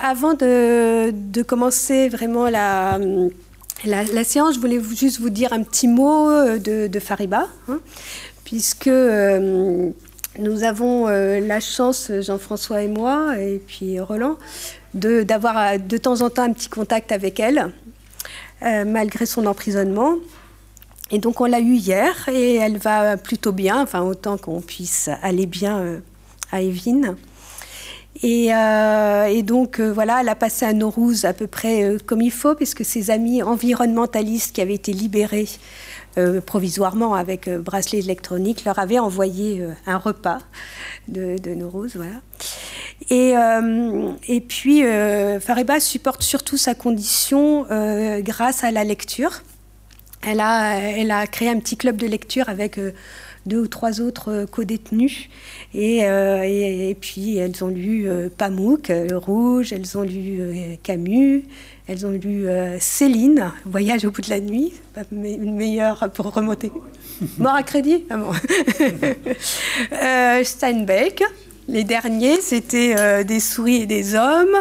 Avant de, commencer vraiment la, la, séance, je voulais juste vous dire un petit mot de, Fariba, hein, puisque euh, nous avons euh, la chance, Jean-François et moi, et puis Roland, d'avoir de, temps en temps un petit contact avec elle, euh, malgré son emprisonnement. Et donc on l'a eu hier et elle va plutôt bien, enfin autant qu'on puisse aller bien à Evine. Euh, et, donc, euh, voilà, elle a passé à Norouz à peu près euh, comme il faut, puisque ses amis environnementalistes qui avaient été libérés provisoirement avec bracelet électronique leur avaient envoyé un repas de, de. Voilà. Et, et puis, Fariba supporte surtout sa condition grâce à la lecture. Elle a, elle a créé un petit club de lecture avec deux ou trois autres euh, co-détenus. Euh, et, et, puis elles ont lu euh, Pamuk, Le Rouge, elles ont lu Camus, elles ont lu Céline, Voyage au bout de la nuit, une meilleure pour remonter. Mort à crédit ah Steinbeck. Les derniers, c'était des souris et des hommes.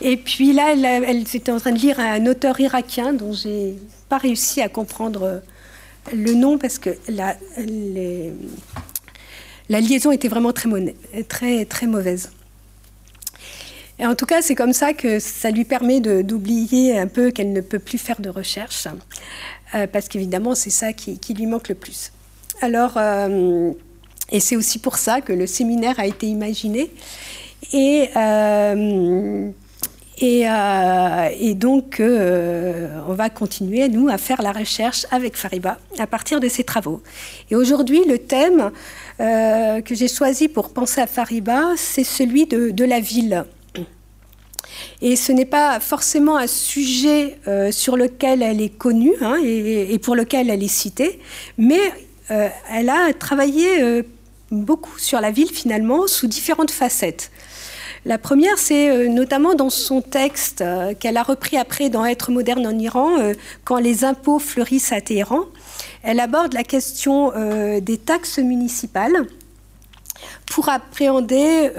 Et puis là, elle, elle était en train de lire un auteur irakien dont j'ai pas réussi à comprendre le nom parce que la, la liaison était vraiment très, mauvaise. Et en tout cas, c'est comme ça que ça lui permet d'oublier un peu qu'elle ne peut plus faire de recherche, euh, parce qu'évidemment, c'est ça qui, lui manque le plus. Alors, euh, et c'est aussi pour ça que le séminaire a été imaginé. Et euh, euh, et, donc, euh, on va continuer, nous, à faire la recherche avec Fariba à partir de ses travaux. Et aujourd'hui, le thème euh, que j'ai choisi pour penser à Fariba, c'est celui de, la ville. Et ce n'est pas forcément un sujet sur lequel elle est connue hein, et, pour lequel elle est citée, mais elle a travaillé beaucoup sur la ville finalement sous différentes facettes. La première, c'est euh, notamment dans son texte euh, qu'elle a repris après dans Être moderne en Iran, euh, quand les impôts fleurissent à Téhéran. Elle aborde la question des taxes municipales pour appréhender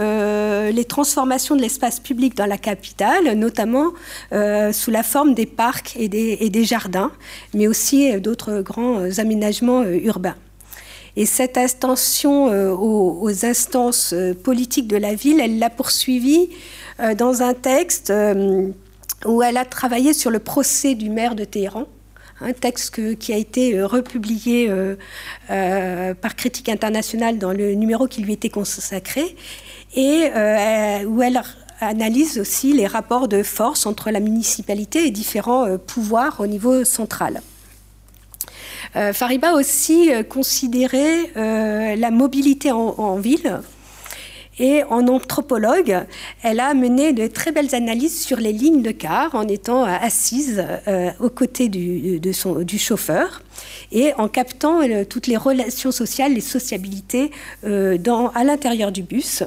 les transformations de l'espace public dans la capitale, notamment sous la forme des parcs et des jardins, mais aussi d'autres grands aménagements urbains. Et cette attention euh, aux, instances euh, politiques de la ville, elle l'a poursuivie euh, dans un texte où elle a travaillé sur le procès du maire de Téhéran un texte qui a été republié par Critique internationale dans le numéro qui lui était consacré, et où elle analyse aussi les rapports de force entre la municipalité et différents pouvoirs au niveau central. Euh, Fariba aussi euh, considéré euh, la mobilité en, ville. Et en anthropologue, elle a mené de très belles analyses sur les lignes de car en étant assise aux côtés du, du chauffeur et en captant toutes les relations sociales, les sociabilités à l'intérieur du bus.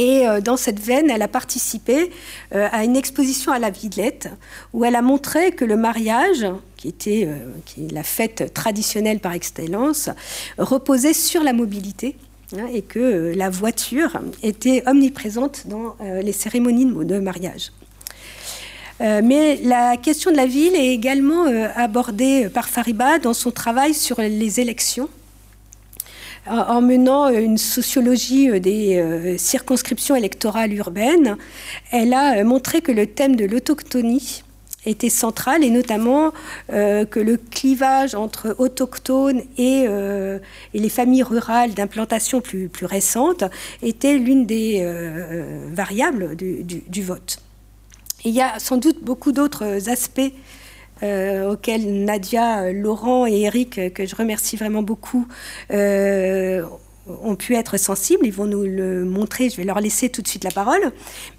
Et dans cette veine, elle a participé à une exposition à la Villette où elle a montré que le mariage, qui était euh, qui la fête traditionnelle par excellence, reposait sur la mobilité. Hein, et que euh, la voiture était omniprésente dans euh, les cérémonies de mariage. mais la question de la ville est également abordée par Fariba dans son travail sur les élections en menant une sociologie des circonscriptions électorales urbaines, elle a montré que le thème de l'autochtonie était centrale et notamment euh, que le clivage entre autochtones et, euh, les familles rurales d'implantation plus, récente était l'une des euh, variables du, vote. il y a sans doute beaucoup d'autres aspects auxquels Nadia, Laurent et Eric, que je remercie vraiment beaucoup, ont pu être sensibles. Ils vont nous le montrer. Je vais leur laisser tout de suite la parole.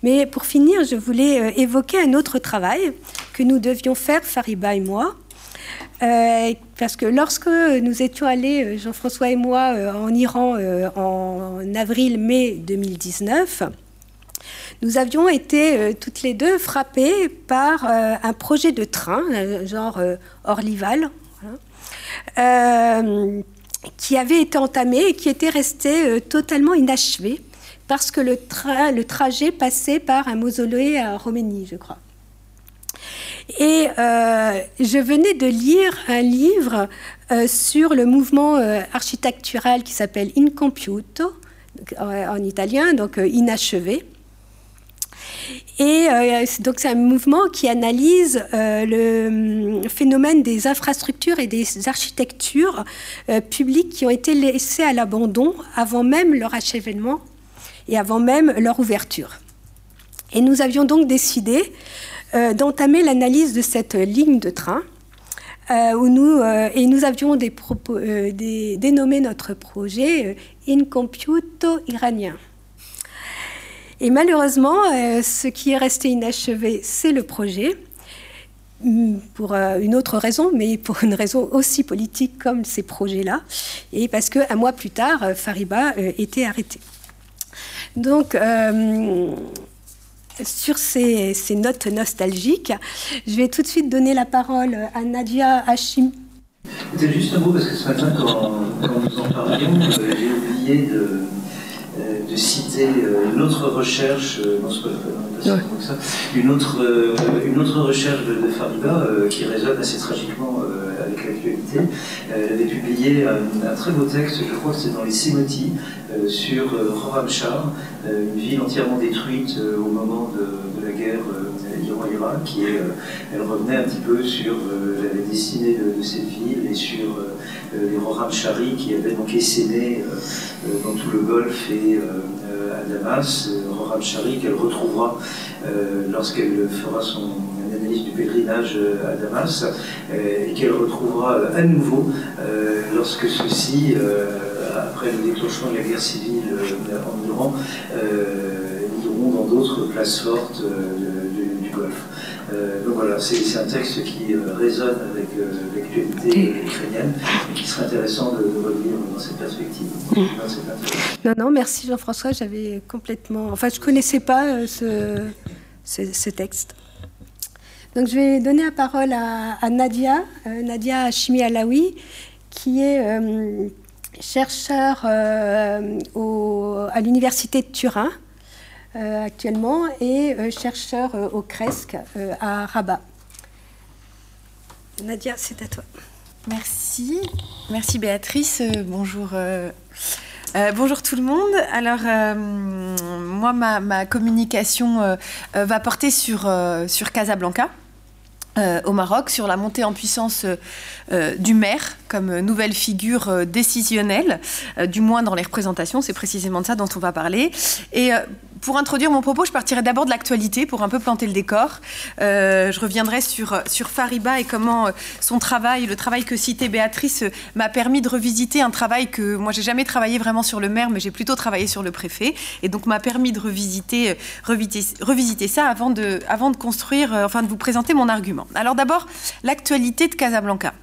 Mais pour finir, je voulais euh, évoquer un autre travail que nous devions faire, Fariba et moi. Euh, parce que lorsque nous étions allés, euh, Jean-François et moi, en Iran en avril-mai 2019, nous avions été toutes les deux frappées par un projet de train, genre Orlival, qui avait été entamé et qui était resté euh, totalement inachevé parce que le, trajet passait par un mausolée à Roménie, je crois. Et euh, je venais de lire un livre euh, sur le mouvement euh, architectural qui s'appelle Incompiuto, en italien, donc inachevé. Et donc c'est un mouvement qui analyse le hum, phénomène des infrastructures et des architectures publiques qui ont été laissées à l'abandon avant même leur achèvement et avant même leur ouverture. Et nous avions donc décidé euh, d'entamer l'analyse de cette ligne de train. Euh, où nous, euh, et nous avions dénommé notre projet In Computo iranien. Et malheureusement, ce qui est resté inachevé, c'est le projet, mm, pour une autre raison, mais pour une raison aussi politique comme ces projets-là, et parce qu'un mois plus tard, Fariba était arrêté. Donc, sur ces, notes nostalgiques, je vais tout de suite donner la parole à Nadia Hachim. C'était juste un mot parce que ce matin, quand, quand nous en parlions, euh, j'ai oublié de, euh, de euh, une autre recherche, non, pas, pas ça, une autre, une autre recherche de, de Fariba qui résonne assez tragiquement avec l'actualité. elle avait publié un, très beau texte, je crois que c'est dans les Sémotis, sur Roramchar, une ville entièrement détruite au moment de, de la guerre Iran-Irak, qui elle revenait un petit peu sur la destinée de, cette ville et sur les Roramchari qui avaient donc essaimé dans tout le Golfe et à Damas, Roramchari qu'elle retrouvera lorsqu'elle fera son analyse du pèlerinage à Damas et qu'elle retrouvera à nouveau lorsque ceux-ci, après le déclenchement de la guerre civile en Iran, iront dans d'autres places fortes du Golfe. Euh, donc voilà, c'est un texte qui euh, résonne avec euh, et qui serait intéressant de, de relire dans cette perspective. Mm. Non, non, merci Jean-François, j'avais complètement... Enfin, je ne connaissais pas ce, ce, texte. Donc je vais donner la parole à, Nadia, Nadia Hachimi Alaoui, qui est chercheur au, à l'université de Turin euh, actuellement et euh, chercheur euh, au CRESC à Rabat. Nadia, c'est à toi. Merci. Merci Béatrice. bonjour. bonjour tout le monde. Alors, moi, ma, communication va porter sur, sur Casablanca. au Maroc sur la montée en puissance du maire comme nouvelle figure décisionnelle, du moins dans les représentations, c'est précisément de ça dont on va parler. Et pour introduire mon propos, je partirai d'abord de l'actualité pour un peu planter le décor. Euh, je reviendrai sur, Fariba et comment euh, son travail, le travail que citait Béatrice, euh, m'a permis de revisiter un travail que moi j'ai jamais travaillé vraiment sur le maire, mais j'ai plutôt travaillé sur le préfet, et donc m'a permis de revisiter, revisiter, revisiter ça avant de, avant de construire, enfin de vous présenter mon argument. Alors d'abord, l'actualité de Casablanca.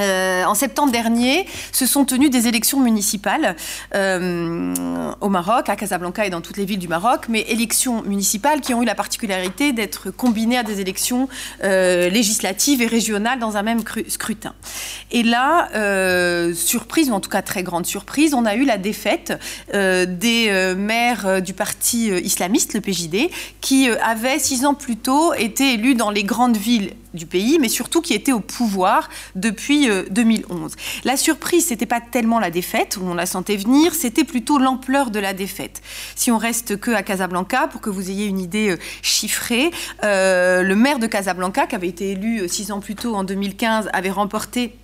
Euh, en septembre dernier, se sont tenues des élections municipales euh, au Maroc, à Casablanca et dans toutes les villes du Maroc, mais élections municipales qui ont eu la particularité d'être combinées à des élections euh, législatives et régionales dans un même scrutin. Et là, surprise, ou en tout cas très grande surprise, on a eu la défaite des maires du parti islamiste, le PJD, qui avaient six ans plus tôt été élus dans les grandes villes du pays, mais surtout qui était au pouvoir depuis 2011. Euh, la surprise, c'était pas tellement la défaite, où on la sentait venir, c'était plutôt l'ampleur de la défaite. Si on reste que à Casablanca, pour que vous ayez une idée euh, chiffrée, euh, le maire de Casablanca, qui avait été élu six ans plus tôt, en 2015, avait remporté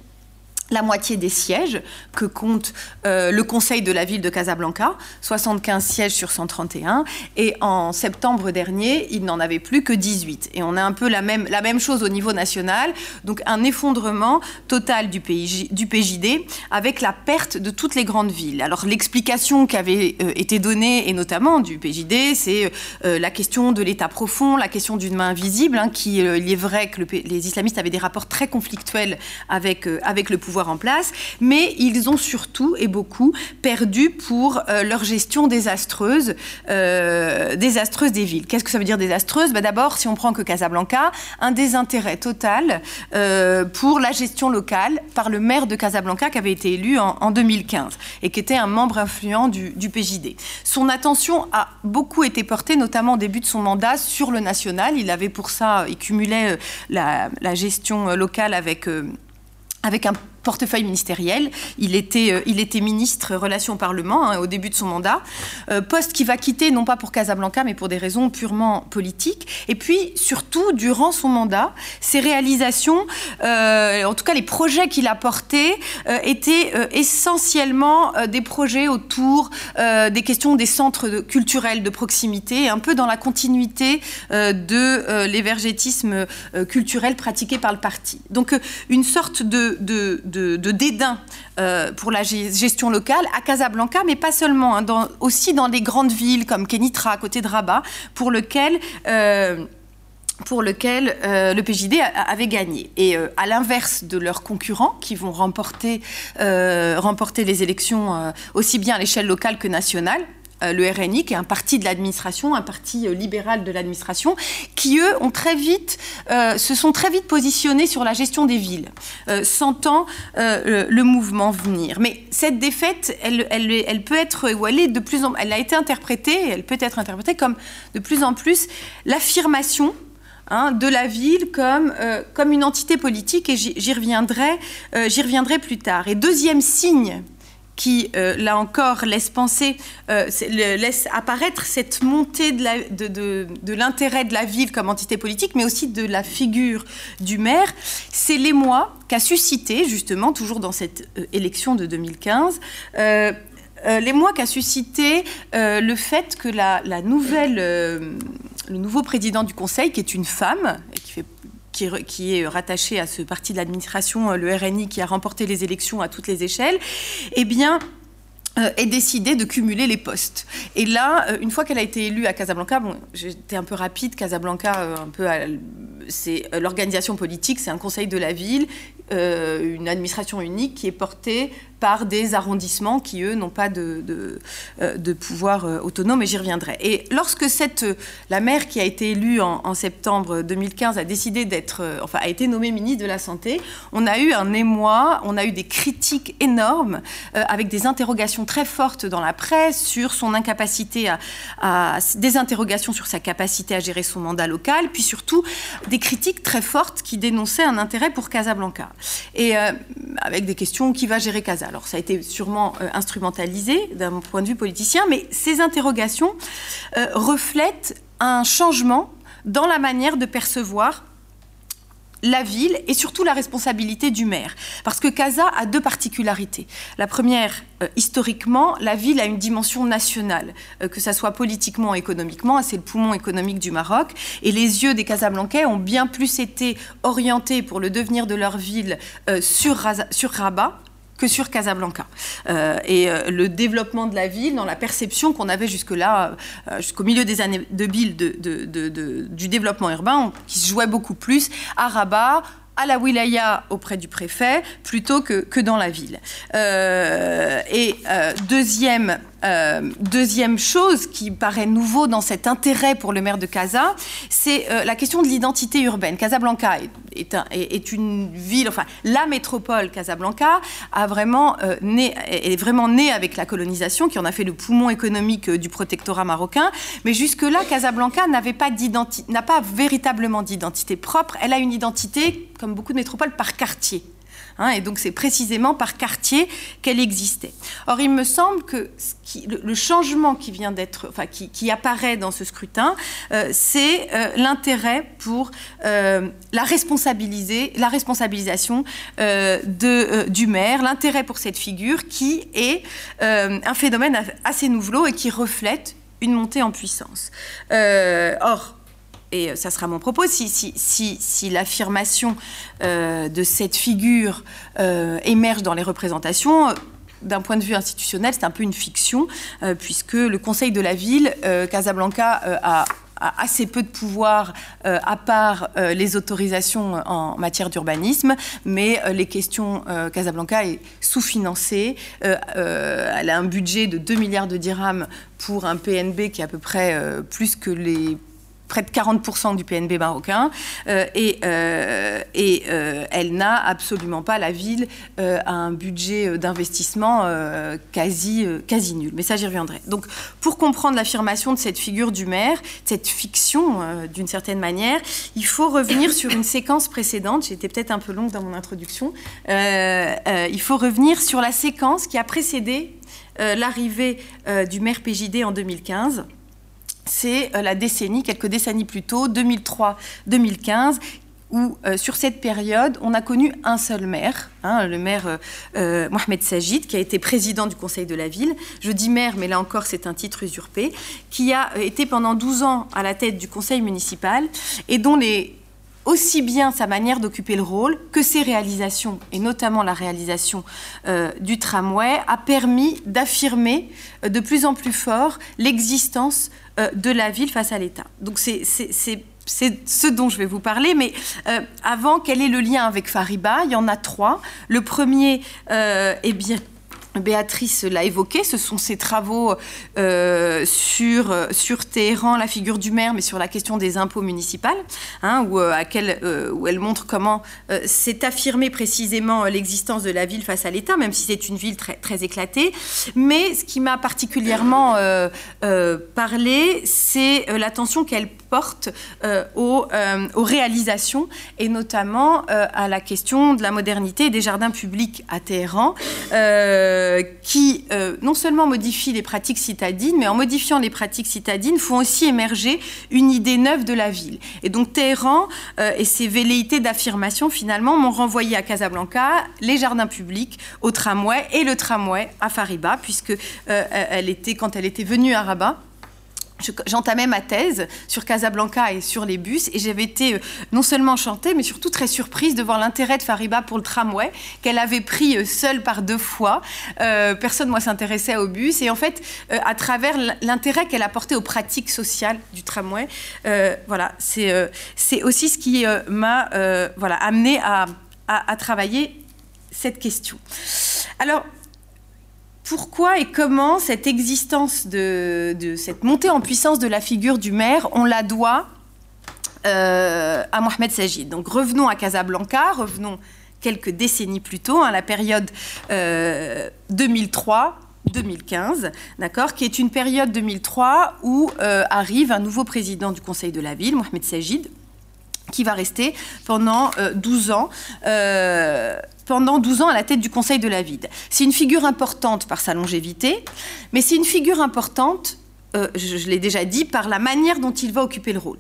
la moitié des sièges que compte euh, le Conseil de la ville de Casablanca, 75 sièges sur 131, et en septembre dernier, il n'en avait plus que 18. Et on a un peu la même, la même chose au niveau national, donc un effondrement total du, du PJD avec la perte de toutes les grandes villes. Alors l'explication qui avait euh, été donnée, et notamment du PJD, c'est euh, la question de l'État profond, la question d'une main invisible, hein, qui il est vrai que les islamistes avaient des rapports très conflictuels avec, avec le pouvoir en place, mais ils ont surtout et beaucoup perdu pour leur gestion désastreuse, désastreuse des villes. Qu'est-ce que ça veut dire désastreuse? Bah, D'abord, si on prend que Casablanca, un désintérêt total pour la gestion locale par le maire de Casablanca qui avait été élu en, 2015 et qui était un membre influent du, PJD. Son attention a beaucoup été portée, notamment au début de son mandat, sur le national. Il avait pour ça, il cumulait euh, la, gestion euh, locale avec, euh, avec un portefeuille ministériel. Il était, euh, il était ministre Relations au Parlement hein, au début de son mandat. Euh, poste qui va quitter non pas pour Casablanca, mais pour des raisons purement politiques. Et puis, surtout, durant son mandat, ses réalisations, euh, en tout cas les projets qu'il a portés, étaient essentiellement des projets autour des questions des centres culturels de proximité, un peu dans la continuité de l'évergétisme culturel pratiqué par le parti. Donc, une sorte de, de de, dédain euh, pour la gestion locale à Casablanca, mais pas seulement, hein, aussi dans les grandes villes comme Kenitra, à côté de Rabat, pour lequel... Euh, euh, le PJD avait gagné. Et à l'inverse de leurs concurrents qui vont remporter, remporter les élections aussi bien à l'échelle locale que nationale, le RNI, qui est un parti de l'administration, un parti euh, libéral de l'administration, qui eux ont très vite, euh, se sont très vite positionnés sur la gestion des villes, sentant le, mouvement venir. Mais cette défaite, elle, peut être, ou elle est de plus en, elle a été interprétée, elle peut être interprétée comme de plus en plus l'affirmation Hein, de la ville comme, comme une entité politique, et j'y reviendrai, reviendrai plus tard. Et deuxième signe qui, euh, là encore, laisse penser, euh, apparaître cette montée de l'intérêt de, la ville comme entité politique, mais aussi de la figure du maire, c'est l'émoi qu'a suscité, justement, toujours dans cette euh, élection de 2015, l'émoi qu'a suscité le fait que le nouveau président du Conseil, qui est une femme, qui fait qui, est rattaché à ce parti de l'administration, euh, le RNI, qui a remporté les élections à toutes les échelles, eh bien, euh, est décidé de cumuler les postes. Et là, euh, une fois qu'elle a été élue à Casablanca, bon, j'étais un peu rapide, Casablanca, un peu, c'est l'organisation politique, c'est un conseil de la ville, une administration unique qui est portée par des arrondissements qui, eux, n'ont pas de, euh, pouvoir euh, autonome, et j'y reviendrai. Et lorsque euh, la maire qui a été élue en, septembre 2015 a décidé d'être, enfin, a été nommée ministre de la Santé, on a eu un émoi, on a eu des critiques énormes, avec des interrogations très fortes dans la presse sur son incapacité à, des interrogations sur sa capacité à gérer son mandat local, puis surtout des critiques très fortes qui dénonçaient un intérêt pour Casablanca. Et avec des questions qui va gérer Casablanca alors ça a été sûrement euh, instrumentalisé d'un point de vue politicien, mais ces interrogations euh, reflètent un changement dans la manière de percevoir la ville et surtout la responsabilité du maire. Parce que Casa a deux particularités. La première, euh, historiquement, la ville a une dimension nationale, que ce soit politiquement ou économiquement, c'est le poumon économique du Maroc, et les yeux des Casablancais ont bien plus été orientés pour le devenir de leur ville sur, sur Rabat que sur Casablanca. Euh, et euh, le développement de la ville, dans la perception qu'on avait jusque-là, euh, jusqu'au milieu des années de Bill, du développement urbain, qui se jouait beaucoup plus à Rabat, à la wilaya auprès du préfet plutôt que, que dans la ville. Et deuxième, euh, deuxième chose qui paraît nouveau dans cet intérêt pour le maire de Casa, c'est la question de l'identité urbaine. Casablanca est, une ville, enfin la métropole Casablanca a vraiment né, est vraiment née avec la colonisation qui en a fait le poumon économique du protectorat marocain. Mais jusque-là, Casablanca n'avait n'a pas véritablement d'identité propre. Elle a une identité comme beaucoup de métropoles, par quartier. Hein, et donc c'est précisément par quartier qu'elle existait. Or, il me semble que le, changement qui vient d'être, enfin, qui, apparaît dans ce scrutin, euh, c'est euh, l'intérêt pour euh, la responsabiliser, la responsabilisation de, du maire, l'intérêt pour cette figure qui est un phénomène assez nouveau et qui reflète une montée en puissance. or, et euh, ça sera mon propos, si, l'affirmation euh, de cette figure euh, émerge dans les représentations, d'un point de vue institutionnel, c'est un peu une fiction, puisque le Conseil de la ville, Casablanca, a a assez peu de pouvoir à part les autorisations en matière d'urbanisme, mais les questions Casablanca est sous-financée. elle a un budget de 2 milliards de dirhams pour un PNB qui est à peu près plus que les près de 40% du PNB marocain, euh, et, euh, et euh, elle n'a absolument pas, la ville, un budget d'investissement quasi, quasi nul. Mais ça, j'y reviendrai. Donc, pour comprendre l'affirmation de cette figure du maire, cette fiction, d'une certaine manière, il faut revenir sur une séquence précédente. J'étais peut-être un peu longue dans mon introduction. il faut revenir sur la séquence qui a précédé l'arrivée du maire PJD en 2015 c'est euh, la décennie, quelques décennies plus tôt, 2003-2015, où euh, sur cette période, on a connu un seul maire, hein, le maire euh, Mohamed Sajid, qui a été président du conseil de la ville. Je dis maire, mais là encore, c'est un titre usurpé, qui a été pendant 12 ans à la tête du conseil municipal et dont aussi bien sa manière d'occuper le rôle que ses réalisations, et notamment la réalisation du tramway, a permis d'affirmer de plus en plus fort l'existence de la ville face à l'État. Donc c'est ce dont je vais vous parler. Mais euh, avant, quel est le lien avec Fariba? Il y en a trois. Le premier, euh, eh bien, Béatrice l'a évoqué, ce sont ses travaux euh, sur, euh, sur Téhéran, la figure du maire, mais sur la question des impôts municipaux, hein, où, euh, où, elle montre comment s'est affirmée précisément l'existence de la ville face à l'État, même si c'est une ville très, éclatée. Mais ce qui m'a particulièrement parlé, c'est l'attention qu'elle porte aux, aux, réalisations, et notamment à la question de la modernité des jardins publics à Téhéran. Euh, qui euh, non seulement modifient les pratiques citadines, mais en modifiant les pratiques citadines, font aussi émerger une idée neuve de la ville. Et donc Téhéran euh, et ses velléités d'affirmation, finalement, m'ont renvoyé à Casablanca, les jardins publics, au tramway et le tramway à Fariba, puisque elle était, quand elle était venue à Rabat, J'entamais ma thèse sur Casablanca et sur les bus et j'avais été euh, non seulement enchantée mais surtout très surprise de voir l'intérêt de Fariba pour le tramway qu'elle avait pris euh, seule par deux fois. Euh, personne moi s'intéressait au bus et en fait à travers l'intérêt qu'elle apportait aux pratiques sociales du tramway, voilà c'est c'est aussi ce qui m'a voilà amené à, à, à travailler cette question. Alors pourquoi et comment cette existence de, cette montée en puissance de la figure du maire, on la doit euh, à Mohamed Sajid. Donc revenons à Casablanca, revenons quelques décennies plus tôt, à hein, la période 2003. Euh, 2015, d'accord, qui est une période 2003 où euh, arrive un nouveau président du Conseil de la ville, Mohamed Sajid, qui va rester pendant 12 ans pendant 12 ans à la tête du Conseil de la ville. C'est une figure importante par sa longévité, mais c'est une figure importante, euh, je, l'ai déjà dit, par la manière dont il va occuper le rôle.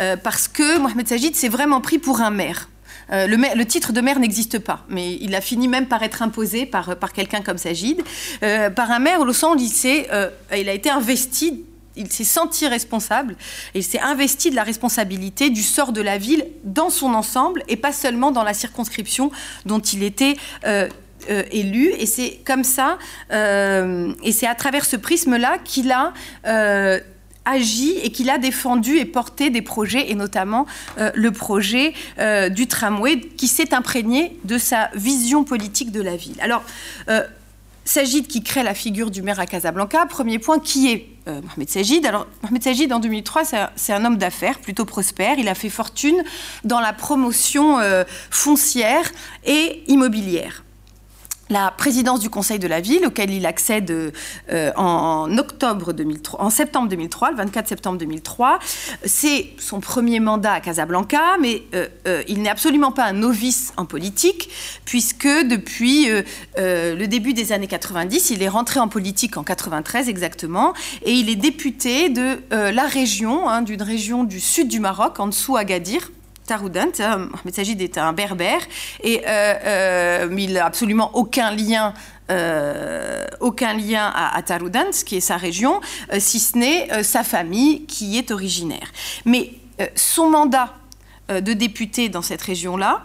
Euh, parce que Mohamed Sajid s'est vraiment pris pour un maire. Euh, le, le, titre de maire n'existe pas, mais il a fini même par être imposé par, par quelqu'un comme Sajid, par un maire au sens où il a été investi il s'est senti responsable et il s'est investi de la responsabilité du sort de la ville dans son ensemble et pas seulement dans la circonscription dont il était euh, euh, élu. Et c'est comme ça, euh, et c'est à travers ce prisme-là qu'il a agi et qu'il a défendu et porté des projets, et notamment le projet du tramway, qui s'est imprégné de sa vision politique de la ville. Alors, Sajid qui crée la figure du maire à Casablanca. Premier point, qui est euh, Mohamed Sajid? Alors, Mohamed Sajid, en 2003, c'est un, homme d'affaires plutôt prospère. Il a fait fortune dans la promotion euh, foncière et immobilière la présidence du Conseil de la ville, auquel il accède euh, en, octobre 2003, en septembre 2003, le 24 septembre 2003. C'est son premier mandat à Casablanca, mais euh, euh, il n'est absolument pas un novice en politique, puisque depuis le début des années 90, il est rentré en politique en 93 exactement, et il est député de la région, hein, d'une région du sud du Maroc, en dessous Agadir Taroudant, Mohamed Sajid est un berbère, et, euh, euh, il n'a absolument aucun lien, euh, aucun lien à, à, Taroudant, qui est sa région, si ce n'est sa famille qui est originaire. Mais son mandat de député dans cette région-là,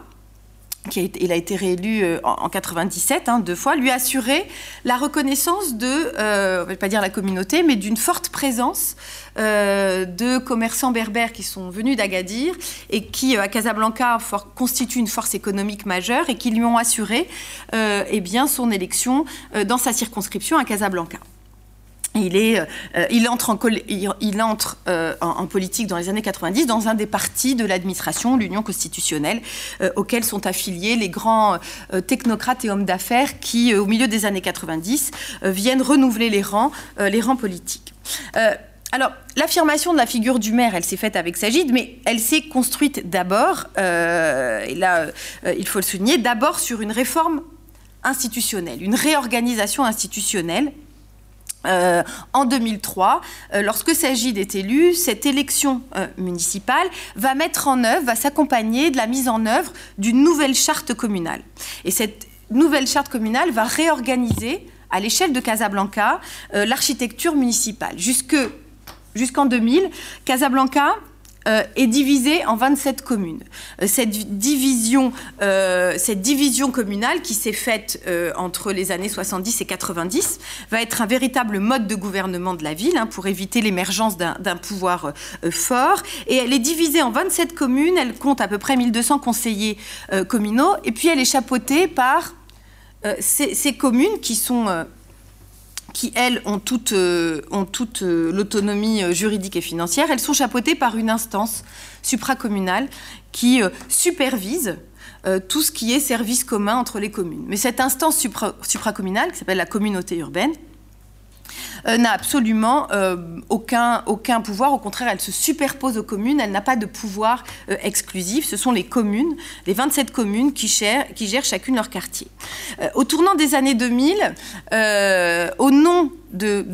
il a été réélu euh, en, 97, hein, deux fois, lui a assuré la reconnaissance de, euh, on ne va pas dire la communauté, mais d'une forte présence euh, de commerçants berbères qui sont venus d'Agadir et qui, à Casablanca, constituent une force économique majeure et qui lui ont assuré eh bien, son élection dans sa circonscription à Casablanca. Euh, il, entre, euh, en, politique dans les années 90 dans un des partis de l'administration, l'Union constitutionnelle, euh, auquel sont affiliés les grands technocrates et hommes d'affaires qui, au milieu des années 90, viennent renouveler les rangs, les rangs politiques. alors, l'affirmation de la figure du maire, elle s'est faite avec Sagid, mais elle s'est construite d'abord, et là, il faut le souligner, d'abord sur une réforme institutionnelle, une réorganisation institutionnelle euh, en 2003, euh, lorsque Sagid est élu, cette élection euh, municipale va mettre en œuvre, va s'accompagner de la mise en œuvre d'une nouvelle charte communale. Et cette nouvelle charte communale va réorganiser à l'échelle de Casablanca l'architecture municipale. jusqu'en 2000, Casablanca euh, est divisée en 27 communes. Euh, cette, division, euh, cette division communale qui s'est faite entre les années 70 et 90 va être un véritable mode de gouvernement de la ville hein, pour éviter l'émergence d'un pouvoir fort. Et elle est divisée en 27 communes, elle compte à peu près 1200 conseillers communaux, et puis elle est chapeautée par ces, ces, communes qui sont qui, elles, ont toute, euh, euh, l'autonomie euh, juridique et financière, elles sont chapeautées par une instance supracommunale qui supervise tout ce qui est service commun entre les communes. Mais cette instance supracommunale, qui s'appelle la communauté urbaine, euh, n'a absolument euh, aucun, aucun pouvoir. Au contraire, elle se superpose aux communes. Elle n'a pas de pouvoir euh, exclusif. Ce sont les communes, les 27 communes qui gèrent, qui gèrent chacune leur quartier. au tournant des années 2000, au nom de,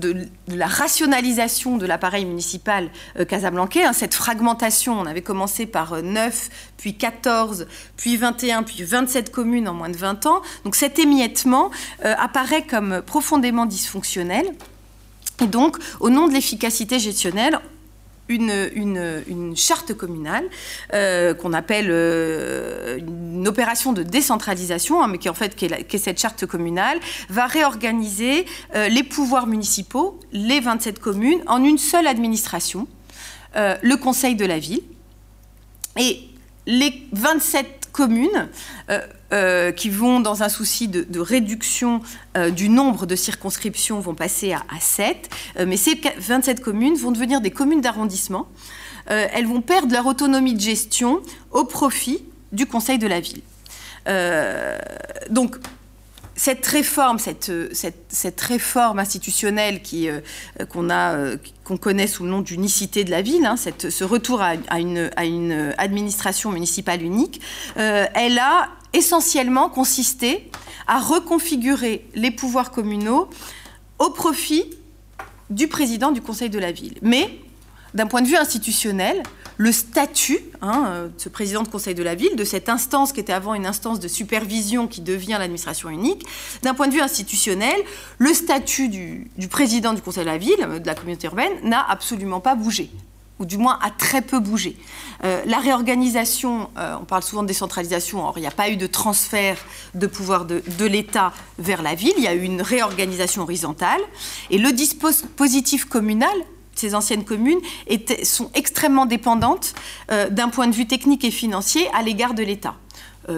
la rationalisation de l'appareil municipal casablancais, hein, cette fragmentation, on avait commencé par 9, puis 14, puis 21, puis 27 communes en moins de 20 ans. Donc cet émiettement apparaît comme profondément dysfonctionnel. Et donc, au nom de l'efficacité gestionnelle, une, une, charte communale euh, qu'on appelle euh, une opération de décentralisation, hein, mais qui en fait cette charte communale, va réorganiser euh, les pouvoirs municipaux, les 27 communes, en une seule administration, le conseil de la ville. Et les 27 communes euh, qui vont, dans un souci de, réduction euh, du nombre de circonscriptions, vont passer à, 7. Euh, mais ces 27 communes vont devenir des communes d'arrondissement. elles vont perdre leur autonomie de gestion au profit du Conseil de la ville. donc, cette réforme, cette, cette, réforme institutionnelle qu'on, a, qu'on connaît sous le nom d'unicité de la ville, hein, cette, ce retour à, une, à, une, administration municipale unique, elle a essentiellement consisté à reconfigurer les pouvoirs communaux au profit du président du Conseil de la ville. Mais d'un point de vue institutionnel, le statut hein, de ce président de Conseil de la ville, de cette instance qui était avant une instance de supervision qui devient l'administration unique, d'un point de vue institutionnel, le statut du, président du Conseil de la ville, de la communauté urbaine, n'a absolument pas bougé ou du moins a très peu bougé. Euh, la réorganisation, euh, on parle souvent de décentralisation, or il n'y a pas eu de transfert de pouvoir de, l'État vers la ville, il y a eu une réorganisation horizontale, et le dispositif communal, ces anciennes communes, sont extrêmement dépendantes euh, d'un point de vue technique et financier à l'égard de l'État.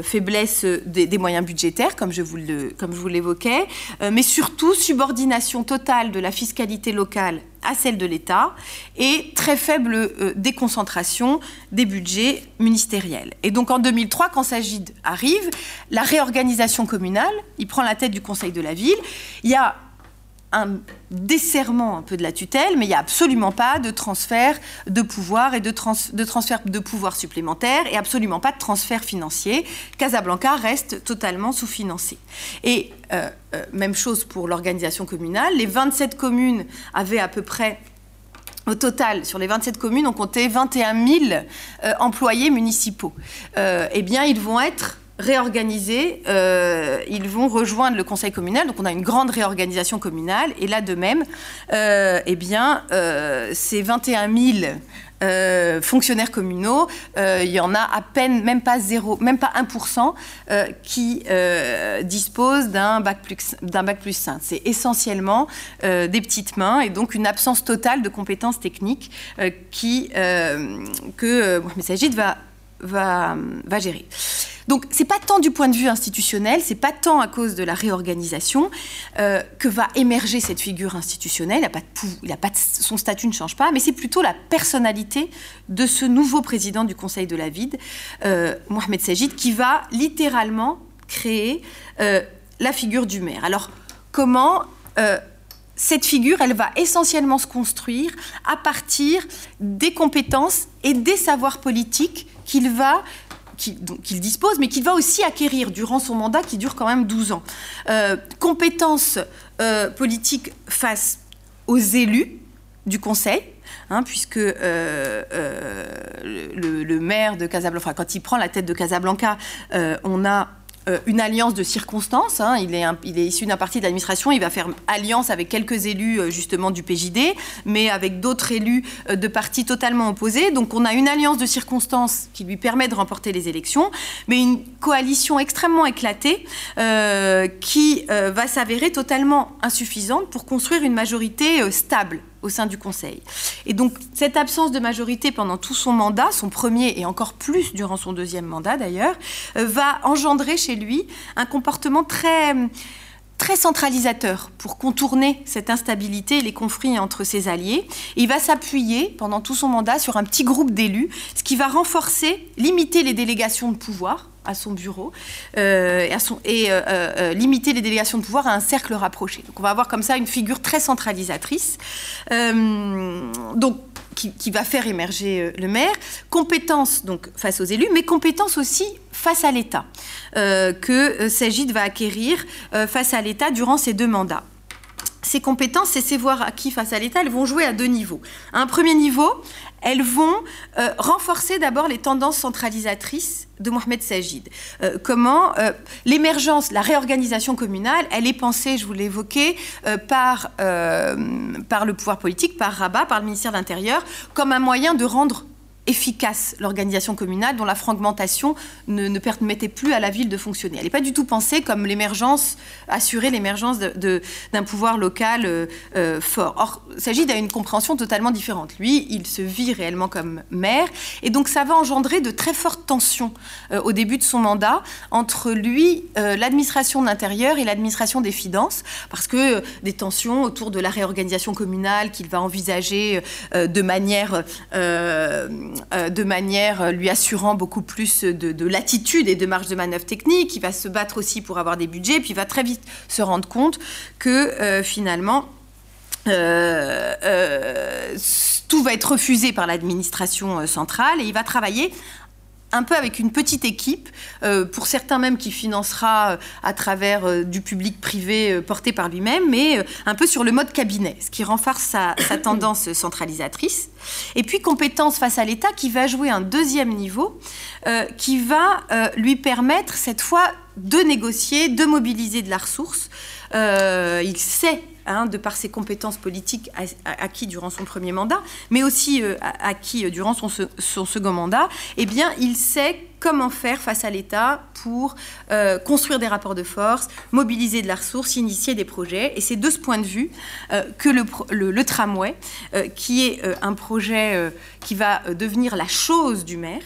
Faiblesse des, moyens budgétaires, comme je vous l'évoquais, mais surtout subordination totale de la fiscalité locale à celle de l'État et très faible euh, déconcentration des budgets ministériels. Et donc en 2003, quand Sagid arrive, la réorganisation communale, il prend la tête du Conseil de la ville, il y a un desserrement un peu de la tutelle, mais il n'y a absolument pas de transfert de pouvoir et de, transfert de pouvoir supplémentaire et absolument pas de transfert financier. Casablanca reste totalement sous-financé. Et euh, euh, même chose pour l'organisation communale. Les 27 communes avaient à peu près au total, sur les 27 communes, on comptait 21 000 euh, employés municipaux. eh bien, ils vont être réorganiser, euh, ils vont rejoindre le conseil communal. Donc on a une grande réorganisation communale. Et là de même, euh, eh bien, euh, ces 21 000 euh, fonctionnaires communaux, il y en a à peine, même pas zéro, même pas 1% euh, qui disposent d'un bac plus d'un bac plus 5. C'est essentiellement des petites mains et donc une absence totale de compétences techniques qui que Mohamed Sajid va va, va gérer. Donc c'est pas tant du point de vue institutionnel, c'est pas tant à cause de la réorganisation euh, que va émerger cette figure institutionnelle. Son statut ne change pas, mais c'est plutôt la personnalité de ce nouveau président du Conseil de la Vide, euh, Mohamed Sajid, qui va littéralement créer euh, la figure du maire. Alors comment cette figure, elle va essentiellement se construire à partir des compétences et des savoirs politiques qu'il va qu'il dispose, mais qu'il va aussi acquérir durant son mandat qui dure quand même 12 ans. Euh, compétences euh, politiques face aux élus du Conseil, hein, puisque euh, le, maire de Casablanca, quand il prend la tête de Casablanca, on a une alliance de circonstances. Hein. Il, est issu d'un parti d'administration. Il va faire alliance avec quelques élus euh, justement du PJD, mais avec d'autres élus euh, de partis totalement opposés. Donc on a une alliance de circonstances qui lui permet de remporter les élections, mais une coalition extrêmement éclatée qui va s'avérer totalement insuffisante pour construire une majorité stable au sein du Conseil. Et donc cette absence de majorité pendant tout son mandat, son premier et encore plus durant son deuxième mandat d'ailleurs, euh, va engendrer chez lui un comportement très très centralisateur pour contourner cette instabilité et les conflits entre ses alliés. il va s'appuyer pendant tout son mandat sur un petit groupe d'élus, ce qui va renforcer, limiter les délégations de pouvoir à son bureau euh, et, euh, euh, limiter les délégations de pouvoir à un cercle rapproché. Donc on va avoir comme ça une figure très centralisatrice. donc qui, va faire émerger le maire, compétence donc face aux élus, mais compétence aussi face à l'État, que Sagid va acquérir face à l'État durant ses deux mandats ces compétences et ces voies acquis face à l'État, elles vont jouer à deux niveaux. À un premier niveau, elles vont euh, renforcer d'abord les tendances centralisatrices de Mohamed Sajid. Euh, comment euh, l'émergence, la réorganisation communale, elle est pensée, je vous l'ai évoqué, par, par le pouvoir politique, par Rabat, par le ministère de l'Intérieur, comme un moyen de rendre efficace l'organisation communale dont la fragmentation ne, permettait plus à la ville de fonctionner. Elle n'est pas du tout pensée comme l'émergence, assurer l'émergence d'un pouvoir local euh, euh, fort. Or, il s'agit d'une compréhension totalement différente. Lui, il se vit réellement comme maire, et donc ça va engendrer de très fortes tensions euh, au début de son mandat entre lui, l'administration de l'intérieur et l'administration des finances, parce que des tensions autour de la réorganisation communale qu'il va envisager de manière euh, de manière euh, lui assurant beaucoup plus de, latitude et de marge de manœuvre technique. Il va se battre aussi pour avoir des budgets, puis il va très vite se rendre compte que euh, finalement, tout va être refusé par l'administration centrale et il va travailler un peu avec une petite équipe, euh, pour certains même qui financera euh, à travers euh, du public privé porté par lui-même, mais un peu sur le mode cabinet, ce qui renforce sa, tendance centralisatrice. Et puis compétence face à l'État qui va jouer un deuxième niveau, qui va lui permettre cette fois de négocier, de mobiliser de la ressource. il sait Hein, de par ses compétences politiques acquises durant son premier mandat, mais aussi euh, acquis euh, durant son, second mandat, eh bien, il sait comment faire face à l'État pour euh, construire des rapports de force, mobiliser de la ressource, initier des projets. Et c'est de ce point de vue que le, tramway, qui est un projet qui va devenir la chose du maire,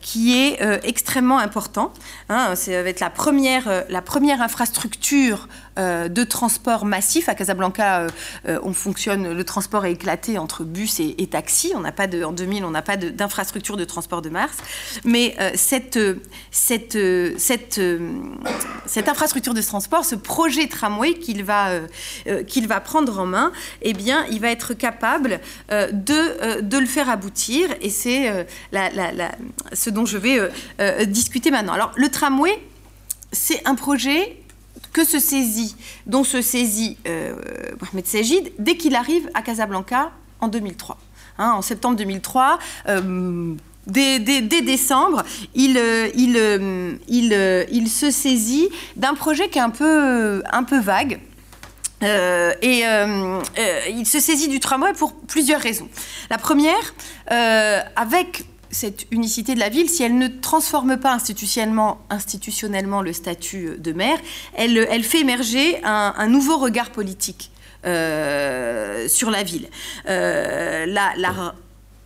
qui est extrêmement important. Hein, ça va être la première, la première infrastructure de transport massif. À Casablanca, euh, euh, on fonctionne, le transport est éclaté entre bus et, taxi. On n'a pas de, en 2000, on n'a pas d'infrastructure de, transport de Mars. Mais cette, cette, cette, cette, infrastructure de transport, ce projet tramway qu'il va, va prendre en main, eh bien, il va être capable de, de le faire aboutir. Et c'est la, ce dont je vais discuter maintenant. Alors, le tramway, c'est un projet que se saisit, dont se saisit euh, Mohamed Sajid dès qu'il arrive à Casablanca en 2003. Hein, en septembre 2003, dès, décembre, il, il, se saisit d'un projet qui est un peu, un peu vague. et il se saisit du tramway pour plusieurs raisons. La première, avec cette unicité de la ville, si elle ne transforme pas institutionnellement, le statut de maire, elle, elle fait émerger un, nouveau regard politique euh, sur la ville. Euh,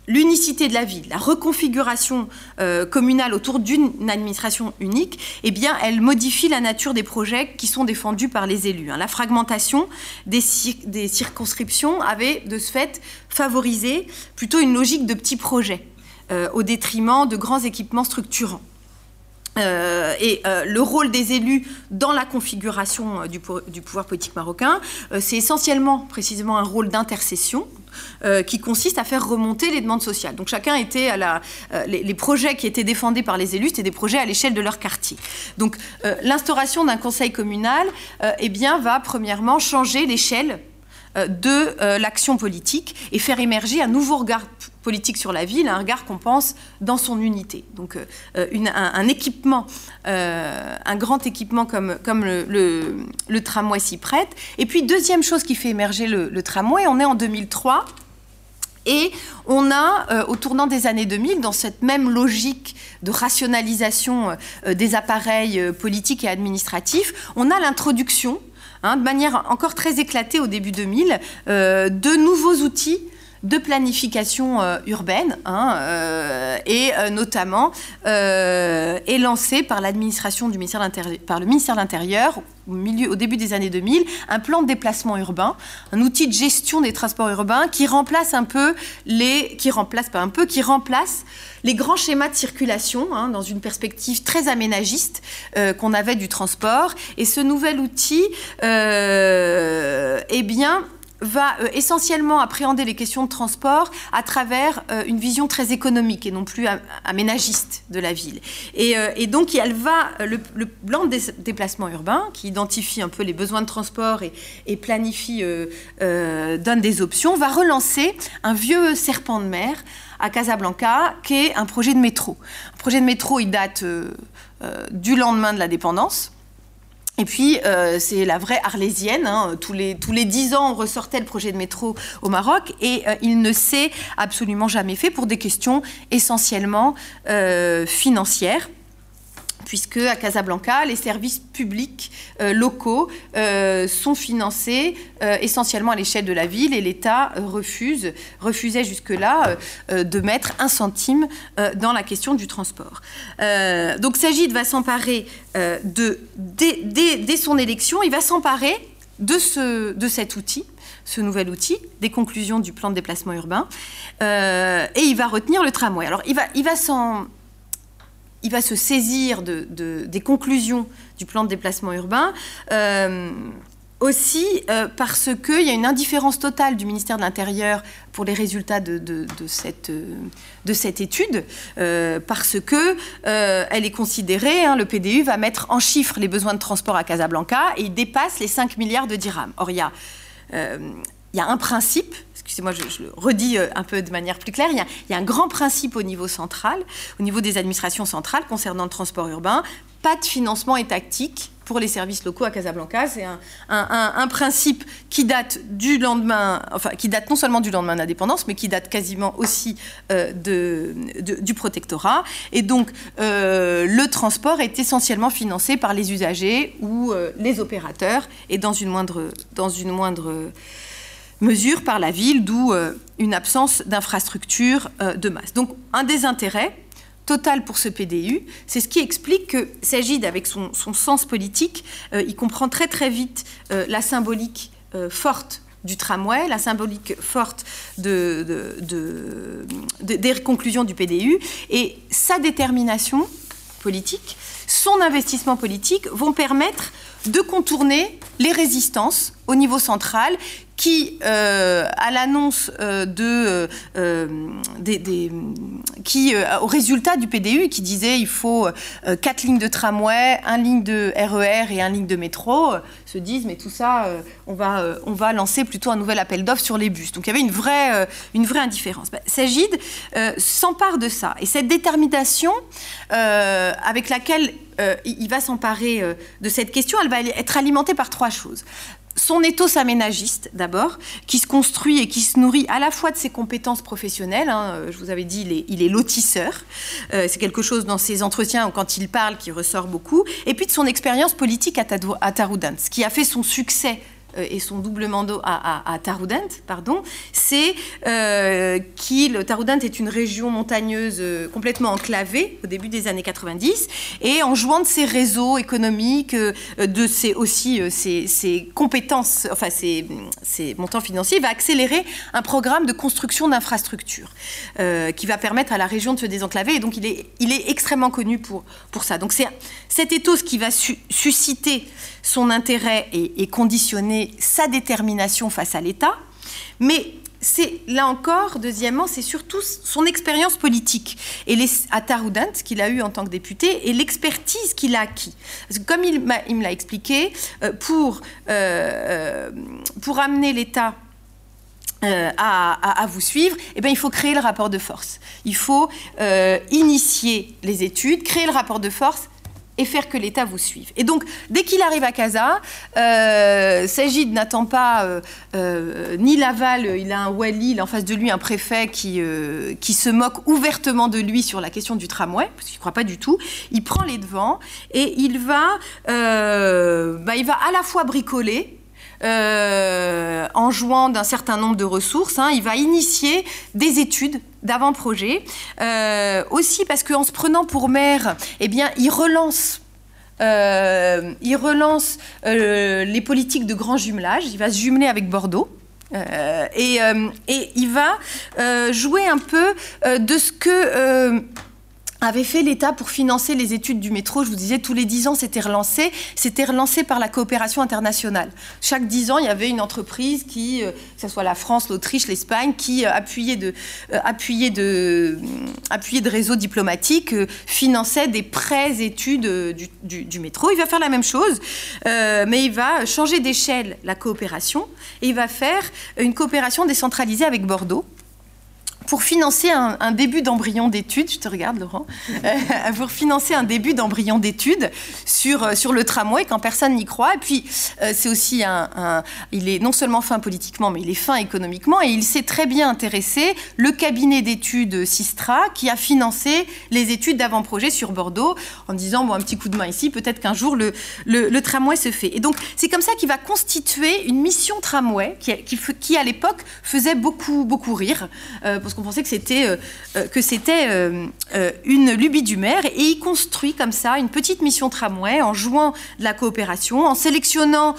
l'unicité de la ville, la reconfiguration euh, communale autour d'une administration unique, eh bien, elle modifie la nature des projets qui sont défendus par les élus. Hein. La fragmentation des, des circonscriptions avait, de ce fait, favorisé plutôt une logique de petits projets. Euh, au détriment de grands équipements structurants. Euh, et euh, le rôle des élus dans la configuration du, pouvoir politique marocain, c'est essentiellement, précisément, un rôle d'intercession qui consiste à faire remonter les demandes sociales. Donc chacun était à la, les, projets qui étaient défendus par les élus, c'était des projets à l'échelle de leur quartier. Donc l'instauration d'un conseil communal, eh bien, va premièrement changer l'échelle de l'action politique et faire émerger un nouveau regard politique sur la ville, un regard qu'on pense dans son unité. Donc euh, un, équipement, euh, un grand équipement comme, le, tramway s'y prête. Et puis deuxième chose qui fait émerger le, tramway, on est en 2003. Et on a, euh, au tournant des années 2000, dans cette même logique de rationalisation des appareils politiques et administratifs, on a l'introduction, hein, de manière encore très éclatée au début 2000, de nouveaux outils de planification euh, urbaine, hein, euh, et euh, notamment est lancé par l'administration du ministère par le ministère de l'Intérieur au, milieu, au début des années 2000, un plan de déplacement urbain, un outil de gestion des transports urbains qui remplace un peu les, qui remplace pas un peu, qui remplace les grands schémas de circulation hein, dans une perspective très aménagiste qu'on avait du transport. Et ce nouvel outil, eh bien, va euh, essentiellement appréhender les questions de transport à travers euh, une vision très économique et non plus aménagiste de la ville. Et, euh, donc, elle va, le, plan de déplacement urbain, qui identifie un peu les besoins de transport et, planifie, donne des options, va relancer un vieux serpent de mer à Casablanca, qui est un projet de métro. Un projet de métro, il date du lendemain de la dépendance. Et puis, euh, c'est la vraie arlésienne. Hein. Tous, les, tous les dix ans, on ressortait le projet de métro au Maroc et euh, il ne s'est absolument jamais fait pour des questions essentiellement euh, financières puisque à Casablanca, les services publics euh, locaux euh, sont financés euh, essentiellement à l'échelle de la ville et l'État refuse, refusait jusque-là de mettre un centime dans la question du transport. donc Sagid va s'emparer de, dès, son élection, il va s'emparer de, ce, de cet outil ce nouvel outil, des conclusions du plan de déplacement urbain, et il va retenir le tramway. Alors il va, il va s'en il va se saisir des conclusions du plan de déplacement urbain. Euh, aussi euh, parce qu'il y a une indifférence totale du ministère de l'Intérieur pour les résultats de, cette, de cette, étude, euh, parce que est considérée, hein, le PDU va mettre en chiffres les besoins de transport à Casablanca et il dépasse les 5 milliards de dirhams. Or, il y a un principe excusez-moi, je, le redis euh, un peu de manière plus claire, il y, a, un grand principe au niveau central, au niveau des administrations centrales concernant le transport urbain, pas de financement étatique pour les services locaux à Casablanca. C'est un, principe qui date du lendemain, enfin qui date non seulement du lendemain d'indépendance, mais qui date quasiment aussi euh, de, du protectorat. Et donc euh, le transport est essentiellement financé par les usagers ou les opérateurs, et dans une moindre, dans une moindre mesure par la ville, d'où euh, une absence d'infrastructures euh, de masse. Donc un désintérêt total pour ce PDU, c'est ce qui explique que Sagid, avec son, sens politique, euh, il comprend très très vite la symbolique forte du tramway, la symbolique forte de, des conclusions du PDU, et sa détermination politique, son investissement politique vont permettre de contourner les résistances au niveau central qui, euh, à l'annonce euh, de, euh, des, qui, au résultat du PDU, qui disait il faut quatre lignes de tramway, un ligne de RER e et un ligne de métro, se disent mais tout ça, on va, on va lancer plutôt un nouvel appel d'offres sur les bus. Donc il y avait une vraie, une vraie indifférence. Bah, Sagid s'empare de ça et cette détermination avec laquelle il va s'emparer de cette question, elle va être alimentée par trois choses son éthos aménagiste, d'abord, qui se construit et qui se nourrit à la fois de ses compétences professionnelles. Hein, euh, je vous avais dit, il est, lotisseur. Euh, c'est quelque chose dans ses entretiens, quand il parle, qui ressort beaucoup. Et puis de son expérience politique à Taroudant, qui a fait son succès et son double mandat à, à, pardon, c'est euh, qu'il, Taroudant est une région montagneuse euh, complètement enclavée au début des années 90, et en jouant de ses réseaux économiques, de ses, aussi ses, compétences, enfin ses, montants financiers, va accélérer un programme de construction d'infrastructures qui va permettre à la région de se désenclaver, et donc il est, il est extrêmement connu pour, pour ça. Donc c'est cet ethos qui va susciter son intérêt et, conditionner sa détermination face à l'État, mais c'est là encore, deuxièmement, c'est surtout son expérience politique et les, à qu'il a eu en tant que député, et l'expertise qu'il a acquis. Parce que comme il, me l'a expliqué, euh, pour, euh, pour amener l'État euh, à, vous suivre, eh bien, il faut créer le rapport de force. Il faut initier les études, créer le rapport de force et faire que l'État vous suive. Et donc, dès qu'il arrive à Casa, euh, Sagid n'attend pas euh, euh, ni l'aval, il a un wali, il a en face de lui un préfet qui, euh, qui se moque ouvertement de lui sur la question du tramway, parce qu'il ne croit pas du tout. Il prend les devants et il va, bah, il va à la fois bricoler, euh, en jouant d'un certain nombre de ressources. Hein, il va initier des études d'avant-projet. Euh, aussi parce qu'en se prenant pour maire, eh bien, il relance euh, il relance les politiques de grand jumelage. Il va se jumeler avec Bordeaux. et, et, il va jouer un peu de ce que avait fait l'État pour financer les études du métro. Je vous disais, tous les dix ans, c'était relancé. C'était relancé par la coopération internationale. Chaque dix ans, il y avait une entreprise qui, euh, que ce soit la France, l'Autriche, l'Espagne, qui euh, appuyait, de, euh, appuyait, de, appuyait de réseaux diplomatiques, finançait des prêts études du, métro. Il va faire la même chose, mais il va changer d'échelle la coopération et il va faire une coopération décentralisée avec Bordeaux pour financer un, début d'embryon d'études, je te regarde Laurent, euh, pour financer un début d'embryon d'études sur, euh, sur le tramway quand personne n'y croit. Et puis euh, c'est aussi un, il est non seulement fin politiquement, mais il est fin économiquement et il s'est très bien intéressé le cabinet d'études Sistra qui a financé les études d'avant-projet sur Bordeaux en disant bon un petit coup de main ici, peut-être qu'un jour le, le, tramway se fait. Et donc c'est comme ça qu'il va constituer une mission tramway qui, qui, à l'époque faisait beaucoup beaucoup rire parce qu'on pensait que c'était euh, euh, euh, une lubie du maire et il construit comme ça une petite mission tramway en jouant de la coopération, en sélectionnant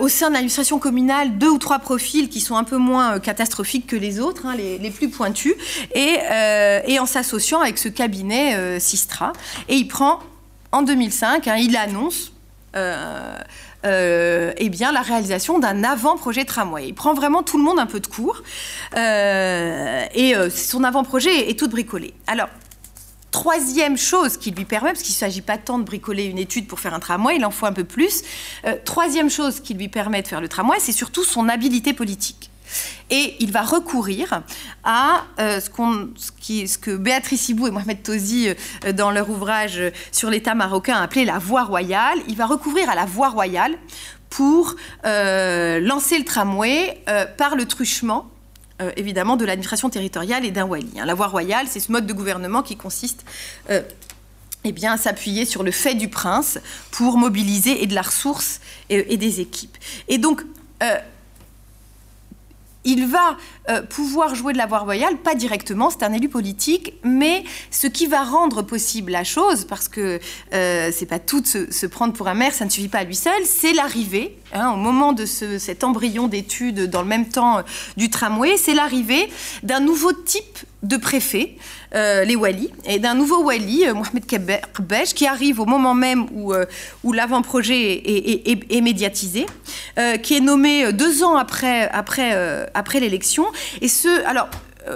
au sein de l'administration communale deux ou trois profils qui sont un peu moins catastrophiques que les autres, hein, les, plus pointus, et, et en s'associant avec ce cabinet Sistra. Et il prend, en 2005, hein, il annonce euh, eh bien, la réalisation d'un avant-projet tramway. Il prend vraiment tout le monde un peu de court. Euh, et euh, son avant-projet est tout bricolé. Alors, Troisième chose qui lui permet, parce qu'il ne s'agit pas tant de bricoler une étude pour faire un tramway, il en faut un peu plus. troisième chose qui lui permet de faire le tramway, c'est surtout son habileté politique. Et il va recourir à euh, ce, que Béatrice Hibou et Mohamed Tozi, euh, dans leur ouvrage sur l'État marocain, appelaient la voie royale. Il va recourir à la voie royale pour euh, lancer le tramway par le truchement évidemment de l'administration territoriale et d'un wali. Hein. La voie royale, c'est ce mode de gouvernement qui consiste eh bien, à s'appuyer sur le fait du prince pour mobiliser et de la ressource et, et des équipes. Et donc, il va euh, pouvoir jouer de la voie royale, pas directement, c'est un élu politique, mais ce qui va rendre possible la chose, parce que euh, c'est pas tout se, prendre pour un maire, ça ne suffit pas à lui seul, c'est l'arrivée, hein, au moment de cet embryon d'études dans le même temps euh, du tramway, c'est l'arrivée d'un nouveau type de préfets, euh, les Wali, et d'un nouveau Wali, euh, Mohamed Kebej, qui arrive au moment même où, euh, où l'avant-projet est, médiatisé, qui est nommé deux ans après, après, après l'élection. Et ce, alors,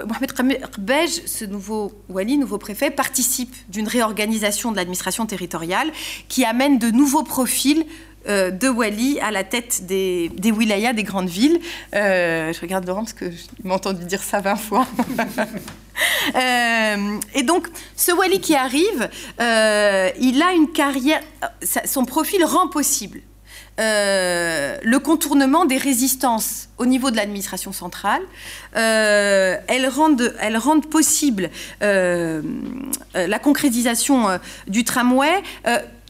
Mohamed Kebej, ce nouveau Wali, nouveau préfet, participe d'une réorganisation de l'administration territoriale qui amène de nouveaux profils de Wali à la tête des, wilayas, des grandes villes. je regarde Laurent parce que m'a entendu dire ça 20 fois. Euh, et donc, ce Wally qui arrive, euh, il a une carrière, son profil rend possible euh, le contournement des résistances au niveau de l'administration centrale. elles, rendent, elles rendent possible la concrétisation du tramway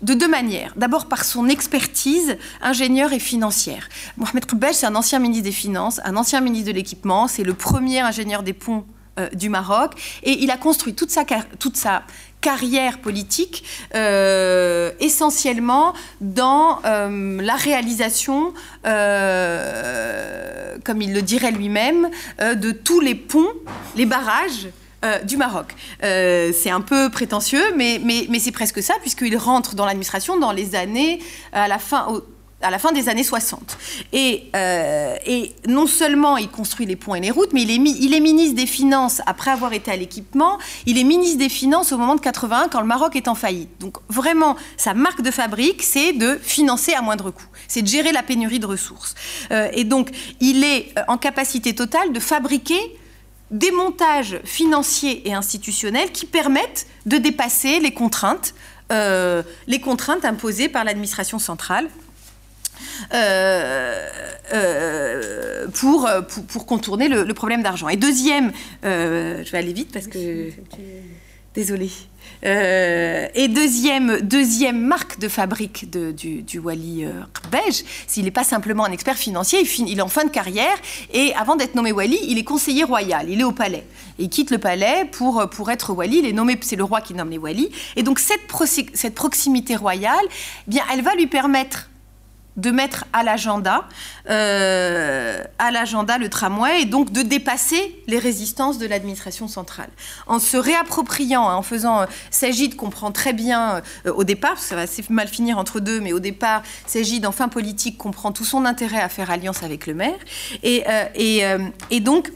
de deux manières. D'abord par son expertise ingénieure et financière. Mohamed Koubej, c'est un ancien ministre des Finances, un ancien ministre de l'Équipement, c'est le premier ingénieur des ponts euh, du Maroc. Et il a construit toute sa, toute sa carrière politique euh, essentiellement dans euh, la réalisation, comme il le dirait lui-même, de tous les ponts, les barrages. Du Maroc. c'est un peu prétentieux, mais, mais, mais c'est presque ça, puisqu'il rentre dans l'administration dans les années, à la fin, à la fin des années 60. Et, euh, et, non seulement il construit les ponts et les routes, mais il est, ministre des Finances après avoir été à l'équipement. Il est ministre des Finances au moment de 81 quand le Maroc est en faillite. Donc vraiment, sa marque de fabrique, c'est de financer à moindre coût. C'est de gérer la pénurie de ressources. Euh, et donc, il est euh, en capacité totale de fabriquer des montages financiers et institutionnels qui permettent de dépasser les contraintes, les contraintes imposées par l'administration centrale euh, euh, pour, pour, contourner le, problème d'argent. Et deuxième, euh, je vais aller vite parce que... Désolée. Et deuxième, deuxième marque de fabrique du, Wali euh, s'il n'est pas simplement un expert financier, il, est en fin de carrière et avant d'être nommé Wali, il est conseiller royal, il est au palais. il quitte le palais pour, pour être Wali, il est nommé, c'est le roi qui nomme les Wali. Et donc cette, cette proximité royale, eh bien, elle va lui permettre de mettre à l'agenda, euh, à l'agenda le tramway et donc de dépasser les résistances de l'administration centrale. En se réappropriant, hein, en faisant, euh, comprend très bien euh, au départ, ça va assez mal finir entre deux, mais au départ, Sagid en fin politique comprend tout son intérêt à faire alliance avec le maire et, et, et donc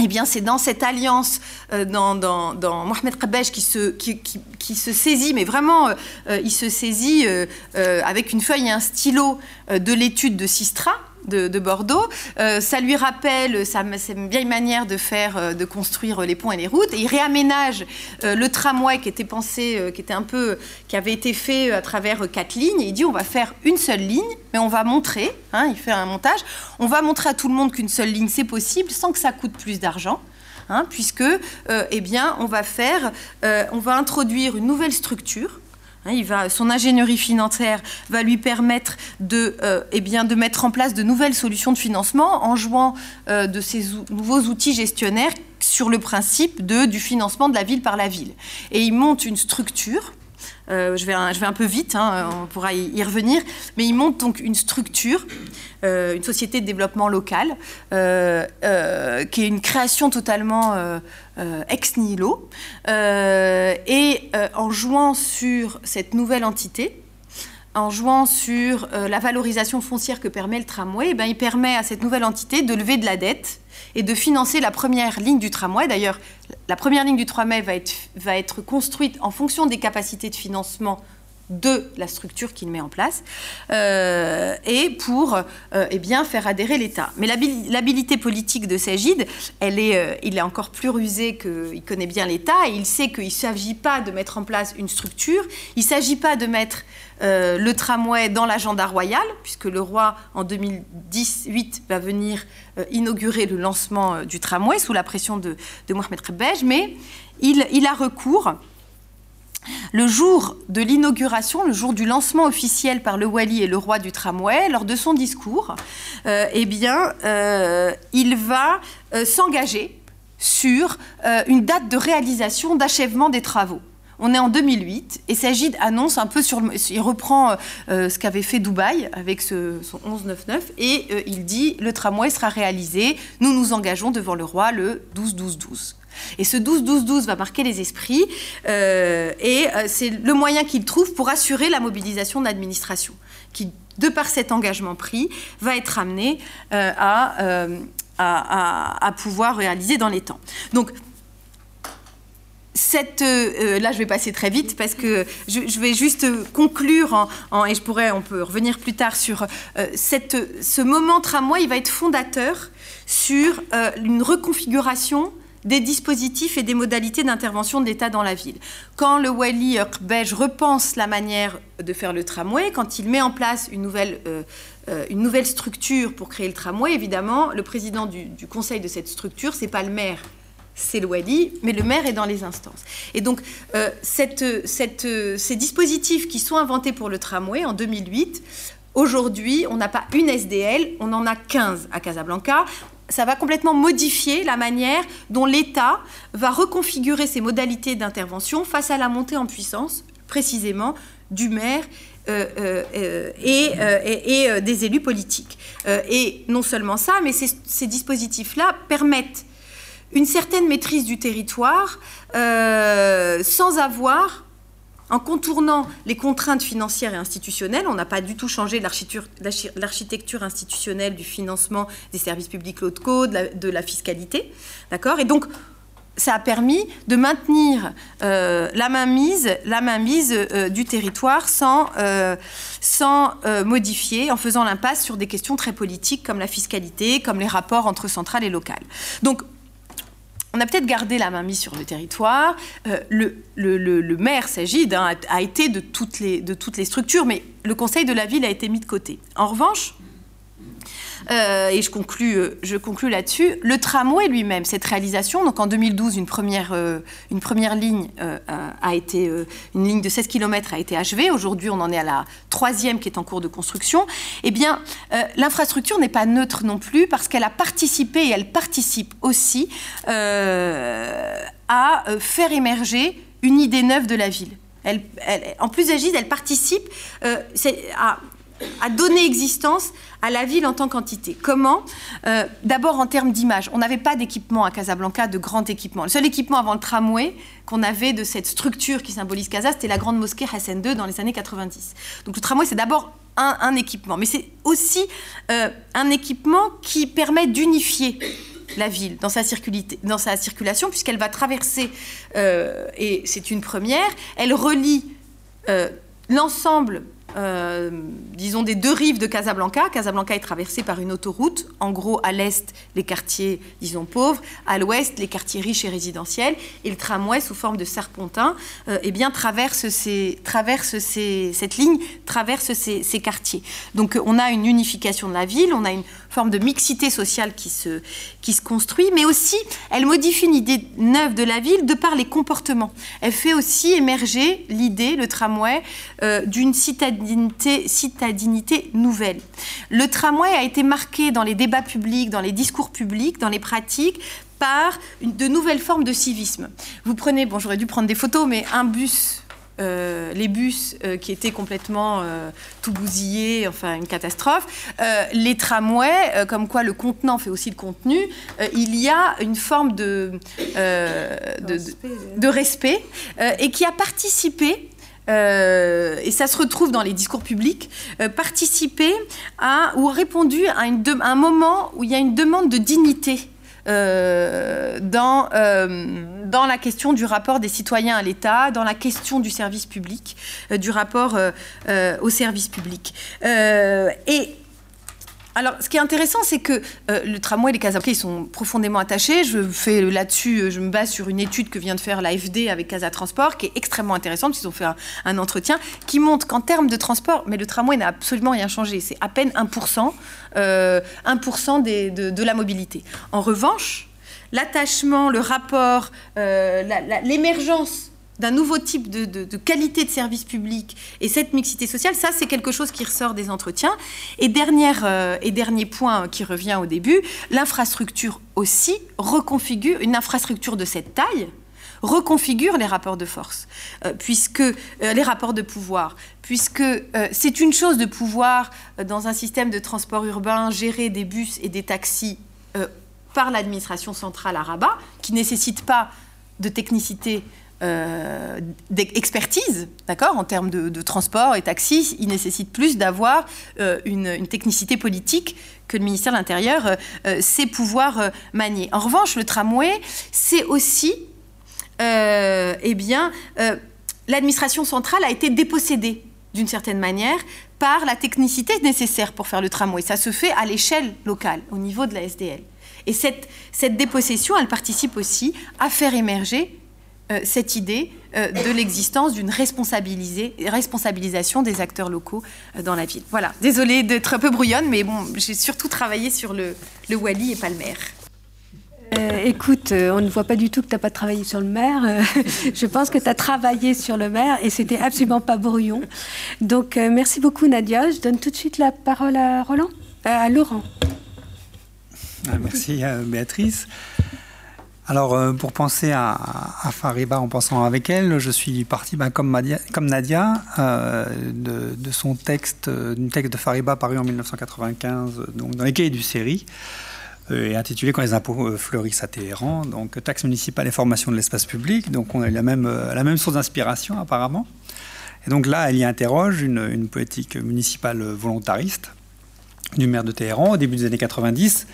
eh bien, c'est dans cette alliance, euh, dans, dans, Mohamed Kabesh qui se, qui, qui, se saisit, mais vraiment, euh, euh, il se saisit avec une feuille et un stylo de l'étude de Sistra, de, Bordeaux. Euh, ça lui rappelle sa, vieille manière de faire, euh, de construire les ponts et les routes. Il réaménage euh, le tramway qui était pensé, qui était un peu, qui avait été fait à travers quatre lignes. Et il dit on va faire une seule ligne, mais on va montrer. Hein, il fait un montage. On va montrer à tout le monde qu'une seule ligne c'est possible sans que ça coûte plus d'argent. Hein, puisque, eh bien, on va faire, on va introduire une nouvelle structure va, son ingénierie financière va lui permettre de, euh, eh de mettre en place de nouvelles solutions de financement en jouant euh, de ces nouveaux outils gestionnaires sur le principe de, du financement de la ville par la ville. Et il monte une structure euh, je, vais un, peu vite, hein, on pourra y, revenir, mais il monte donc une structure, euh, une société de développement local, euh, qui est une création totalement ex nihilo. et en jouant sur cette nouvelle entité, en jouant sur la valorisation foncière que permet le tramway, eh ben, il permet à cette nouvelle entité de lever de la dette et de financer la première ligne du tramway. D'ailleurs, la première ligne du tramway va être, va être construite en fonction des capacités de financement de la structure qu'il met en place euh, et pour euh, eh bien, faire adhérer l'État. Mais l'habilité politique de Sagid, elle est, euh, il est encore plus rusé qu'il connaît bien l'État et il sait qu'il ne s'agit pas de mettre en place une structure, il ne s'agit pas de mettre le tramway dans l'agenda royal, puisque le roi, en 2018, va venir inaugurer le lancement du tramway sous la pression de, Mohamed Kebej, mais il, a recours le jour de l'inauguration, le jour du lancement officiel par le Wali et le roi du tramway, lors de son discours, euh, eh bien, euh, il va euh, s'engager sur une date de réalisation, d'achèvement des travaux. On est en 2008 et Sagid annonce un peu sur il reprend ce qu'avait fait Dubaï avec ce, son 1199 et il dit le tramway sera réalisé, nous nous engageons devant le roi le 12-12-12. Et ce 12-12-12 va marquer les esprits et c'est le moyen qu'il trouve pour assurer la mobilisation de l'administration, qui, de par cet engagement pris, va être amené à, à, pouvoir réaliser dans les temps. Donc, cette, euh, là, je vais passer très vite parce que je, vais juste conclure et je pourrais, on peut revenir plus tard sur euh, ce moment tramway. Il va être fondateur sur euh, une reconfiguration des dispositifs et des modalités d'intervention de l'État dans la ville. Quand le Wali belge repense la manière de faire le tramway, quand il met en place une nouvelle, une nouvelle structure pour créer le tramway, évidemment, le président du, du conseil de cette structure, c'est pas le maire c'est le mais le maire est dans les instances. Et donc, euh, ces dispositifs qui sont inventés pour le tramway en 2008, aujourd'hui, on n'a pas une SDL, on en a 15 à Casablanca. Ça va complètement modifier la manière dont l'État va reconfigurer ses modalités d'intervention face à la montée en puissance, précisément, du maire euh, euh, et, des élus politiques. et non seulement ça, mais ces dispositifs-là permettent une certaine maîtrise du territoire euh, sans avoir, en contournant les contraintes financières et institutionnelles, on n'a pas du tout changé l'architecture institutionnelle du financement des services publics locaux, de la, de la fiscalité, d'accord? Et donc, ça a permis de maintenir euh, la mainmise, la euh, du territoire sans, sans modifier, en faisant l'impasse sur des questions très politiques comme la fiscalité, comme les rapports entre centrales et locales. Donc on a peut-être gardé la main mise sur le territoire. Euh, le, maire, Sagid, hein, a, été de toutes, les, de toutes les structures, mais le conseil de la ville a été mis de côté. En revanche, euh, et je conclus, euh, je conclus là-dessus. Le tramway lui-même, cette réalisation, donc en 2012, une première, euh, une première ligne a été, une ligne de 16 km a été achevée. Aujourd'hui, on en est à la troisième qui est en cours de construction. Eh bien, l'infrastructure n'est pas neutre non plus parce qu'elle a participé et elle participe aussi à faire émerger une idée neuve de la ville. Elle, en plus d'agir, elle participe à, à donner existence à la ville en tant qu'entité. Comment euh, D'abord en termes d'image. On n'avait pas d'équipement à Casablanca, de grand équipement. Le seul équipement avant le tramway qu'on avait de cette structure qui symbolise Casa, c'était la grande mosquée Hassan II dans les années 90. Donc le tramway, c'est d'abord un, équipement, mais c'est aussi euh, un équipement qui permet d'unifier la ville dans sa, circulation, puisqu'elle va traverser, euh, et c'est une première, elle relie l'ensemble euh, disons, des deux rives de Casablanca. Casablanca est traversée par une autoroute. En gros, à l'est, les quartiers, disons, pauvres. À l'ouest, les quartiers riches et résidentiels. Et le tramway, sous forme de serpentin, euh, eh bien, traverse, ces, traverse ces, cette ligne, traverse ces, ces, quartiers. Donc, on a une unification de la ville, on a une forme de mixité sociale qui se, qui se construit, mais aussi, elle modifie une idée neuve de la ville de par les comportements. Elle fait aussi émerger l'idée, le tramway, euh, d'une citadine citadinité, nouvelle. Le tramway a été marqué dans les débats publics, dans les discours publics, dans les pratiques, par de nouvelles formes de civisme. Vous prenez, bon j'aurais dû prendre des photos, mais un bus euh, les bus euh, qui étaient complètement euh, tout bousillés, enfin une catastrophe, les tramways, comme quoi le contenant fait aussi le contenu, il y a une forme de, de, de respect et qui a participé euh, et ça se retrouve dans les discours publics, euh, participer à ou répondu à, une un moment où il y a une demande de dignité euh, dans, dans la question du rapport des citoyens à l'État, dans la question du service public, du rapport au service public. et alors, ce qui est intéressant, c'est que euh, le tramway et les Casablanca, ils sont profondément attachés. Je fais là-dessus, je me base sur une étude que vient de faire l'AFD avec Casa Transport, qui est extrêmement intéressante. Ils ont fait un, entretien qui montre qu'en termes de transport, mais le tramway n'a absolument rien changé. C'est à peine 1%, euh, 1 de, de, la mobilité. En revanche, l'attachement, le rapport, euh, l'émergence d'un nouveau type de, qualité de service public et cette mixité sociale, ça c'est quelque chose qui ressort des entretiens. Et, dernière, euh, et dernier point qui revient au début, l'infrastructure aussi reconfigure, une infrastructure de cette taille reconfigure les rapports de force, euh, puisque euh, les rapports de pouvoir, puisque c'est une chose de pouvoir dans un système de transport urbain gérer des bus et des taxis par l'administration centrale à Rabat, qui nécessite pas de technicité euh, d'expertise, d'accord, en termes de, transport et taxis, il nécessite plus d'avoir euh, une, technicité politique que le ministère de l'Intérieur euh, sait pouvoir manier. En revanche, le tramway, c'est aussi, eh bien, l'administration centrale a été dépossédée d'une certaine manière par la technicité nécessaire pour faire le tramway. Ça se fait à l'échelle locale, au niveau de la SDL. Et cette, cette dépossession, elle participe aussi à faire émerger cette idée euh, de l'existence d'une responsabilisation des acteurs locaux euh, dans la ville. Voilà, désolée d'être un peu brouillonne, mais bon, j'ai surtout travaillé sur le, le Wally et pas le maire. écoute, on ne voit pas du tout que tu n'as pas travaillé sur le maire. je pense que tu as travaillé sur le maire et c'était absolument pas brouillon. Donc merci beaucoup Nadia. Je donne tout de suite la parole à Roland, à Laurent. Ah, merci Béatrice. Alors, euh, pour penser à, Fariba en pensant avec elle, je suis parti ben, comme, Nadia euh, de, son texte, euh, d'une texte de Fariba paru en 1995, donc dans les cahiers du série, et intitulé Quand les impôts fleurissent à Téhéran, donc taxe municipale et formation de l'espace public. Donc, on a la même, la même source d'inspiration apparemment. Et donc là, elle y interroge une, une politique municipale volontariste du maire de Téhéran au début des années 90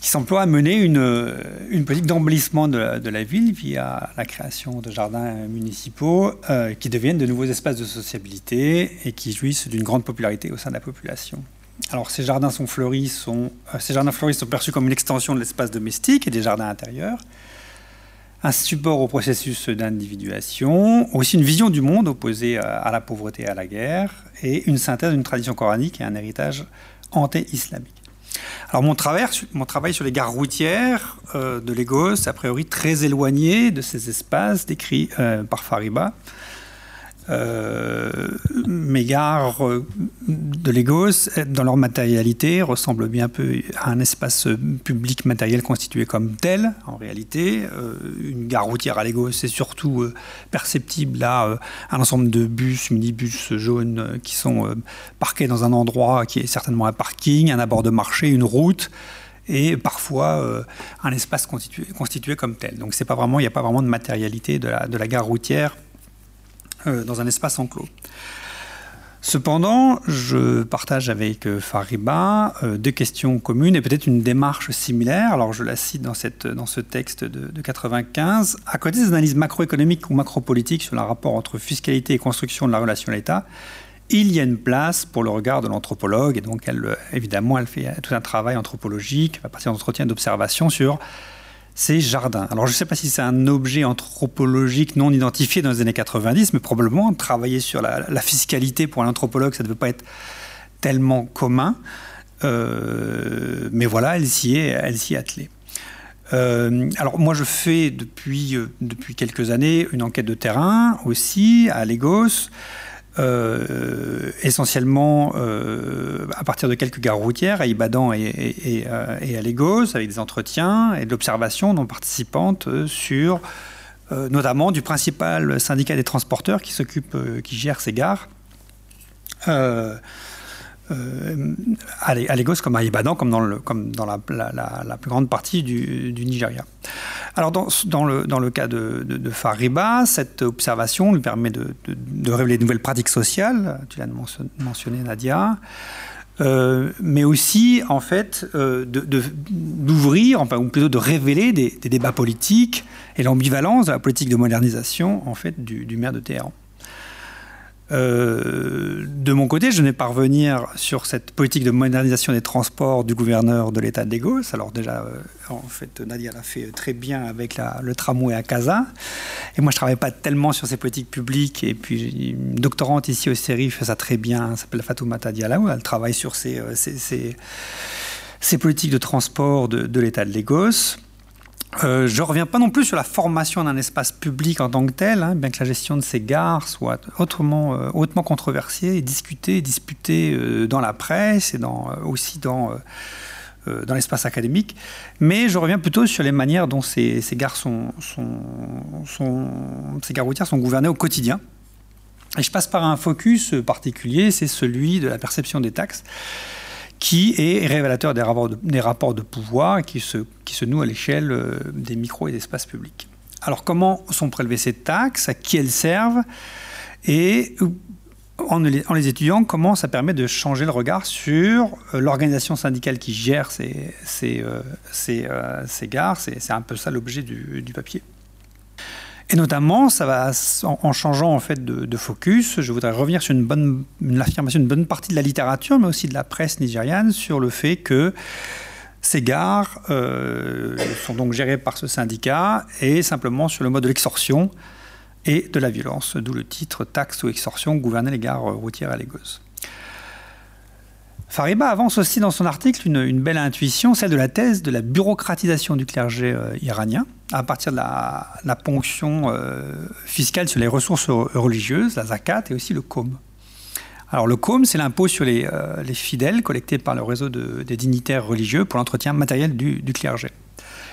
qui s'emploie à mener une, politique d'emblissement de, la ville via la création de jardins municipaux euh, qui deviennent de nouveaux espaces de sociabilité et qui jouissent d'une grande popularité au sein de la population. Alors ces jardins sont fleuris, sont, euh, ces jardins fleuris sont perçus comme une extension de l'espace domestique et des jardins intérieurs, un support au processus d'individuation, aussi une vision du monde opposée à la pauvreté et à la guerre, et une synthèse d'une tradition coranique et un héritage anté-islamique. Alors mon travail, sur les gares routières euh, de Lagos, a priori très éloigné de ces espaces décrits euh, par Fariba. Euh, mes gares euh, de Lagos, dans leur matérialité, ressemblent bien peu à un espace public matériel constitué comme tel. En réalité, euh, une gare routière à Lagos, c'est surtout perceptible à un ensemble de bus, minibus jaunes qui sont parqués dans un endroit qui est certainement un parking, un abord de marché, une route et parfois un espace constitué, comme tel. Donc c'est il n'y a pas vraiment de matérialité de la, gare routière euh, dans un espace enclos. Cependant, je partage avec euh, Fariba euh, deux questions communes et peut-être une démarche similaire. Alors, je la cite dans, cette, dans ce texte de, de 95. À côté des analyses macroéconomiques ou macropolitiques sur le rapport entre fiscalité et construction de la relation à l'État, il y a une place pour le regard de l'anthropologue. Et donc, elle, évidemment, elle fait tout un travail anthropologique à partir d'entretiens d'observation sur ces jardins. Alors je ne sais pas si c'est un objet anthropologique non identifié dans les années 90, mais probablement travailler sur la, fiscalité pour un anthropologue, ça ne devait pas être tellement commun. Euh, mais voilà, elle s'y est, elle s'y attelée. Euh, alors moi je fais depuis, euh, depuis quelques années une enquête de terrain aussi à Lagos. Euh, essentiellement euh, à partir de quelques gares routières à Ibadan et, euh, et, à Lagos, avec des entretiens et de l'observation non participantes sur notamment du principal syndicat des transporteurs qui s'occupe, qui gère ces gares. Euh, à Lagos comme à Ibadan, comme dans, la, plus grande partie du, Nigeria. Alors dans, le, cas de, de, Fariba, cette observation lui permet de, révéler de nouvelles pratiques sociales, tu l'as mentionné Nadia, euh, mais aussi en fait euh, d'ouvrir, ou plutôt de révéler des, des débats politiques et l'ambivalence de la politique de modernisation en fait du, du maire de Téhéran. Euh, de mon côté, je n'ai pas revenir sur cette politique de modernisation des transports du gouverneur de l'État de Lagos. Alors déjà, euh, en fait, Nadia l'a fait très bien avec le tramway à Casa. Et moi, je ne travaille pas tellement sur ces politiques publiques. Et puis, une doctorante ici au CERI fait ça très bien. Elle s'appelle Fatoumata Diallo. Elle travaille sur ces, euh, ces, politiques de transport de, de l'État de Lagos. Euh, je ne reviens pas non plus sur la formation d'un espace public en tant que tel, hein, bien que la gestion de ces gares soit hautement, euh, hautement controversée et discutée, disputée euh, dans la presse et aussi dans, l'espace académique. Mais je reviens plutôt sur les manières dont ces gares routières sont gouvernées au quotidien. Et je passe par un focus particulier, c'est celui de la perception des taxes qui est révélateur des rapports de, pouvoir qui se, qui se nouent à l'échelle euh, des micros et des espaces publics. Alors comment sont prélevées ces taxes, à qui elles servent? Et en les, en les, étudiant, comment ça permet de changer le regard sur euh, l'organisation syndicale qui gère ces, ces, euh, ces, gares? C'est un peu ça l'objet du papier. Et notamment, ça va, en, changeant en fait de, focus, je voudrais revenir sur une bonne, affirmation d'une bonne partie de la littérature, mais aussi de la presse nigériane, sur le fait que ces gares euh, sont donc gérées par ce syndicat et simplement sur le mode de l'extorsion et de la violence, d'où le titre Taxe ou extorsion, gouverner les gares routières à Lagos. Fariba avance aussi dans son article une, belle intuition, celle de la thèse de la bureaucratisation du clergé euh, iranien, à partir de la, ponction euh, fiscale sur les ressources religieuses, la zakat et aussi le com. Alors le com, c'est l'impôt sur les, euh, les, fidèles collecté par le réseau de, des dignitaires religieux pour l'entretien matériel du, du, clergé.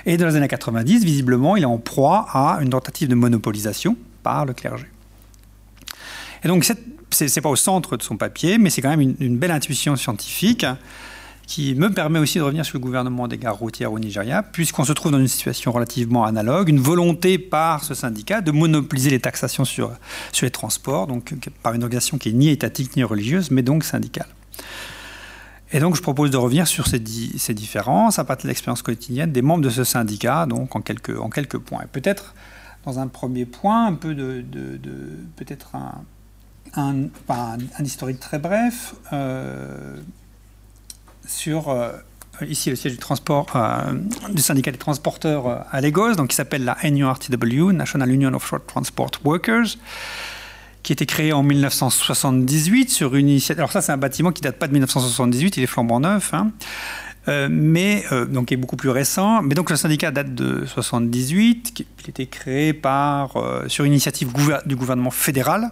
Et dans les années 90, visiblement, il est en proie à une tentative de monopolisation par le clergé. Et donc cette c'est pas au centre de son papier, mais c'est quand même une, belle intuition scientifique qui me permet aussi de revenir sur le gouvernement des gares routières au Nigeria, puisqu'on se trouve dans une situation relativement analogue, une volonté par ce syndicat de monopoliser les taxations sur, les transports, donc par une organisation qui est ni étatique ni religieuse, mais donc syndicale. Et donc, je propose de revenir sur ces, di ces différences à partir de l'expérience quotidienne des membres de ce syndicat, donc en quelques, points. Peut-être, dans un premier point, un peu de, de, de peut-être un, un, historique très bref euh, sur euh, ici le siège du transport euh, du syndicat des transporteurs à Lagos, donc qui s'appelle la NURTW, National Union of Short Transport Workers, qui a été créé en 1978 sur une initiative. Alors ça, c'est un bâtiment qui date pas de 1978, il est flambant neuf. Hein. Mais donc est beaucoup plus récent. Mais donc le syndicat date de 78, qui a été créé par sur initiative gouver du gouvernement fédéral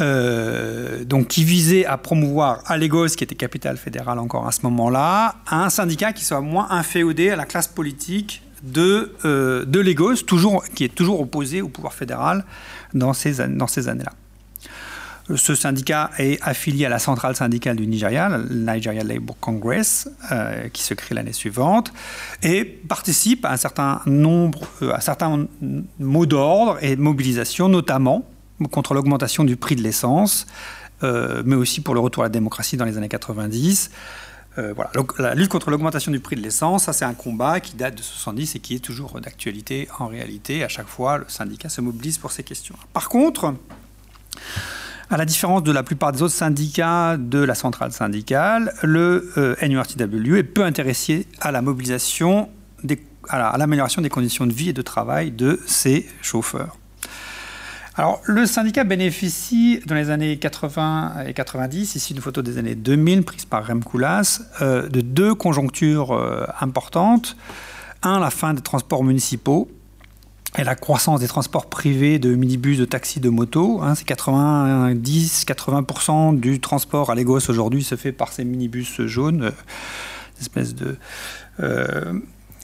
euh, donc qui visait à promouvoir à Lagos, qui était capitale fédérale encore à ce moment-là, un syndicat qui soit moins inféodé à la classe politique de, euh, de Lagos, toujours, qui est toujours opposé au pouvoir fédéral dans ces, dans ces années-là. Ce syndicat est affilié à la centrale syndicale du Nigeria, le Nigeria Labour Congress, euh, qui se crée l'année suivante, et participe à un certain nombre, euh, à certains mots d'ordre et de mobilisation, notamment contre l'augmentation du prix de l'essence, euh, mais aussi pour le retour à la démocratie dans les années 90. Euh, la lutte contre l'augmentation du prix de l'essence, ça c'est un combat qui date de 70 et qui est toujours d'actualité en réalité. À chaque fois, le syndicat se mobilise pour ces questions. Par contre, à la différence de la plupart des autres syndicats de la centrale syndicale, le euh, NURTW est peu intéressé à la mobilisation, à l'amélioration des conditions de vie et de travail de ses chauffeurs. Alors, le syndicat bénéficie dans les années 80 et 90, ici une photo des années 2000 prise par Rem Koolhaas, euh, de deux conjonctures euh, importantes. Un, la fin des transports municipaux et la croissance des transports privés de minibus, de taxis, de motos. Hein, c'est 90-80% du transport à Lagos aujourd'hui se fait par ces minibus jaunes, euh, espèce de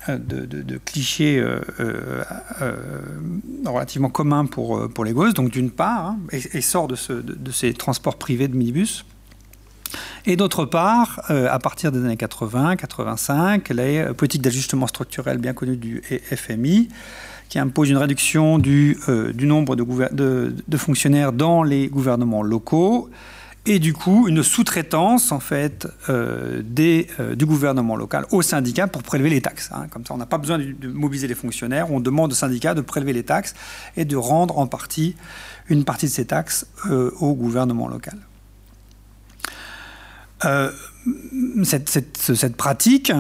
de, de, clichés euh, euh, relativement communs pour, les gosses, donc d'une part, hein, et, sort de, ce, de, de, ces transports privés de minibus. Et d'autre part, euh, à partir des années 80-85, les politiques d'ajustement structurel bien connues du FMI, qui impose une réduction du, euh, nombre de, fonctionnaires dans les gouvernements locaux, et du coup une sous-traitance en fait euh, euh, du gouvernement local au syndicat pour prélever les taxes. Hein. Comme ça, on n'a pas besoin de, mobiliser les fonctionnaires, on demande au syndicat de prélever les taxes et de rendre en partie une partie de ces taxes euh, au gouvernement local. Cette, pratique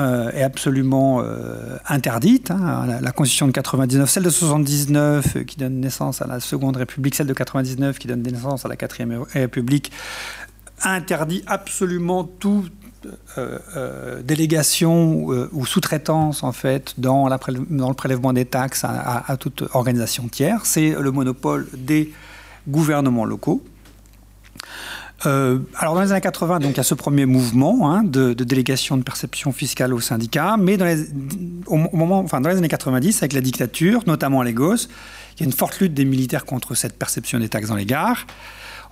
euh, est absolument euh, interdite. Hein. La, Constitution de 99, celle de 79 euh, qui donne naissance à la Seconde République, celle de 99 qui donne naissance à la Quatrième République, interdit absolument toute délégation ou sous-traitance en fait dans, la dans, le prélèvement des taxes à, à toute organisation tiers. C'est le monopole des gouvernements locaux. Euh, alors dans les années 80, donc il y a ce premier mouvement hein, de, délégation de perception fiscale au syndicat, mais dans les, au, moment, enfin dans les années 90, avec la dictature, notamment à Lagos, il y a une forte lutte des militaires contre cette perception des taxes dans les gares.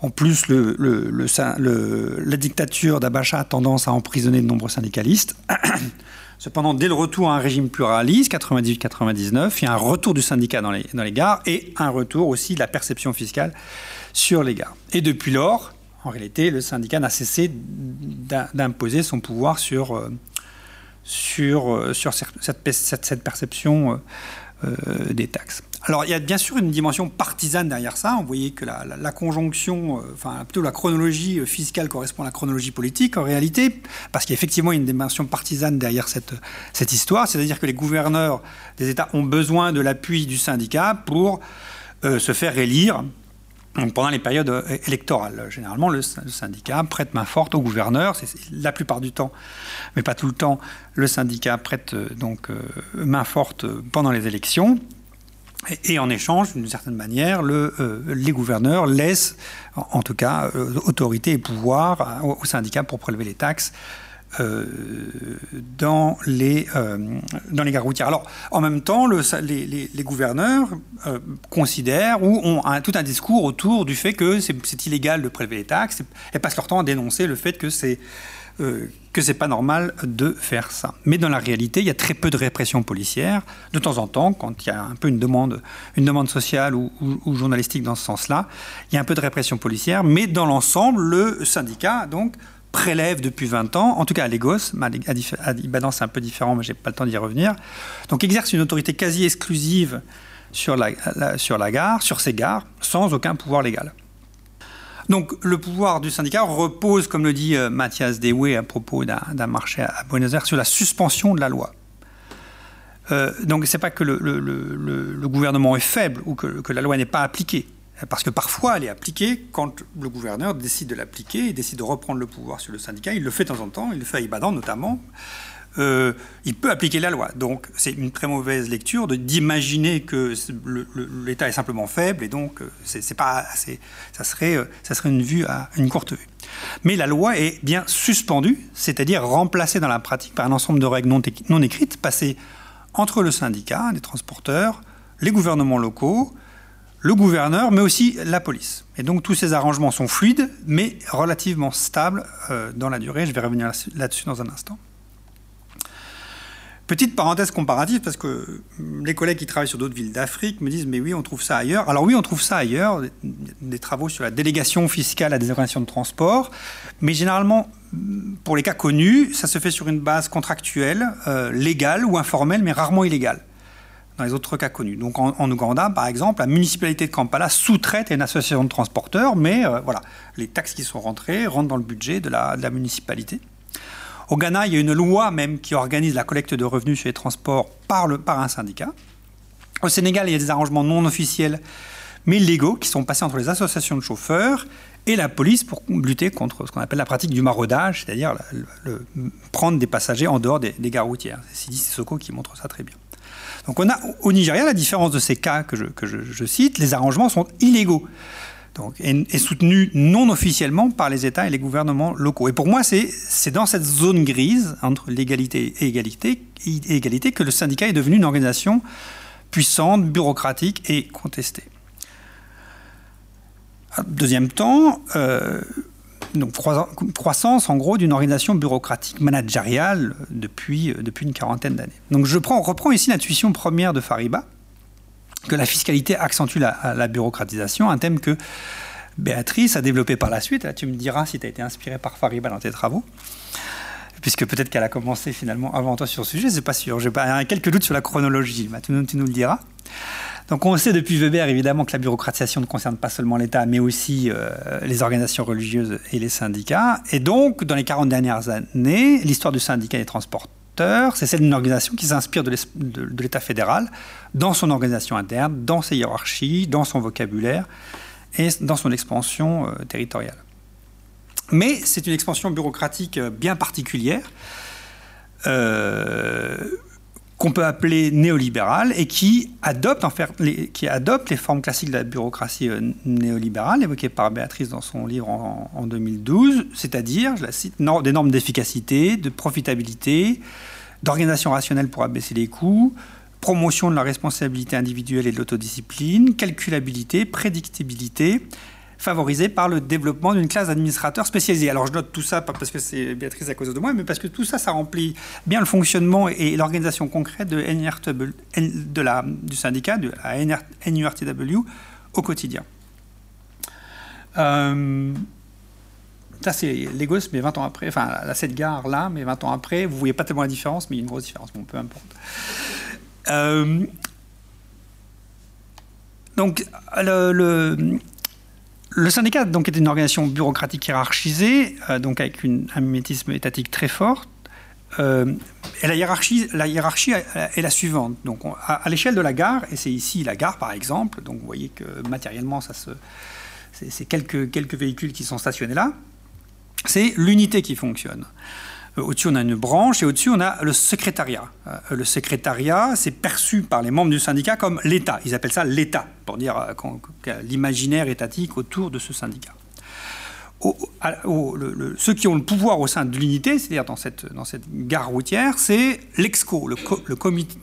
En plus, la dictature d'Abacha a tendance à emprisonner de nombreux syndicalistes. Cependant, dès le retour à un régime pluraliste, 98-99, il y a un retour du syndicat dans les, dans les gares et un retour aussi de la perception fiscale sur les gares. Et depuis lors, en réalité, le syndicat n'a cessé d'imposer son pouvoir sur, euh, euh, cette, perception euh, des taxes. Alors, il y a bien sûr une dimension partisane derrière ça. On voyait que la, conjonction, enfin plutôt la chronologie fiscale correspond à la chronologie politique en réalité, parce qu'il y a effectivement une dimension partisane derrière cette, histoire. C'est-à-dire que les gouverneurs des États ont besoin de l'appui du syndicat pour se faire élire pendant les périodes électorales. Généralement, le, syndicat prête main forte au gouverneur, la plupart du temps, mais pas tout le temps, le syndicat prête donc main forte pendant les élections. Et, en échange, d'une certaine manière, le, euh, les gouverneurs laissent, en, tout cas, euh, autorité et pouvoir aux syndicats pour prélever les taxes euh, dans, les, dans les gares routières. Alors, en même temps, le, les, gouverneurs considèrent ou ont tout un discours autour du fait que c'est illégal de prélever les taxes et passent leur temps à dénoncer le fait que c'est euh, que pas normal de faire ça. Mais dans la réalité, il y a très peu de répression policière. De temps en temps, quand il y a un peu une demande, une demande sociale ou, journalistique dans ce sens-là, il y a un peu de répression policière. Mais dans l'ensemble, le syndicat donc prélève depuis 20 ans, en tout cas à Lagos, à Ibadan c'est un peu différent, mais j'ai pas le temps d'y revenir. Donc exerce une autorité quasi exclusive sur la, sur la gare, sur ces gares, sans aucun pouvoir légal. Donc le pouvoir du syndicat repose, comme le dit euh, Mathias Dewey à propos d'un marché à Buenos Aires, sur la suspension de la loi. Euh, donc c'est pas que le, gouvernement est faible ou que, la loi n'est pas appliquée, parce que parfois elle est appliquée quand le gouverneur décide de l'appliquer et décide de reprendre le pouvoir sur le syndicat. Il le fait de temps en temps, il le fait à Ibadan notamment. Euh, il peut appliquer la loi. Donc c'est une très mauvaise lecture d'imaginer que l'État est simplement faible et donc euh, pas ça serait euh, ça serait une vue à une courte vue. Mais la loi est bien suspendue, c'est-à-dire remplacée dans la pratique par un ensemble de règles non, écrites passées entre le syndicat des transporteurs, les gouvernements locaux, le gouverneur, mais aussi la police. Et donc tous ces arrangements sont fluides, mais relativement stables dans la durée. Je vais revenir là-dessus dans un instant. Petite parenthèse comparative, parce que les collègues qui travaillent sur d'autres villes d'Afrique me disent, mais oui, on trouve ça ailleurs. Alors oui, on trouve ça ailleurs, des, travaux sur la délégation fiscale à des organisations de transport, mais généralement, pour les cas connus, ça se fait sur une base contractuelle, euh, légale ou informelle, mais rarement illégale dans les autres cas connus. Donc en, Ouganda, par exemple, la municipalité de Kampala sous-traite une association de transporteurs, mais euh, voilà, les taxes qui sont rentrées rentrent dans le budget de la municipalité. Au Ghana, il y a une loi même qui organise la collecte de revenus sur les transports par, un syndicat. Au Sénégal, il y a des arrangements non officiels mais légaux qui sont passés entre les associations de chauffeurs et la police pour lutter contre ce qu'on appelle la pratique du maraudage, c'est-à-dire le, prendre des passagers en dehors des, gares routières. C'est Sidi Sissoko qui montre ça très bien. Donc on a au Nigeria, la différence de ces cas que je cite, les arrangements sont illégaux donc, est, soutenu non officiellement par les États et les gouvernements locaux. Et pour moi, c'est dans cette zone grise entre l'égalité et égalité, et que le syndicat est devenu une organisation puissante, bureaucratique et contestée. Deuxième temps, euh, donc croissance en gros d'une organisation bureaucratique managériale depuis, depuis une quarantaine d'années. Donc je prends, reprends ici l'intuition première de Fariba, que la fiscalité accentue la, bureaucratisation, un thème que Béatrice a développé par la suite. Tu me diras si tu as été inspiré par Fariba dans tes travaux, puisque peut-être qu'elle a commencé finalement avant toi sur ce sujet, c'est pas sûr. J'ai quelques doutes sur la chronologie, tu, nous le diras. Donc on sait depuis Weber évidemment que la bureaucratisation ne concerne pas seulement l'État, mais aussi euh, les organisations religieuses et les syndicats. Et donc, dans les 40 dernières années, l'histoire du syndicat des transports c'est celle d'une organisation qui s'inspire de l'État fédéral dans son organisation interne, dans ses hiérarchies, dans son vocabulaire et dans son expansion euh, territoriale. Mais c'est une expansion bureaucratique euh, bien particulière qu'on peut appeler néolibérale et qui adopte, les, formes classiques de la bureaucratie néolibérale évoquées par Béatrice dans son livre en, en 2012, c'est-à-dire, je la cite, des normes d'efficacité, de profitabilité, d'organisation rationnelle pour abaisser les coûts, promotion de la responsabilité individuelle et de l'autodiscipline, calculabilité, prédictibilité, favorisée par le développement d'une classe d'administrateurs spécialisés. Alors je note tout ça, pas parce que c'est Béatrice à cause de moi, mais parce que tout ça, ça remplit bien le fonctionnement et l'organisation concrète de, de la, du syndicat, de la NURTW, au quotidien. Euh, ça, c'est Lagos, mais 20 ans après. Enfin, cette gare-là, mais 20 ans après, vous voyez pas tellement la différence, mais il y a une grosse différence. Bon, peu importe. Euh, donc, le, syndicat donc, est une organisation bureaucratique hiérarchisée, euh, donc avec un mimétisme étatique très fort. Euh, et la hiérarchie, est la suivante. Donc, à, l'échelle de la gare, et c'est ici la gare par exemple, donc vous voyez que matériellement, ça c'est quelques, quelques véhicules qui sont stationnés là c'est l'unité qui fonctionne. Euh, au-dessus, on a une branche et au-dessus, on a le secrétariat. Euh, le secrétariat, c'est perçu par les membres du syndicat comme l'État. Ils appellent ça l'État, pour dire euh, l'imaginaire étatique autour de ce syndicat. ceux qui ont le pouvoir au sein de l'unité, c'est-à-dire dans cette, dans cette gare routière, c'est l'EXCO, le, comité,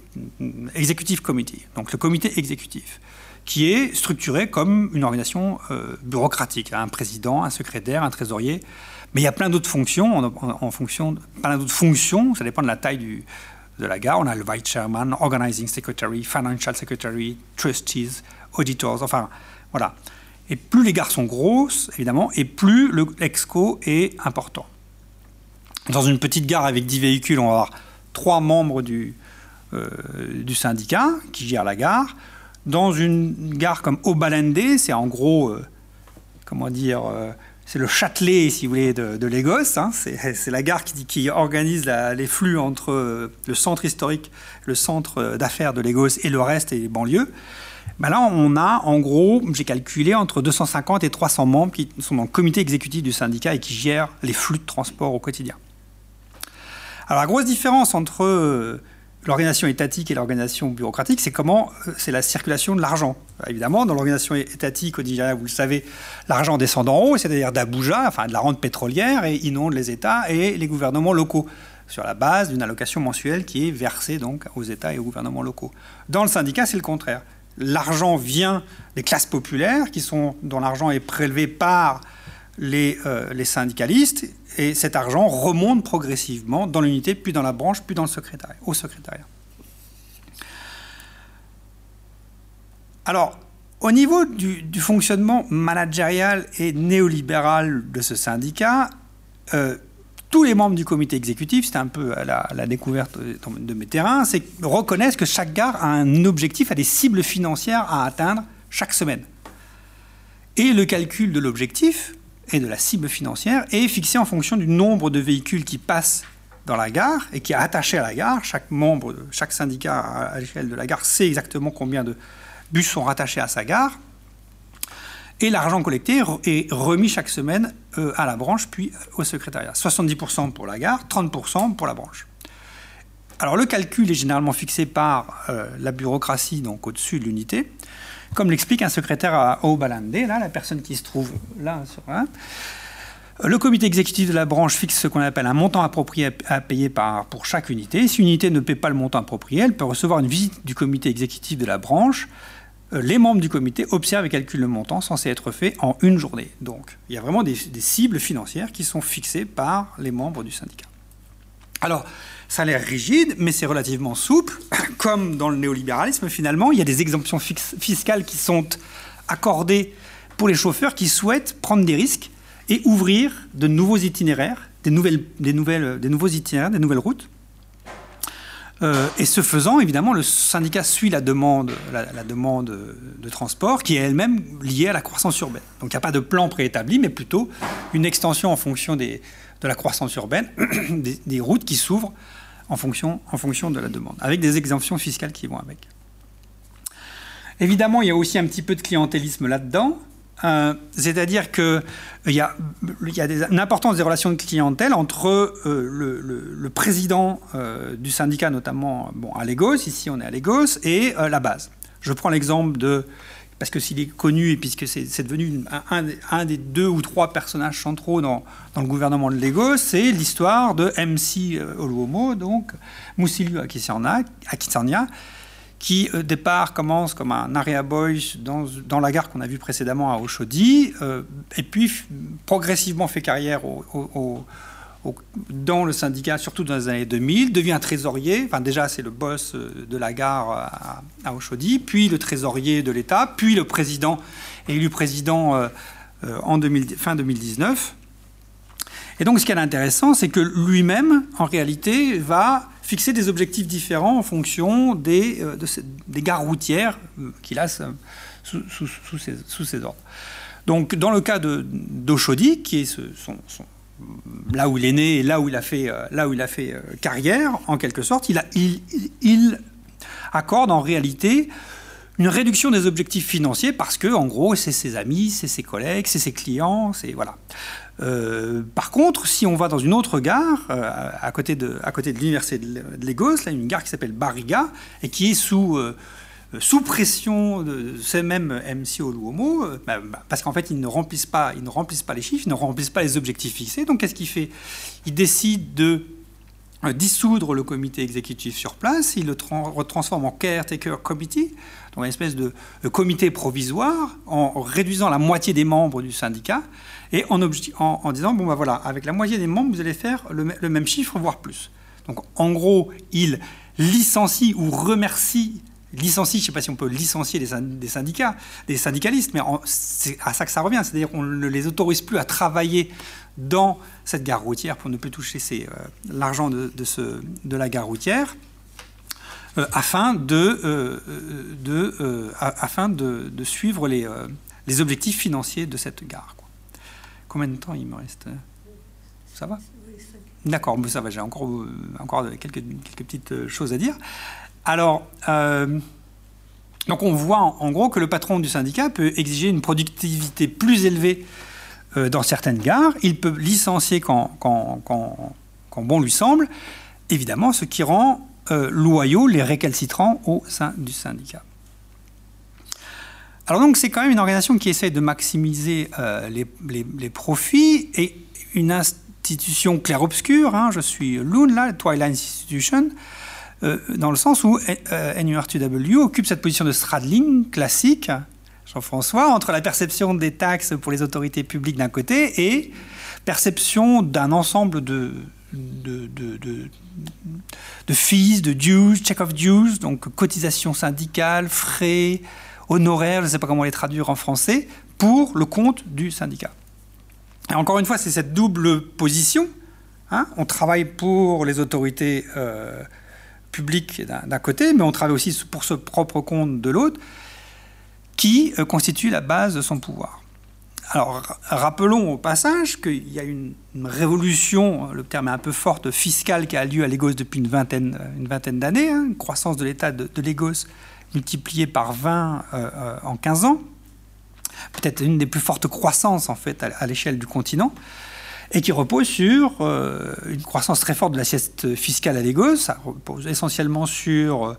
executive committee, donc le comité exécutif, qui est structuré comme une organisation bureaucratique, un président, un secrétaire, un trésorier, mais il y a plein d'autres fonctions, en, fonction, plein d'autres fonctions, ça dépend de la taille de la gare. On a le Vice Chairman, Organizing Secretary, Financial Secretary, Trustees, Auditors, enfin, voilà. Et plus les gares sont grosses, évidemment, et plus l'exco est important. Dans une petite gare avec 10 véhicules, on va avoir trois membres du, euh, du syndicat qui gèrent la gare. Dans une gare comme Obalende, c'est en gros, euh, comment dire, euh, c'est le Châtelet, si vous voulez, de, Lagos. Hein. C'est la gare qui, organise les flux entre euh, le centre historique, le centre euh, d'affaires de Lagos et le reste et les banlieues. Ben là, on a en gros, j'ai calculé, entre 250 et 300 membres qui sont dans le comité exécutif du syndicat et qui gèrent les flux de transport au quotidien. Alors la grosse différence entre euh, l'organisation étatique et l'organisation bureaucratique, c'est comment euh, c'est la circulation de l'argent. Évidemment, dans l'organisation étatique au Nigeria, vous le savez, l'argent descend d'en haut, c'est-à-dire d'Abuja, enfin de la rente pétrolière, et inonde les États et les gouvernements locaux sur la base d'une allocation mensuelle qui est versée donc aux États et aux gouvernements locaux. Dans le syndicat, c'est le contraire. L'argent vient des classes populaires, qui sont, dont l'argent est prélevé par les, euh, les syndicalistes, et cet argent remonte progressivement dans l'unité, puis dans la branche, puis dans le secrétariat, au secrétariat. Alors, au niveau du, fonctionnement managérial et néolibéral de ce syndicat, euh, tous les membres du comité exécutif, c'est un peu la, la, découverte de mes terrains, reconnaissent que chaque gare a un objectif, a des cibles financières à atteindre chaque semaine. Et le calcul de l'objectif et de la cible financière est fixé en fonction du nombre de véhicules qui passent dans la gare et qui est attaché à la gare. Chaque membre, chaque syndicat à l'échelle de la gare sait exactement combien de bus sont rattachés à sa gare. Et l'argent collecté est remis chaque semaine euh, à la branche puis au secrétariat. 70% pour la gare, 30% pour la branche. Alors le calcul est généralement fixé par euh, la bureaucratie, donc au-dessus de l'unité comme l'explique un secrétaire à Obalande, là, la personne qui se trouve là sur Le comité exécutif de la branche fixe ce qu'on appelle un montant approprié à payer par, pour chaque unité. Si une unité ne paie pas le montant approprié, elle peut recevoir une visite du comité exécutif de la branche. Euh, les membres du comité observent et calculent le montant censé être fait en une journée. Donc, il y a vraiment des, des cibles financières qui sont fixées par les membres du syndicat. Alors, ça a l'air rigide, mais c'est relativement souple. Comme dans le néolibéralisme, finalement, il y a des exemptions fiscales qui sont accordées pour les chauffeurs qui souhaitent prendre des risques et ouvrir de nouveaux itinéraires, des, nouvelles, des, nouvelles, des nouveaux itinéraires, des nouvelles routes. Euh, et ce faisant, évidemment, le syndicat suit la demande, la, demande de transport qui est elle-même liée à la croissance urbaine. Donc il n'y a pas de plan préétabli, mais plutôt une extension en fonction de la croissance urbaine, des routes qui s'ouvrent en fonction, en fonction de la demande, avec des exemptions fiscales qui vont avec. Évidemment, il y a aussi un petit peu de clientélisme là-dedans. Euh, c'est-à-dire qu'il y a, y a une importance des relations de clientèle entre euh, le, président euh, du syndicat, notamment bon, à Lagos, ici on est à Lagos, et la base. Je prends l'exemple de parce que s'il est connu et puisque c'est devenu un, des deux ou trois personnages centraux dans, le gouvernement de Lagos, c'est l'histoire de MC euh, Oluomo, donc Moussiliu Akisanya, qui au départ commence comme un area boy dans, la gare qu'on a vue précédemment à Auchaudy, et puis progressivement fait carrière au, dans le syndicat, surtout dans les années 2000, devient trésorier. Enfin, déjà, c'est le boss de la gare à, à puis le trésorier de l'État, puis le président, élu président en fin 2019. Et donc, ce qui est intéressant, c'est que lui-même, en réalité, va fixer des objectifs différents en fonction des, euh, des gares routières euh, qu'il a sous, ses, ordres. Donc, dans le cas d'Auchaudy, qui est son, là où il est né et là où il a fait, euh, fait carrière, en quelque sorte, il, accorde en réalité une réduction des objectifs financiers parce que, en gros, c'est ses amis, c'est ses collègues, c'est ses clients, c'est voilà. Euh, par contre, si on va dans une autre gare, euh, à côté de, de l'université de Lagos, là, une gare qui s'appelle Bariga, et qui est sous, euh, sous pression de ces mêmes MC Oluomo, bah, bah, parce qu'en fait, ils ne, remplissent pas, ils ne remplissent pas les chiffres, ils ne remplissent pas les objectifs fixés. Donc, qu'est-ce qu'il fait? Il décide de dissoudre le comité exécutif sur place, il le retransforme en caretaker committee, donc une espèce de comité provisoire, en réduisant la moitié des membres du syndicat, et en, disant, bon ben voilà, avec la moitié des membres, vous allez faire le, même chiffre, voire plus. Donc en gros, il licencie ou remercie, licencie, je ne sais pas si on peut licencier des, syndicats, des syndicalistes, mais c'est à ça que ça revient, c'est-à-dire qu'on ne les autorise plus à travailler dans cette gare routière pour ne plus toucher euh, l'argent de, de, de, la gare routière. Euh, afin, de, euh, de afin de, suivre les, les objectifs financiers de cette gare. Combien de temps il me reste? Ça va? D'accord, ça va, j'ai encore, euh, encore quelques, quelques, petites choses à dire. Alors, euh, on voit en, gros que le patron du syndicat peut exiger une productivité plus élevée dans certaines gares. Il peut licencier quand, bon lui semble, évidemment, ce qui rend loyaux les récalcitrants au sein du syndicat. Alors donc c'est quand même une organisation qui essaie de maximiser euh, les, profits et une institution clair-obscure. Hein, je suis Loon, Twilight Institution, euh, dans le sens où euh, NURTW occupe cette position de straddling classique, Jean-François, entre la perception des taxes pour les autorités publiques d'un côté et perception d'un ensemble de, de, de, de, fees, de dues, check of dues, donc cotisations syndicales, frais, honoraires, je ne sais pas comment les traduire en français, pour le compte du syndicat. Encore une fois, c'est cette double position. Hein. on travaille pour les autorités euh, publiques d'un côté, mais on travaille aussi pour ce propre compte de l'autre, qui euh, constitue la base de son pouvoir. Alors, rappelons au passage qu'il y a une, révolution, le terme est un peu fort, fiscale qui a lieu à Lagos depuis une vingtaine, vingtaine d'années, hein, une croissance de l'État de, de Lagos multiplié par 20 euh, euh, en 15 ans, peut-être une des plus fortes croissances en fait à, l'échelle du continent, et qui repose sur euh, une croissance très forte de l'assiette fiscale à Lagos. Ça repose essentiellement sur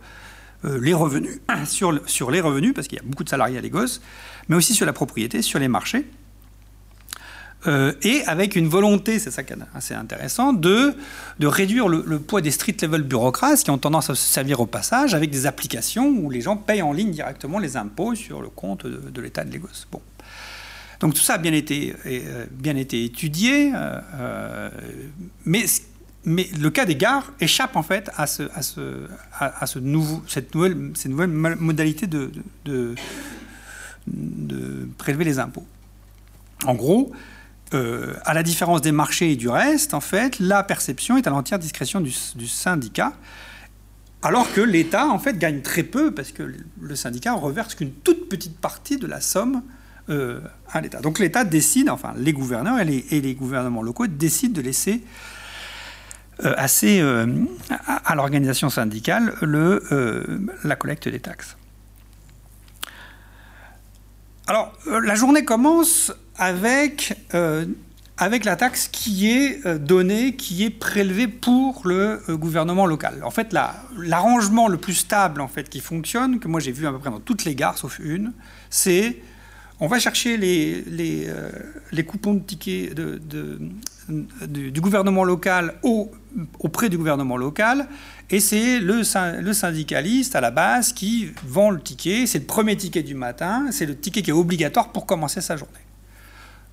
les revenus, sur, les revenus, parce qu'il y a beaucoup de salariés à Lagos, mais aussi sur la propriété, sur les marchés. Euh, et avec une volonté, c'est ça qui est assez intéressant, de, de réduire le, poids des street level bureaucrates qui ont tendance à se servir au passage avec des applications où les gens payent en ligne directement les impôts sur le compte de, l'État de Lagos. Bon. Donc tout ça a bien été, euh, étudié, euh, mais, mais le cas des gares échappe en fait à, cette nouvelle, modalité de, prélever les impôts. En gros, euh, à la différence des marchés et du reste, en fait, la perception est à l'entière discrétion du, syndicat, alors que l'État, en fait, gagne très peu, parce que le syndicat reverse qu'une toute petite partie de la somme euh, à l'État. Donc l'État décide, enfin les gouverneurs et les, gouvernements locaux décident de laisser euh, assez à, l'organisation syndicale le, la collecte des taxes. Alors, la journée commence avec, euh, avec la taxe qui est euh, donnée, qui est prélevée pour le euh, gouvernement local. En fait, l'arrangement le plus stable en fait, qui fonctionne, que moi j'ai vu à peu près dans toutes les gares, sauf une, c'est on va chercher les, les coupons de tickets du gouvernement local au, auprès du gouvernement local. Et c'est le, syndicaliste à la base qui vend le ticket. C'est le premier ticket du matin. C'est le ticket qui est obligatoire pour commencer sa journée.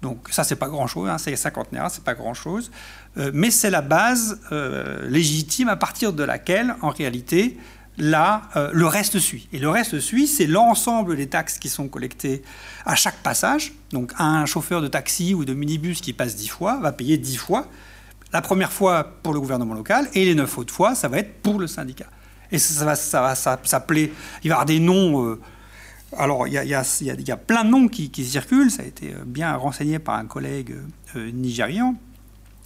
Donc ça, c'est pas grand-chose, hein, c'est 50 ce c'est pas grand-chose, euh, mais c'est la base euh, légitime à partir de laquelle, en réalité, là, euh, le reste suit. Et le reste suit, c'est l'ensemble des taxes qui sont collectées à chaque passage. Donc un chauffeur de taxi ou de minibus qui passe 10 fois va payer 10 fois. La première fois pour le gouvernement local et les 9 autres fois, ça va être pour le syndicat. Et ça, va, ça va s'appeler, il va y avoir des noms alors, il y, a, plein de noms qui, circulent, ça a été euh, bien renseigné par un collègue euh, nigérian.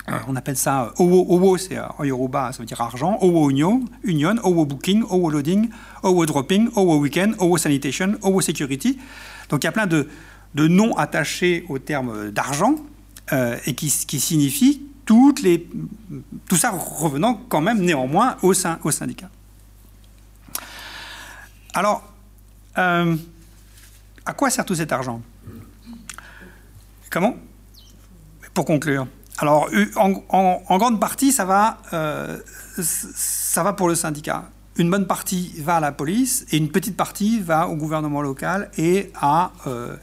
Euh, on appelle ça Owo, Owo c'est en Yoruba, ça veut dire argent, Owo Union, Union, Owo Booking, Owo Loading, Owo Dropping, Owo Weekend, Owo Sanitation, Owo Security. Donc il y a plein de, noms attachés au terme d'argent et qui, qui signifient toutes les, tout ça revenant quand même néanmoins au, sein, au syndicat. Alors, euh, à quoi sert tout cet argent? Comment? Pour conclure. Alors, en, grande partie, ça va, euh, ça va pour le syndicat. Une bonne partie va à la police et une petite partie va au gouvernement local et à, euh,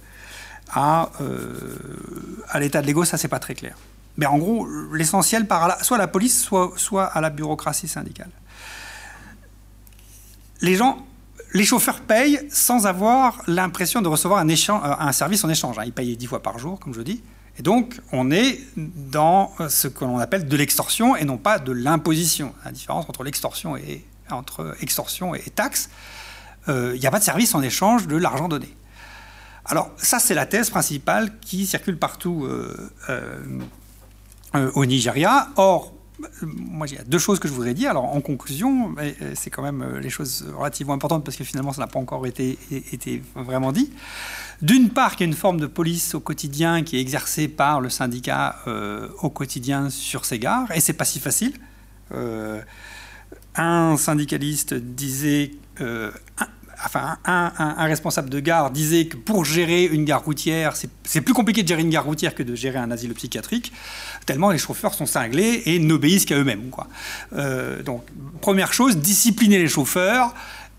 à l'état de l'ego, ça c'est pas très clair. Mais en gros, l'essentiel part soit à la police, soit, à la bureaucratie syndicale. Les chauffeurs payent sans avoir l'impression de recevoir un, euh, service en échange. Hein. Ils payent 10 fois par jour, comme je dis. Et donc, on est dans ce que l'on appelle de l'extorsion et non pas de l'imposition. La différence entre l'extorsion et, entre extorsion et taxe, euh, il n'y a pas de service en échange de l'argent donné. Alors, ça, c'est la thèse principale qui circule partout euh, au Nigeria. Or, moi, il y a deux choses que je voudrais dire. Alors, en conclusion, c'est quand même euh, les choses relativement importantes parce que finalement, ça n'a pas encore été, vraiment dit. D'une part, qu'il y a une forme de police au quotidien qui est exercée par le syndicat euh, au quotidien sur ces gares, et c'est pas si facile. Euh, un syndicaliste disait, enfin, un, responsable de gare disait que pour gérer une gare routière, c'est plus compliqué de gérer une gare routière que de gérer un asile psychiatrique, tellement les chauffeurs sont cinglés et n'obéissent qu'à eux-mêmes. Euh, donc, première chose, discipliner les chauffeurs,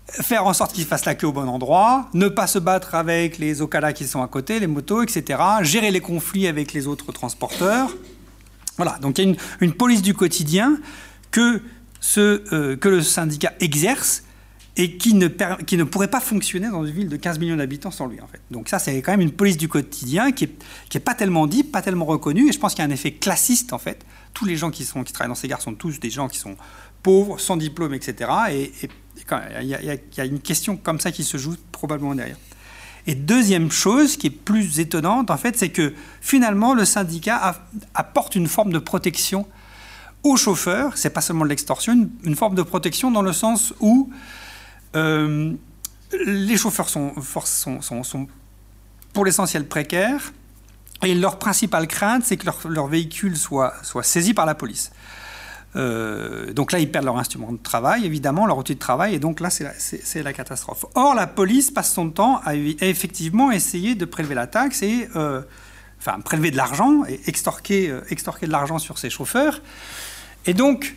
faire en sorte qu'ils fassent la queue au bon endroit, ne pas se battre avec les Okada qui sont à côté, les motos, etc., gérer les conflits avec les autres transporteurs. Voilà, donc il y a une, police du quotidien que, euh, que le syndicat exerce et qui ne, qui ne pourrait pas fonctionner dans une ville de 15 millions d'habitants sans lui. En fait. Donc ça, c'est quand même une police du quotidien qui n'est qui est pas tellement dit, pas tellement reconnue, et je pense qu'il y a un effet classiste, en fait. Tous les gens qui, sont, qui travaillent dans ces gares sont tous des gens qui sont pauvres, sans diplôme, etc. Et il y, a une question comme ça qui se joue probablement derrière. Et deuxième chose qui est plus étonnante, en fait, c'est que finalement, le syndicat apporte une forme de protection aux chauffeurs, c'est pas seulement de l'extorsion, une, forme de protection dans le sens où euh, les chauffeurs sont, pour l'essentiel précaires et leur principale crainte, c'est que leur, véhicule soit, soit, saisi par la police. Euh, donc là, ils perdent leur instrument de travail, évidemment, leur outil de travail, et donc là, c'est la, catastrophe. Or, la police passe son temps à, effectivement essayer de prélever la taxe et, euh, enfin, prélever de l'argent et extorquer, extorquer de l'argent sur ses chauffeurs. Et donc,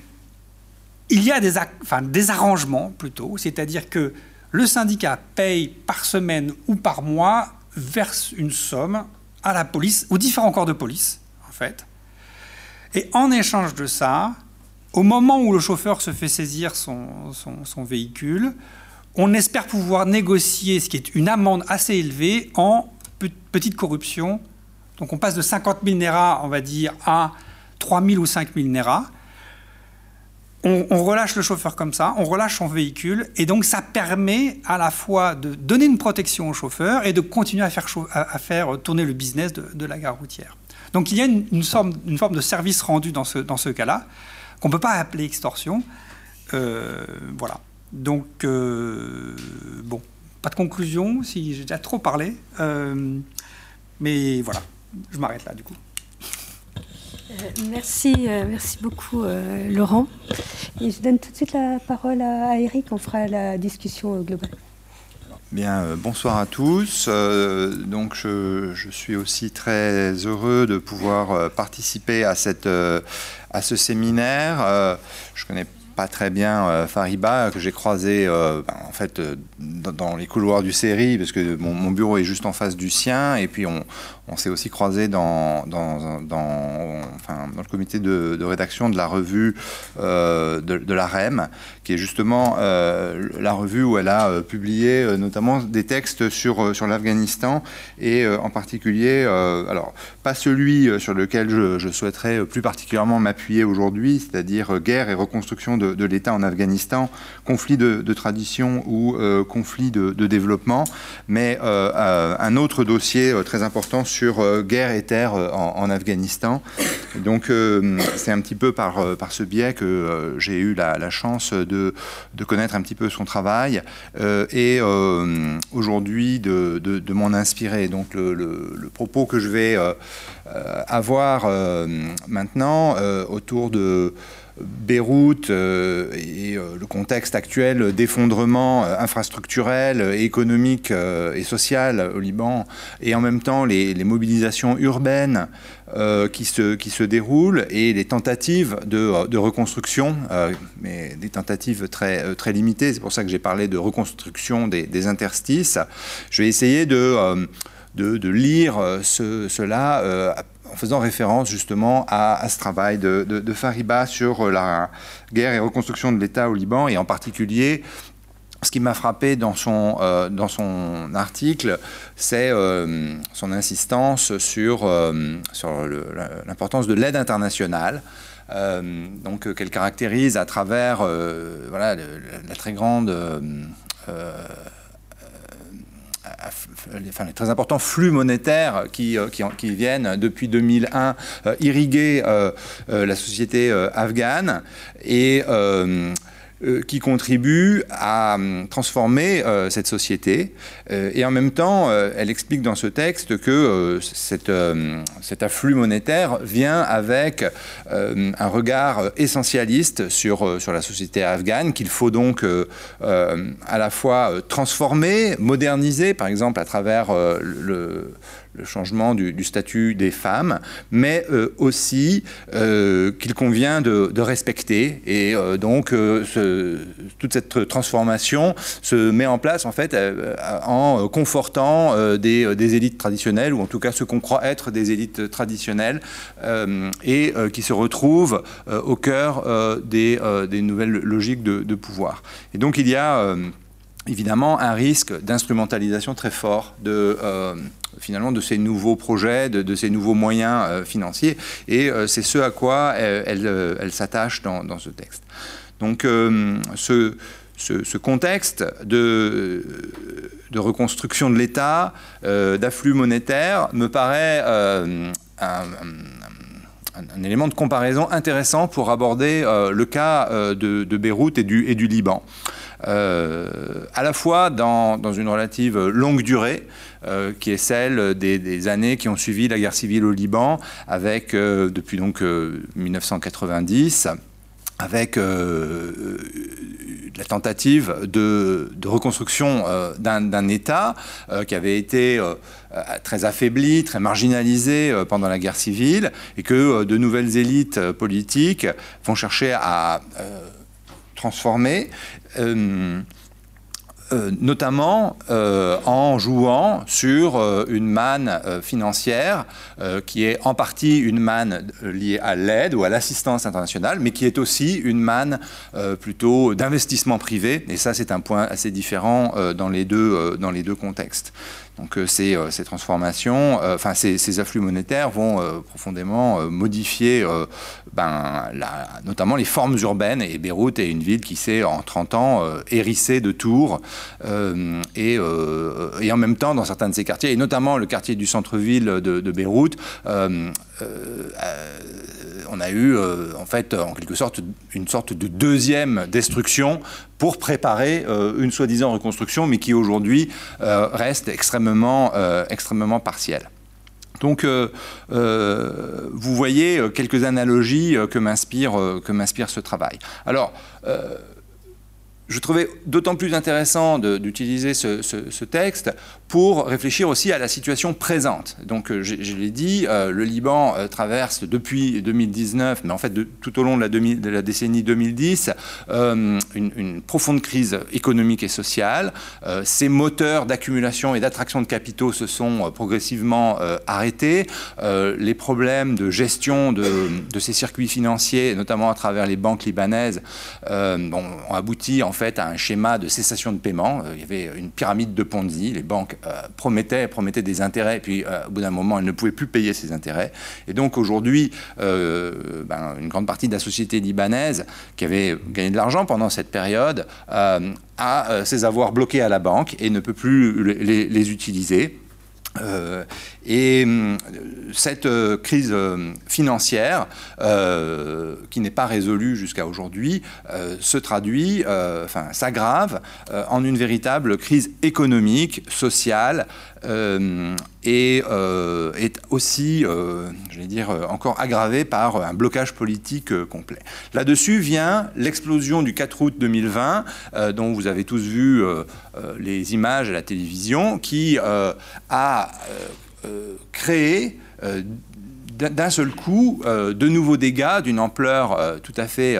il y a des, arrangements plutôt, c'est-à-dire que le syndicat paye par semaine ou par mois, verse une somme à la police, aux différents corps de police, en fait. Et en échange de ça, au moment où le chauffeur se fait saisir son, son, véhicule, on espère pouvoir négocier ce qui est une amende assez élevée en petite corruption. Donc on passe de 50 000 NERA, on va dire, à 3 000 ou 5 000 NERA on, relâche le chauffeur comme ça, on relâche son véhicule, et donc ça permet à la fois de donner une protection au chauffeur et de continuer à faire, tourner le business de, la gare routière. Donc il y a une, forme, de service rendu dans ce, dans ce cas-là, qu'on ne peut pas appeler extorsion. Euh, voilà. Donc, euh, bon, pas de conclusion, si j'ai déjà trop parlé. Euh, mais voilà, je m'arrête là du coup. Euh, merci, euh, merci beaucoup euh, Laurent. Et je donne tout de suite la parole à, Eric, on fera la discussion globale. Bien, bonsoir à tous. donc, je, suis aussi très heureux de pouvoir participer à, cette, à ce séminaire. je connais pas très bien euh, Fariba, que j'ai croisé euh, ben, en fait euh, dans, les couloirs du série, parce que mon, bureau est juste en face du sien, et puis on, on s'est aussi croisé dans, le comité de, rédaction de la revue de, de, la REM, qui est justement la revue où elle a publié notamment des textes sur, l'Afghanistan, et en particulier, alors pas celui sur lequel je, souhaiterais plus particulièrement m'appuyer aujourd'hui, c'est-à-dire guerre et reconstruction de l'État en Afghanistan, conflit de, tradition ou euh, conflit de, développement, mais euh, euh, un autre dossier très important sur guerre et terre en, Afghanistan. Donc c'est un petit peu par, par ce biais que j'ai eu la, chance de, de, connaître un petit peu son travail et aujourd'hui de, m'en inspirer. Donc le, le, propos que je vais avoir maintenant autour de Beyrouth euh, et euh, le contexte actuel d'effondrement euh, infrastructurel, économique et social au Liban, et en même temps les, mobilisations urbaines qui, se, qui se déroulent et les tentatives de, reconstruction, mais des tentatives très, très limitées. C'est pour ça que j'ai parlé de reconstruction des, interstices. Je vais essayer de, de, lire cela en faisant référence justement à, ce travail de, Fariba sur la guerre et reconstruction de l'État au Liban, et en particulier ce qui m'a frappé dans son, euh, article, c'est euh, son insistance sur, euh, l'importance de l'aide internationale. donc qu'elle caractérise à travers la, très grande les très importants flux monétaires qui, euh, qui, qui viennent depuis 2001 euh, irriguer euh, la société afghane. Et qui contribue à hum, transformer euh, cette société. Euh, et en même temps, elle explique dans ce texte que cet afflux monétaire vient avec un regard essentialiste sur, sur la société afghane, qu'il faut donc à la fois transformer, moderniser, par exemple à travers le le changement du, statut des femmes, mais euh, aussi euh, qu'il convient de, respecter. Et euh, donc, toute cette transformation se met en place en fait en confortant des, élites traditionnelles, ou en tout cas ce qu'on croit être des élites traditionnelles, et qui se retrouvent au cœur des, des, nouvelles logiques de, de, pouvoir. Et donc, il y a évidemment un risque d'instrumentalisation très fort de finalement de ces nouveaux projets, de, ces nouveaux moyens euh, financiers. Et euh, c'est ce à quoi elle, elle, s'attache dans, ce texte. Donc euh, ce, ce, contexte de, de, reconstruction de l'État, d'afflux monétaire, me paraît un, un, élément de comparaison intéressant pour aborder le cas de, de, Beyrouth et du, et du Liban. À la fois dans, une relative longue durée, euh, qui est celle des, années qui ont suivi la guerre civile au Liban, avec, euh, depuis donc 1990, euh, avec la tentative de, reconstruction d'un État qui avait été très affaibli, très marginalisé pendant la guerre civile, et que de nouvelles élites politiques vont chercher à transformer. Euh, notamment euh, en jouant sur euh, une manne financière qui est en partie une manne liée à l'aide ou à l'assistance internationale, mais qui est aussi une manne plutôt d'investissement privé. Et ça, c'est un point assez différent dans les deux contextes. Donc euh, ces, euh, ces, transformations, euh, enfin ces, afflux monétaires vont profondément modifier ben, notamment les formes urbaines. Et Beyrouth est une ville qui s'est en 30 ans hérissée de tours. Et, et, en même temps, dans certains de ces quartiers, et notamment le quartier du centre-ville de, de, Beyrouth, on a eu en fait en quelque sorte une sorte de deuxième destruction pour préparer euh, une soi-disant reconstruction, mais qui aujourd'hui euh, reste extrêmement, euh, extrêmement partielle. Donc, vous voyez quelques analogies que m'inspire ce travail. Alors, je trouvais d'autant plus intéressant d'utiliser ce, texte pour réfléchir aussi à la situation présente. Donc, euh, je, l'ai dit, euh, le Liban euh, traverse depuis 2019, mais en fait tout au long de la, de la décennie 2010, une, profonde crise économique et sociale. ces moteurs d'accumulation et d'attraction de capitaux se sont progressivement arrêtés. les problèmes de gestion de, de, ces circuits financiers, notamment à travers les banques libanaises, ont abouti en fait à un schéma de cessation de paiement. il y avait une pyramide de Ponzi. Les banques promettait, promettait des intérêts, et puis euh, au bout d'un moment, elle ne pouvait plus payer ces intérêts. Et donc aujourd'hui, euh, ben, une grande partie de la société libanaise qui avait gagné de l'argent pendant cette période a ses avoirs bloqués à la banque et ne peut plus les utiliser. Euh, et euh, cette euh, crise financière, qui n'est pas résolue jusqu'à aujourd'hui, se traduit, enfin s'aggrave en une véritable crise économique, sociale, et est aussi, je vais dire, encore aggravée par un blocage politique complet. Là-dessus vient l'explosion du 4 août 2020, dont vous avez tous vu les images à la télévision, qui a euh, euh, créer euh, d'un seul coup de nouveaux dégâts d'une ampleur tout à fait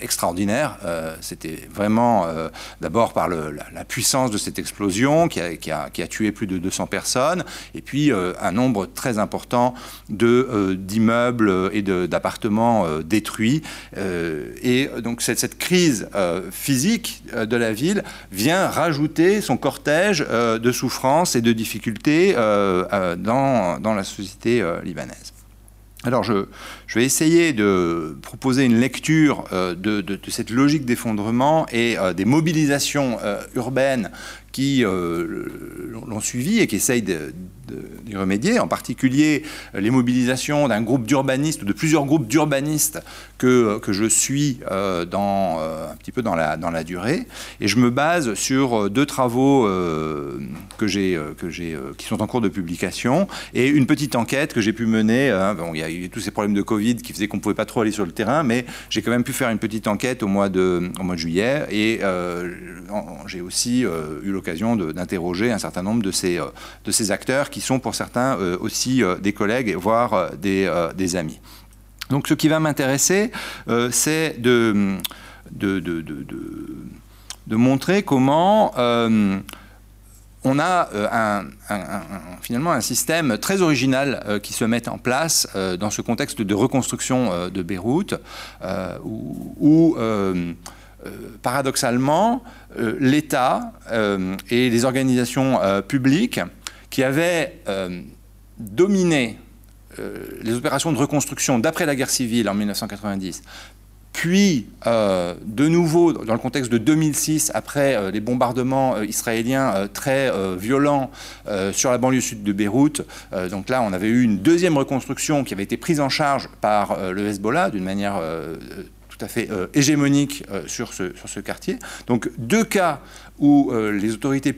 extraordinaire. Euh, c'était vraiment euh, d'abord par la, puissance de cette explosion qui a, tué plus de 200 personnes, et puis euh, un nombre très important d'immeubles et d'appartements détruits. et donc cette, crise physique de la ville vient rajouter son cortège de souffrances et de difficultés dans la société libanaise. Alors je, vais essayer de proposer une lecture euh, de, cette logique d'effondrement et euh, des mobilisations euh, urbaines qui l'ont suivi et qui essayent d'y remédier, en particulier les mobilisations d'un groupe d'urbanistes ou de plusieurs groupes d'urbanistes que, que je suis dans, un petit peu dans la, dans la durée. Et je me base sur deux travaux que que j'ai, qui sont en cours de publication et une petite enquête que j'ai pu mener. Hein, bon, il y a eu tous ces problèmes de Covid qui faisaient qu'on ne pouvait pas trop aller sur le terrain, mais j'ai quand même pu faire une petite enquête au mois de, au mois de juillet et euh, j'ai aussi euh, eu l'occasion d'interroger un certain nombre de ces, euh, de ces acteurs qui sont pour certains aussi des collègues, voire des, des, amis. Donc ce qui va m'intéresser, c'est de de, de, de, de, montrer comment on a euh, finalement un système très original euh, qui se met en place euh, dans ce contexte de reconstruction de Beyrouth, où, paradoxalement, l'État et les organisations publiques qui avaient dominé les opérations de reconstruction d'après la guerre civile en 1990 puis, euh, de nouveau, dans le contexte de 2006, après euh, les bombardements euh, israéliens très violents sur la banlieue sud de Beyrouth, donc là, on avait eu une deuxième reconstruction qui avait été prise en charge par le Hezbollah d'une manière tout à fait hégémonique sur, ce, sur ce quartier. Donc, deux cas où euh, les, autorités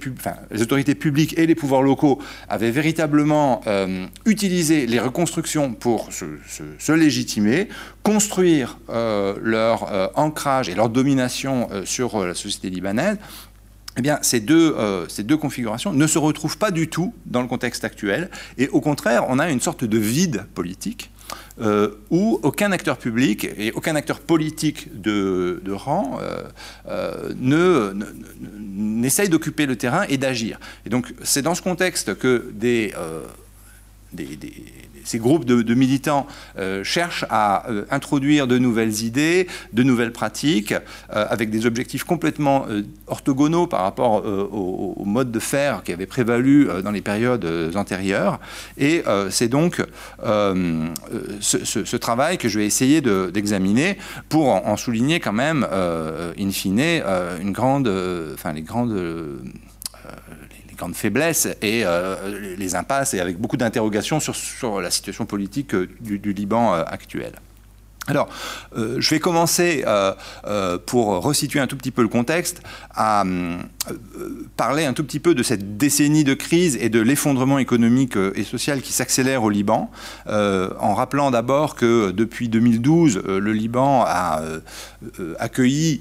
publiques et les pouvoirs locaux avaient véritablement euh, utilisé les reconstructions pour se, légitimer, construire euh, leur ancrage et leur domination sur la société libanaise, eh bien, ces deux configurations ne se retrouvent pas du tout dans le contexte actuel, et au contraire, on a une sorte de vide politique euh, où aucun acteur public et aucun acteur politique de, rang euh, euh, ne, n'essaye d'occuper le terrain et d'agir. Et donc c'est dans ce contexte que des, des ces groupes de, militants euh, cherchent à euh, introduire de nouvelles idées, de nouvelles pratiques, euh, avec des objectifs complètement orthogonaux par rapport au, mode de faire qui avait prévalu dans les périodes antérieures. Et c'est donc ce, travail que je vais essayer d'examiner pour en, souligner quand même, in fine, une grande, enfin les grandes grandes faiblesses et euh, les impasses et avec beaucoup d'interrogations sur, sur, la situation politique euh, du, Liban euh, actuel. Alors, je vais commencer, pour resituer un tout petit peu le contexte, à parler un tout petit peu de cette décennie de crise et de l'effondrement économique et social qui s'accélère au Liban, en rappelant d'abord que depuis 2012, le Liban a accueilli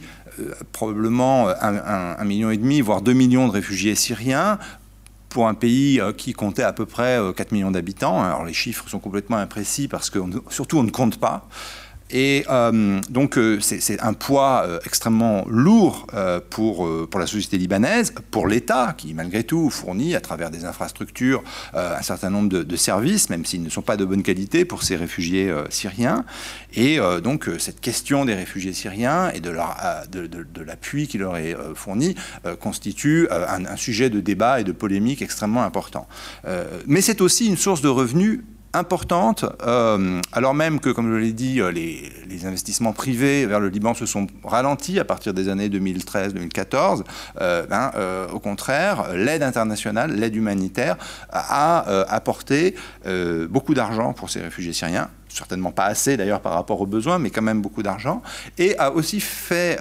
probablement un, million et demi, voire deux millions de réfugiés syriens, pour un pays qui comptait à peu près 4 millions d'habitants. Alors les chiffres sont complètement imprécis parce que surtout on ne compte pas. Et euh, donc euh, c'est un poids euh, extrêmement lourd pour, pour la société libanaise, pour l'État, qui malgré tout fournit à travers des infrastructures un certain nombre de, services, même s'ils ne sont pas de bonne qualité pour ces réfugiés syriens. Et donc cette question des réfugiés syriens et de, l'appui qui leur est fourni constitue un, un, sujet de débat et de polémique extrêmement important. mais c'est aussi une source de revenus importante, euh, alors même que, comme je l'ai dit, euh, les, investissements privés vers le Liban se sont ralentis à partir des années 2013-2014, euh, ben, au contraire, l'aide internationale, l'aide humanitaire a apporté beaucoup d'argent pour ces réfugiés syriens, certainement pas assez d'ailleurs par rapport aux besoins, mais quand même beaucoup d'argent, et a aussi fait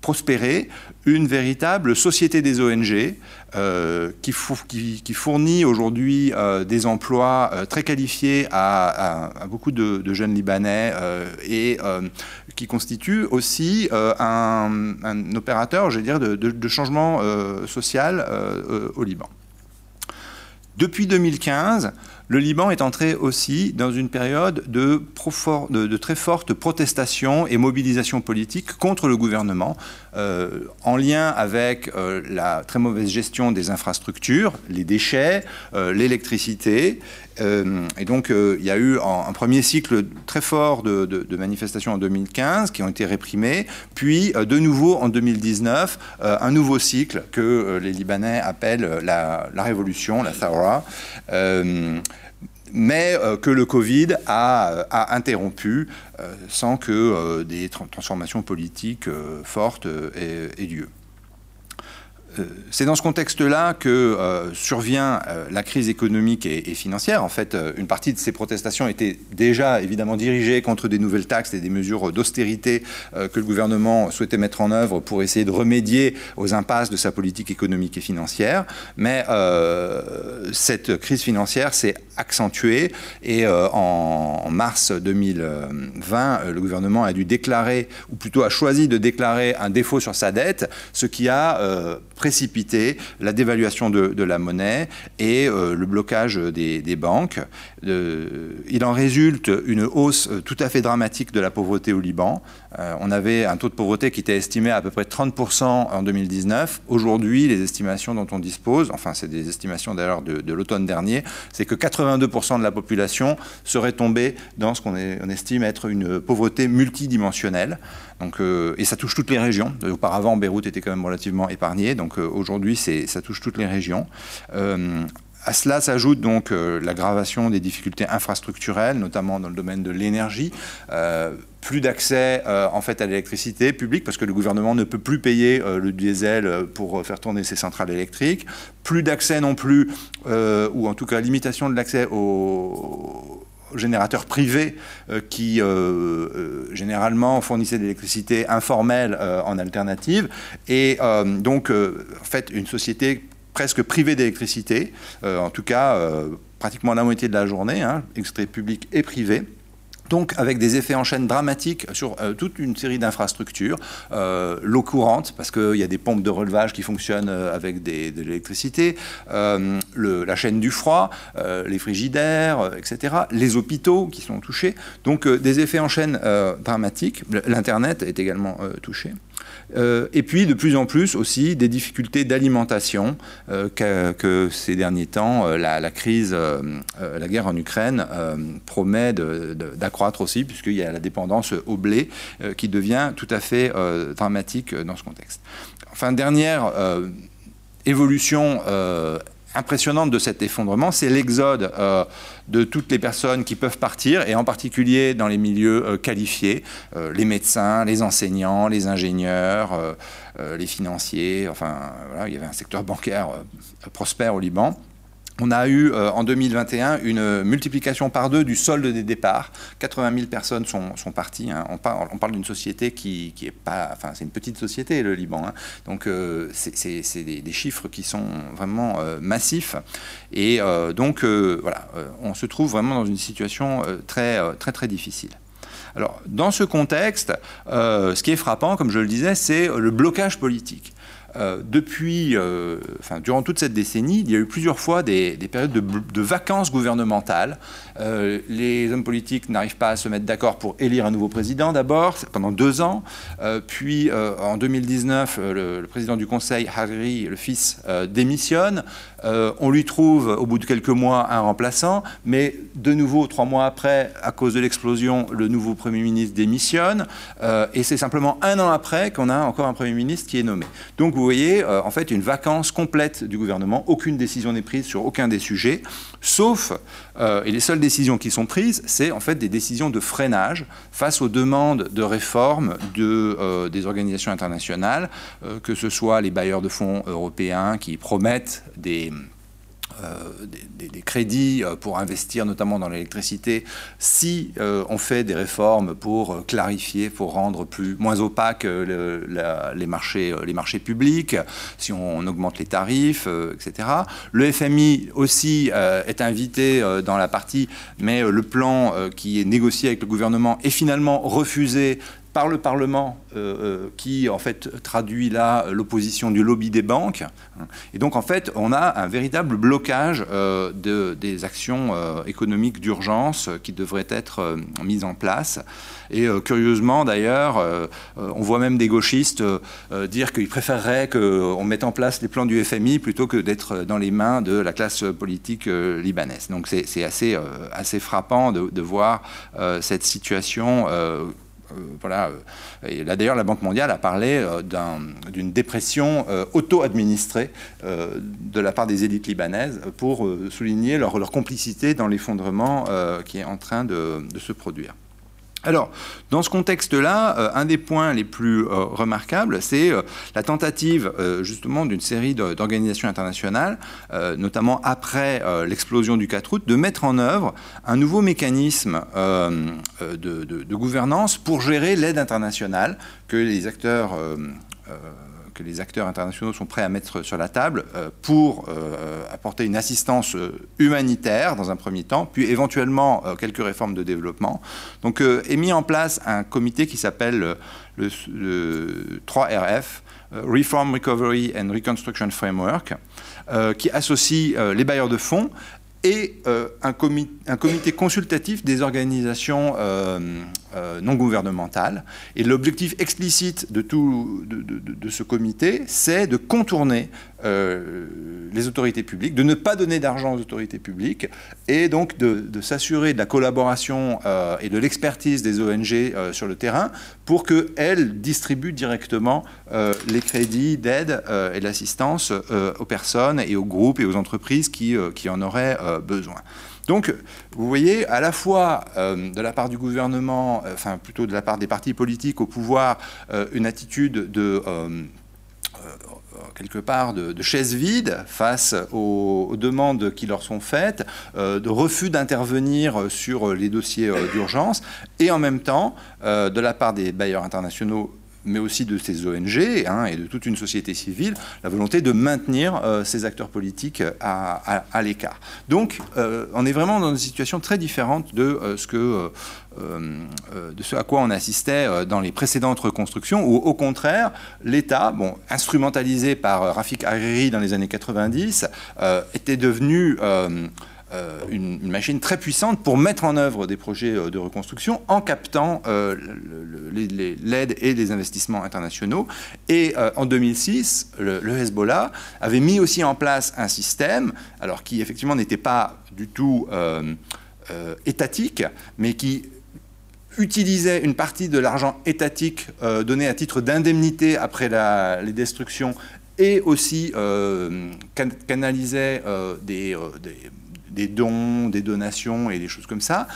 prospérer une véritable société des ONG euh, qui, fournit aujourd'hui euh, des emplois euh, très qualifiés à, beaucoup de, jeunes Libanais et qui constitue aussi un, opérateur, je dire, de changement social au Liban. Depuis 2015, le Liban est entré aussi dans une période de, très forte protestation et mobilisation politique contre le gouvernement, euh, en lien avec euh, la très mauvaise gestion des infrastructures, les déchets, euh, l'électricité. et donc, il y a eu un, premier cycle très fort de, manifestations en 2015 qui ont été réprimées, puis de nouveau en 2019, un nouveau cycle que les Libanais appellent la, révolution, la Thawra mais euh, que le Covid a, euh, interrompu euh, sans que des transformations politiques fortes aient lieu. Euh, c'est dans ce contexte-là que euh, survient euh, la crise économique et, financière. En fait, une partie de ces protestations étaient déjà évidemment dirigées contre des nouvelles taxes et des mesures d'austérité que le gouvernement souhaitait mettre en œuvre pour essayer de remédier aux impasses de sa politique économique et financière. Mais cette crise financière s'est accentuée et en, mars 2020, le gouvernement a dû déclarer, ou plutôt a choisi de déclarer un défaut sur sa dette, ce qui a précipiter la dévaluation de, la monnaie et euh, le blocage des, banques. il en résulte une hausse tout à fait dramatique de la pauvreté au Liban. Euh, on avait un taux de pauvreté qui était estimé à, peu près 30% en 2019. Aujourd'hui, les estimations dont on dispose, enfin c'est des estimations d'ailleurs de, l'automne dernier, c'est que 82% de la population serait tombée dans ce qu'on estime être une pauvreté multidimensionnelle. Euh, et ça touche toutes les régions. Auparavant, Beyrouth était quand même relativement épargné. Donc euh, aujourd'hui, ça touche toutes les régions. À cela s'ajoute donc euh, l'aggravation des difficultés infrastructurelles, notamment dans le domaine de l'énergie. Euh, plus d'accès euh, en fait à l'électricité publique parce que le gouvernement ne peut plus payer le diesel pour faire tourner ses centrales électriques. Plus d'accès non plus, ou en tout cas limitation de l'accès aux générateurs privés qui généralement fournissaient de l'électricité informelle en alternative. Et donc, en fait, une société presque privé d'électricité, euh, en tout cas euh, pratiquement la moitié de la journée, hein, extrait public et privé. Donc avec des effets en chaîne dramatiques sur euh, toute une série d'infrastructures, l'eau courante, parce qu'il y a des pompes de relevage qui fonctionnent avec de l'électricité, la chaîne du froid, les frigidaires, etc., les hôpitaux qui sont touchés. Donc des effets en chaîne dramatiques. L'Internet est également touché. Euh, et puis de plus en plus aussi des difficultés d'alimentation euh, que, ces derniers temps euh, la, crise, la guerre en Ukraine promet d'accroître aussi puisqu'il y a la dépendance au blé qui devient tout à fait dramatique dans ce contexte. Enfin, dernière évolution impressionnante de cet effondrement, c'est l'exode euh, de toutes les personnes qui peuvent partir, et en particulier dans les milieux euh, qualifiés, euh, les médecins, les enseignants, les ingénieurs, les financiers, enfin voilà, il y avait un secteur bancaire prospère au Liban. On a eu en 2021 une multiplication par deux du solde des départs. 80 000 personnes sont, parties. Hein. On parle, d'une société qui, qui est pas, enfin c'est une petite société le Liban. Hein. Donc c'est des, chiffres qui sont vraiment massifs. Et donc voilà, on se trouve vraiment dans une situation très très très difficile. Alors, dans ce contexte, euh, ce qui est frappant, comme je le disais, c'est le blocage politique. Euh, depuis, euh, enfin, durant toute cette décennie, il y a eu plusieurs fois des, périodes de, vacances gouvernementales. Euh, les hommes politiques n'arrivent pas à se mettre d'accord pour élire un nouveau président d'abord, pendant deux ans. puis en 2019, le, président du Conseil, Hariri, le fils, démissionne. On lui trouve au bout de quelques mois un remplaçant, mais de nouveau, trois mois après, à cause de l'explosion, le nouveau Premier ministre démissionne. et c'est simplement un an après qu'on a encore un Premier ministre qui est nommé. Donc vous voyez euh, en fait une vacance complète du gouvernement. Aucune décision n'est prise sur aucun des sujets, sauf, euh, et les seules décisions qui sont prises, c'est en fait des décisions de freinage face aux demandes de réforme euh, des organisations internationales, que ce soit les bailleurs de fonds européens qui promettent des euh, des, crédits euh, pour investir notamment dans l'électricité, si euh, on fait des réformes pour clarifier, pour rendre plus, moins opaques les, marchés, les marchés publics, si on, augmente les tarifs, etc. Le FMI aussi est invité dans la partie, mais le plan qui est négocié avec le gouvernement est finalement refusé par le Parlement, euh, euh, qui en fait traduit là l'opposition du lobby des banques. Et donc en fait, on a un véritable blocage euh, de, des actions économiques d'urgence qui devraient être mises en place. Et curieusement d'ailleurs, on voit même des gauchistes dire qu'ils préféreraient qu'on mette en place les plans du FMI plutôt que d'être dans les mains de la classe politique libanaise. Donc c'est assez, assez frappant de, voir cette situation euh, voilà. Et là, d'ailleurs, la Banque mondiale a parlé euh, d'une dépression euh, auto-administrée de la part des élites libanaises pour souligner leur, complicité dans l'effondrement qui est en train de se produire. Alors, dans ce contexte-là, euh, un des points les plus euh, remarquables, c'est euh, la tentative justement d'une série d'organisations internationales, notamment après l'explosion du 4 août, de mettre en œuvre un nouveau mécanisme de, de, gouvernance pour gérer l'aide internationale que les acteurs que les acteurs internationaux sont prêts à mettre sur la table euh, pour euh, apporter une assistance euh, humanitaire dans un premier temps, puis éventuellement quelques réformes de développement. Donc est mis en place un comité qui s'appelle le, 3RF, Reform, Recovery and Reconstruction Framework, qui associe les bailleurs de fonds et un, comité, consultatif des organisations euh, non gouvernementale. Et l'objectif explicite de, tout, de, ce comité, c'est de contourner euh, les autorités publiques, de ne pas donner d'argent aux autorités publiques, et donc de, s'assurer de la collaboration euh, et de l'expertise des ONG sur le terrain pour qu'elles distribuent directement les crédits d'aide et d'assistance aux personnes et aux groupes et aux entreprises qui, qui en auraient besoin. Donc, vous voyez, à la fois euh, de la part du gouvernement, euh, enfin plutôt de la part des partis politiques au pouvoir, euh, une attitude de quelque part de, de, chaise vide face aux, demandes qui leur sont faites, de refus d'intervenir sur les dossiers d'urgence, et en même temps, de la part des bailleurs internationaux mais aussi de ces ONG hein, et de toute une société civile, la volonté de maintenir euh, ces acteurs politiques à, l'écart. Donc, euh, on est vraiment dans une situation très différente de euh, ce que de ce à quoi on assistait dans les précédentes reconstructions, où au contraire, l'État, bon, instrumentalisé par Rafik Hariri dans les années 90, était devenu euh, une, machine très puissante pour mettre en œuvre des projets euh, de reconstruction en captant euh, l'aide et les investissements internationaux. Et en 2006, le, Hezbollah avait mis aussi en place un système, alors qui effectivement n'était pas du tout étatique, mais qui utilisait une partie de l'argent étatique donné à titre d'indemnité après les destructions et aussi canalisait des dons, des donations et des choses comme ça,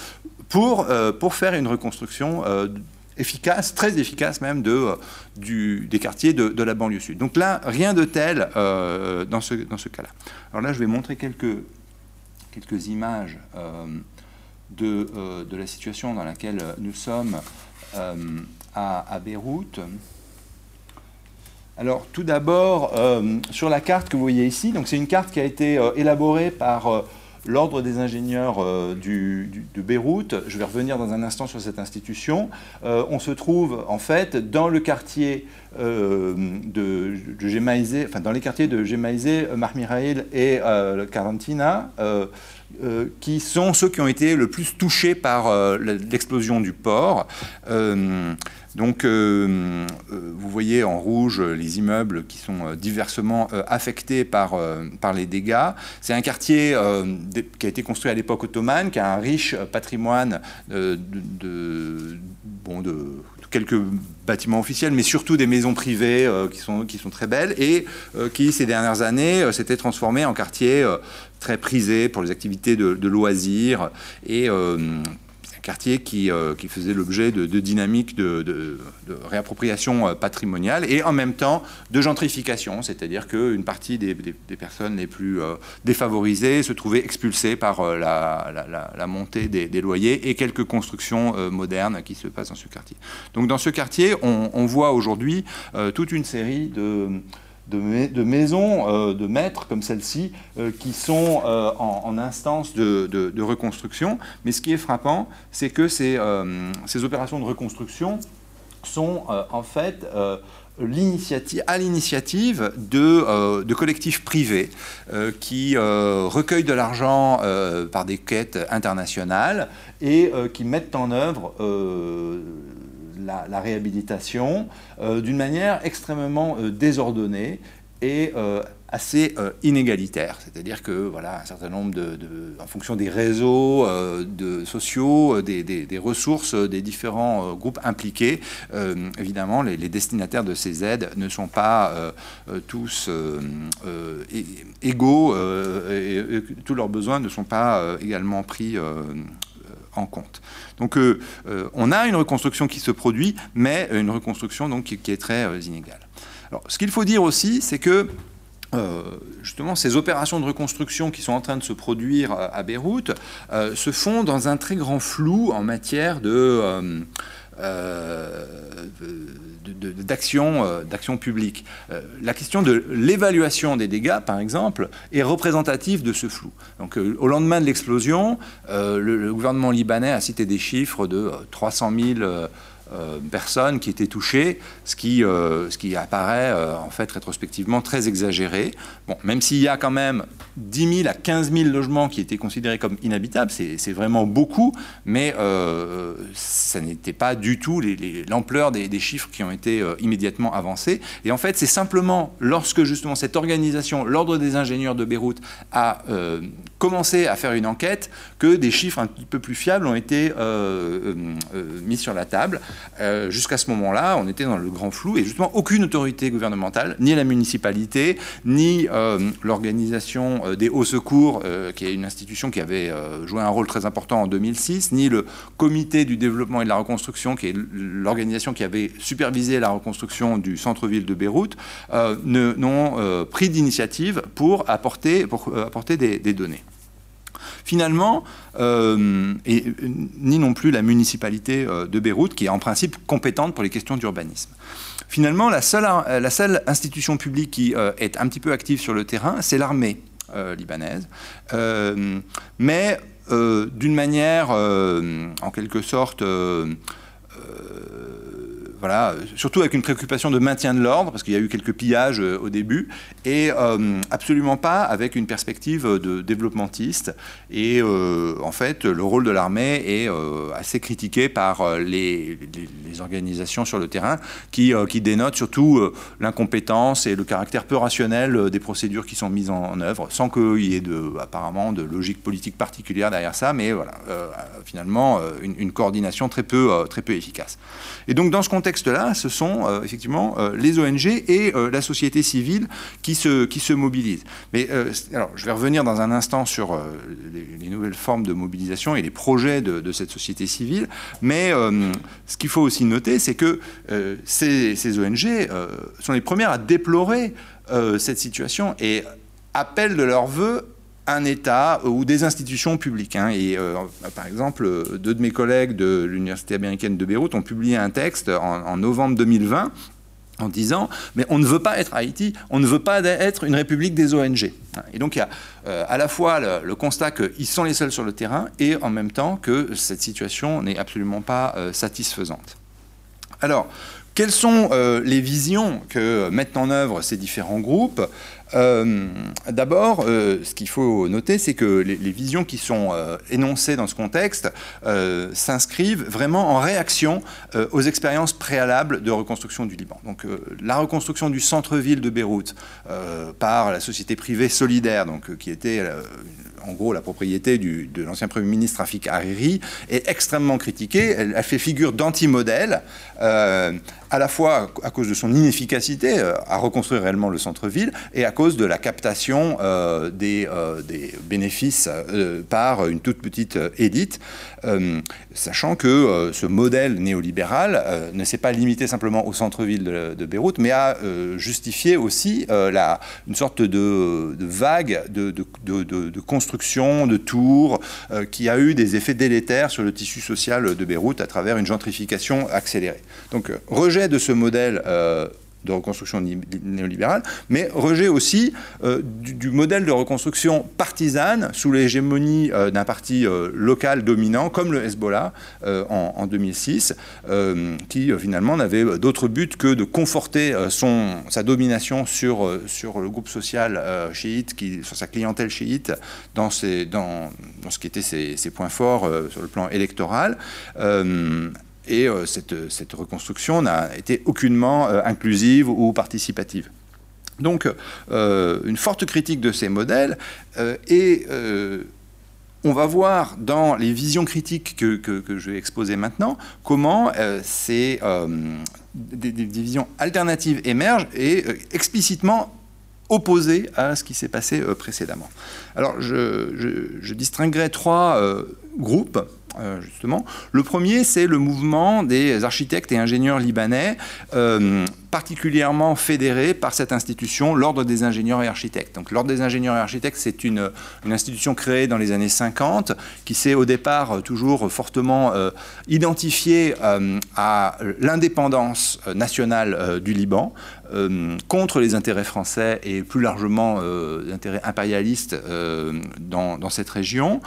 pour, euh, pour faire une reconstruction euh, efficace, très efficace même, de, euh, du, des quartiers de, de, la banlieue sud. Donc là, rien de tel dans ce, dans ce cas-là. Alors là, je vais montrer quelques quelques images de, de, la situation dans laquelle nous sommes à, Beyrouth. Alors tout d'abord, sur la carte que vous voyez ici, donc c'est une carte qui a été élaborée par l'Ordre des ingénieurs euh, de Beyrouth, je vais revenir dans un instant sur cette institution, euh, on se trouve en fait dans le quartier euh, de, de enfin dans les quartiers de Gemaizé, Marmirail et Carantina, qui sont ceux qui ont été le plus touchés par l'explosion du port. Donc, euh, euh, vous voyez en rouge les immeubles qui sont euh, diversement affectés par, par les dégâts. C'est un quartier qui a été construit à l'époque ottomane, qui a un riche patrimoine de, bon, de quelques bâtiments officiels, mais surtout des maisons privées qui, sont, qui sont très belles et qui, ces dernières années, s'étaient transformées en quartier très prisé pour les activités de, de loisirs et quartier qui, euh, qui faisait l'objet de, dynamiques de, réappropriation euh, patrimoniale et en même temps de gentrification, c'est-à-dire qu'une partie des, personnes les plus euh, défavorisées se trouvaient expulsées par la, montée des, loyers et quelques constructions modernes qui se passent dans ce quartier. Donc dans ce quartier, on voit aujourd'hui toute une série de de, maisons euh, de maîtres comme celle-ci euh, qui sont euh, en, instance de, reconstruction. Mais ce qui est frappant, c'est que ces, opérations de reconstruction sont en fait à l'initiative de, collectifs privés qui recueillent de l'argent par des quêtes internationales et qui mettent en œuvre la, réhabilitation euh, d'une manière extrêmement euh, désordonnée et euh, assez inégalitaire. C'est-à-dire que voilà, un certain nombre de, en fonction des réseaux de sociaux, des, ressources des différents groupes impliqués, évidemment, les, destinataires de ces aides ne sont pas tous égaux et, tous leurs besoins ne sont pas également pris en compte. Donc euh, euh, on a une reconstruction qui se produit, mais une reconstruction donc, qui, est très euh, inégale. Alors, ce qu'il faut dire aussi, c'est que justement, ces opérations de reconstruction qui sont en train de se produire à Beyrouth se font dans un très grand flou en matière de d'action euh, d'action publique. Euh, la question de l'évaluation des dégâts, par exemple, est représentative de ce flou. Donc, euh, au lendemain de l'explosion, le, le, gouvernement libanais a cité des chiffres de 300 000 euh, personnes qui étaient touchées, ce qui, euh, ce qui apparaît euh, en fait rétrospectivement très exagéré. Bon, même s'il y a quand même 10 000 à 15 000 logements qui étaient considérés comme inhabitables, c'est vraiment beaucoup, mais ça n'était pas du tout l'ampleur des, chiffres qui ont été immédiatement avancés. Et en fait, c'est simplement lorsque justement cette organisation, l'Ordre des ingénieurs de Beyrouth, a commencé à faire une enquête que des chiffres un petit peu plus fiables ont été mis sur la table. Euh, jusqu'à ce moment-là, on était dans le grand flou et justement aucune autorité gouvernementale, ni la municipalité, ni euh, l'organisation euh, des hauts secours, qui est une institution qui avait joué un rôle très important en 2006, ni le comité du développement et de la reconstruction, qui est l'organisation qui avait supervisé la reconstruction du centre-ville de Beyrouth, n'ont pris d'initiative pour apporter, pour apporter des données. Finalement, euh, et, ni non plus la municipalité euh, de Beyrouth, qui est en principe compétente pour les questions d'urbanisme. Finalement, la seule, institution publique qui euh, est un petit peu active sur le terrain, c'est l'armée libanaise. mais d'une manière, en quelque sorte, voilà, surtout avec une préoccupation de maintien de l'ordre, parce qu'il y a eu quelques pillages euh, au début, et euh, absolument pas avec une perspective de développementiste. Et euh, en fait, le rôle de l'armée est assez critiqué par les, organisations sur le terrain, qui, dénotent surtout l'incompétence et le caractère peu rationnel des procédures qui sont mises en, œuvre, sans qu'il y ait apparemment de logique politique particulière derrière ça, mais voilà, finalement, une, une, coordination très peu, très peu efficace. Et donc, dans ce contexte, ce sont euh, effectivement euh, les ONG et euh, la société civile qui se, qui se mobilisent. Mais alors, je vais revenir dans un instant sur les, nouvelles formes de mobilisation et les projets de, cette société civile. Mais ce qu'il faut aussi noter, c'est que ces, ces, ONG sont les premières à déplorer cette situation et appellent de leur vœu un État ou des institutions publiques. Hein. Et par exemple, deux de mes collègues de l'Université américaine de Beyrouth ont publié un texte en novembre 2020 en disant mais on ne veut pas être Haïti, on ne veut pas être une république des ONG. Et donc il y a euh, à la fois le, constat qu'ils sont les seuls sur le terrain et en même temps que cette situation n'est absolument pas euh, satisfaisante. Alors, quelles sont euh, les visions que mettent en œuvre ces différents groupes? Euh, D'abord, euh, ce qu'il faut noter, c'est que les, visions qui sont énoncées dans ce contexte s'inscrivent vraiment en réaction aux expériences préalables de reconstruction du Liban. Donc, la reconstruction du centre-ville de Beyrouth par la société privée solidaire, donc, qui était en gros la propriété de l'ancien Premier ministre Rafik Hariri, est extrêmement critiquée. Elle, fait figure d'anti-modèle, euh, à la fois à cause de son inefficacité euh, à reconstruire réellement le centre-ville et à cause de la captation euh, des, des, bénéfices par une toute petite élite, sachant que ce modèle néolibéral ne s'est pas limité simplement au centre-ville de, Beyrouth, mais a justifié aussi une sorte de, vague de, de construction de tours, euh, qui a eu des effets délétères sur le tissu social de Beyrouth à travers une gentrification accélérée. Donc, euh, rejet de ce modèle euh, de reconstruction néolibérale, mais rejet aussi euh, du, modèle de reconstruction partisane sous l'hégémonie euh, d'un parti euh, local dominant comme le Hezbollah en, 2006, qui finalement n'avait d'autre but que de conforter sa domination sur, le groupe social chiite, sur sa clientèle chiite, dans, ce qui était ses, ses points forts sur le plan électoral et euh, cette, reconstruction n'a été aucunement euh, inclusive ou participative. Donc, euh, une forte critique de ces modèles, et on va voir dans les visions critiques que, je vais exposer maintenant comment ces des, visions alternatives émergent et explicitement opposées à ce qui s'est passé précédemment. Alors, je, je distinguerai trois groupes euh, justement. Le premier, c'est le mouvement des architectes et ingénieurs libanais, euh, particulièrement fédérés par cette institution, l'Ordre des ingénieurs et architectes. Donc, l'Ordre des ingénieurs et architectes, c'est une, institution créée dans les années 50, qui s'est au départ euh, toujours fortement identifiée à l'indépendance nationale du Liban, contre les intérêts français et plus largement les intérêts impérialistes dans, dans, cette région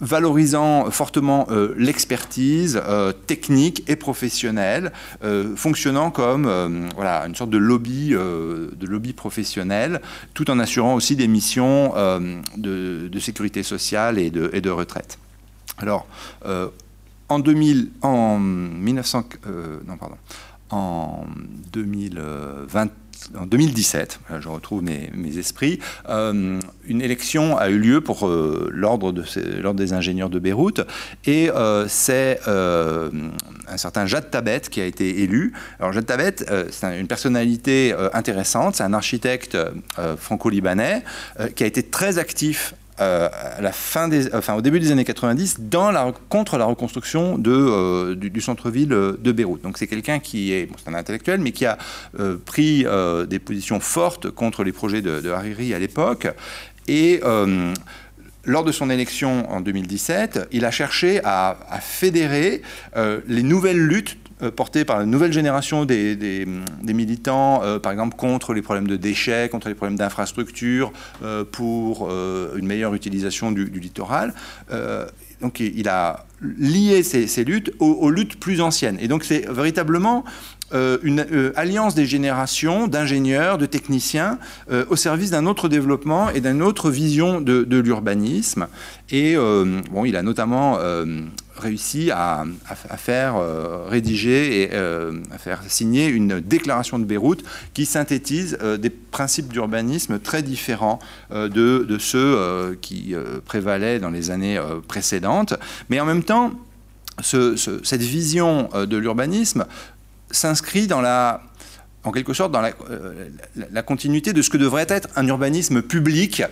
valorisant fortement euh, l'expertise euh, technique et professionnelle, euh, fonctionnant comme voilà, une sorte de lobby, de lobby professionnel, tout en assurant aussi des missions de, sécurité sociale et de, et de retraite. Alors, en, 2000, en, 1900, non, pardon, en 2020, en 2017, je retrouve mes, esprits, euh, une élection a eu lieu pour euh, l'ordre des ingénieurs de Beyrouth, et euh, c'est un certain Jad Tabet qui a été élu. Alors Jad Tabet, c'est une personnalité intéressante, c'est un architecte franco-libanais qui a été très actif euh, à la fin des, enfin, au début des années 90 dans la, contre la reconstruction euh, du, centre-ville de Beyrouth. Donc c'est quelqu'un qui est, bon, un intellectuel, mais qui a euh, pris des positions fortes contre les projets de, Hariri à l'époque. Et lors de son élection en 2017, il a cherché à fédérer les nouvelles luttes euh, porté par la nouvelle génération des, militants, euh, par exemple contre les problèmes de déchets, contre les problèmes d'infrastructures, euh, pour une meilleure utilisation du, littoral. donc il a lié ces, luttes aux, luttes plus anciennes. Et donc c'est véritablement une alliance des générations d'ingénieurs, de techniciens, au service d'un autre développement et d'une autre vision de, de l'urbanisme. Et bon, il a notamment réussi à, faire euh, rédiger et euh, à faire signer une déclaration de Beyrouth qui synthétise euh, des principes d'urbanisme très différents de, ceux qui prévalaient dans les années précédentes. Mais en même temps, cette vision de l'urbanisme s'inscrit dans la en quelque sorte dans la, la, continuité de ce que devrait être un urbanisme public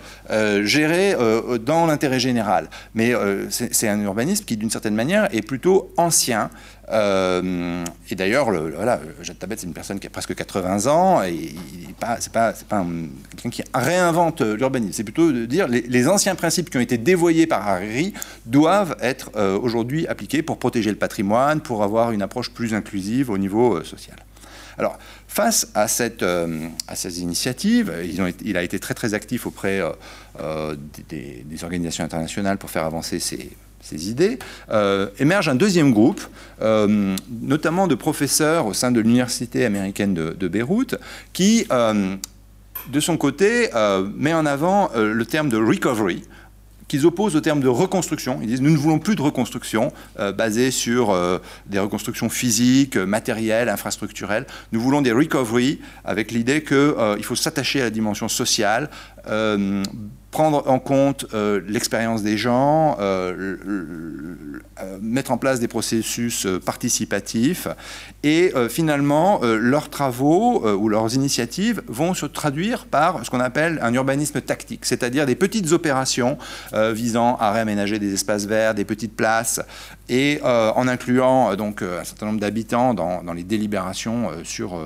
géré dans l'intérêt général. Mais c'est un urbanisme qui, d'une certaine manière, est plutôt ancien, euh, et d'ailleurs, voilà, Jacques Tabet, c'est une personne qui a presque 80 ans, et c'est pas, pas quelqu'un qui réinvente l'urbanisme. C'est plutôt de dire les, les anciens principes qui ont été dévoyés par Hariri doivent être euh, aujourd'hui appliqués pour protéger le patrimoine, pour avoir une approche plus inclusive au niveau euh, social. Alors, face à, cette, à ces initiatives, il a été très très actif auprès des, des, organisations internationales pour faire avancer ces, idées, euh, émerge un deuxième groupe, euh, notamment de professeurs au sein de l'Université américaine de, Beyrouth, qui, euh, de son côté, met en avant le terme de recovery, qu'ils opposent au terme de reconstruction. Ils disent nous ne voulons plus de reconstruction basée sur des reconstructions physiques, matérielles, infrastructurelles. Nous voulons des recovery avec l'idée qu'il faut s'attacher à la dimension sociale, prendre en compte euh, l'expérience des gens, euh, euh, mettre en place des processus participatifs, et finalement, leurs travaux ou leurs initiatives vont se traduire par ce qu'on appelle un urbanisme tactique, c'est-à-dire des petites opérations visant à réaménager des espaces verts, des petites places, et en incluant donc un certain nombre d'habitants dans, les délibérations sur,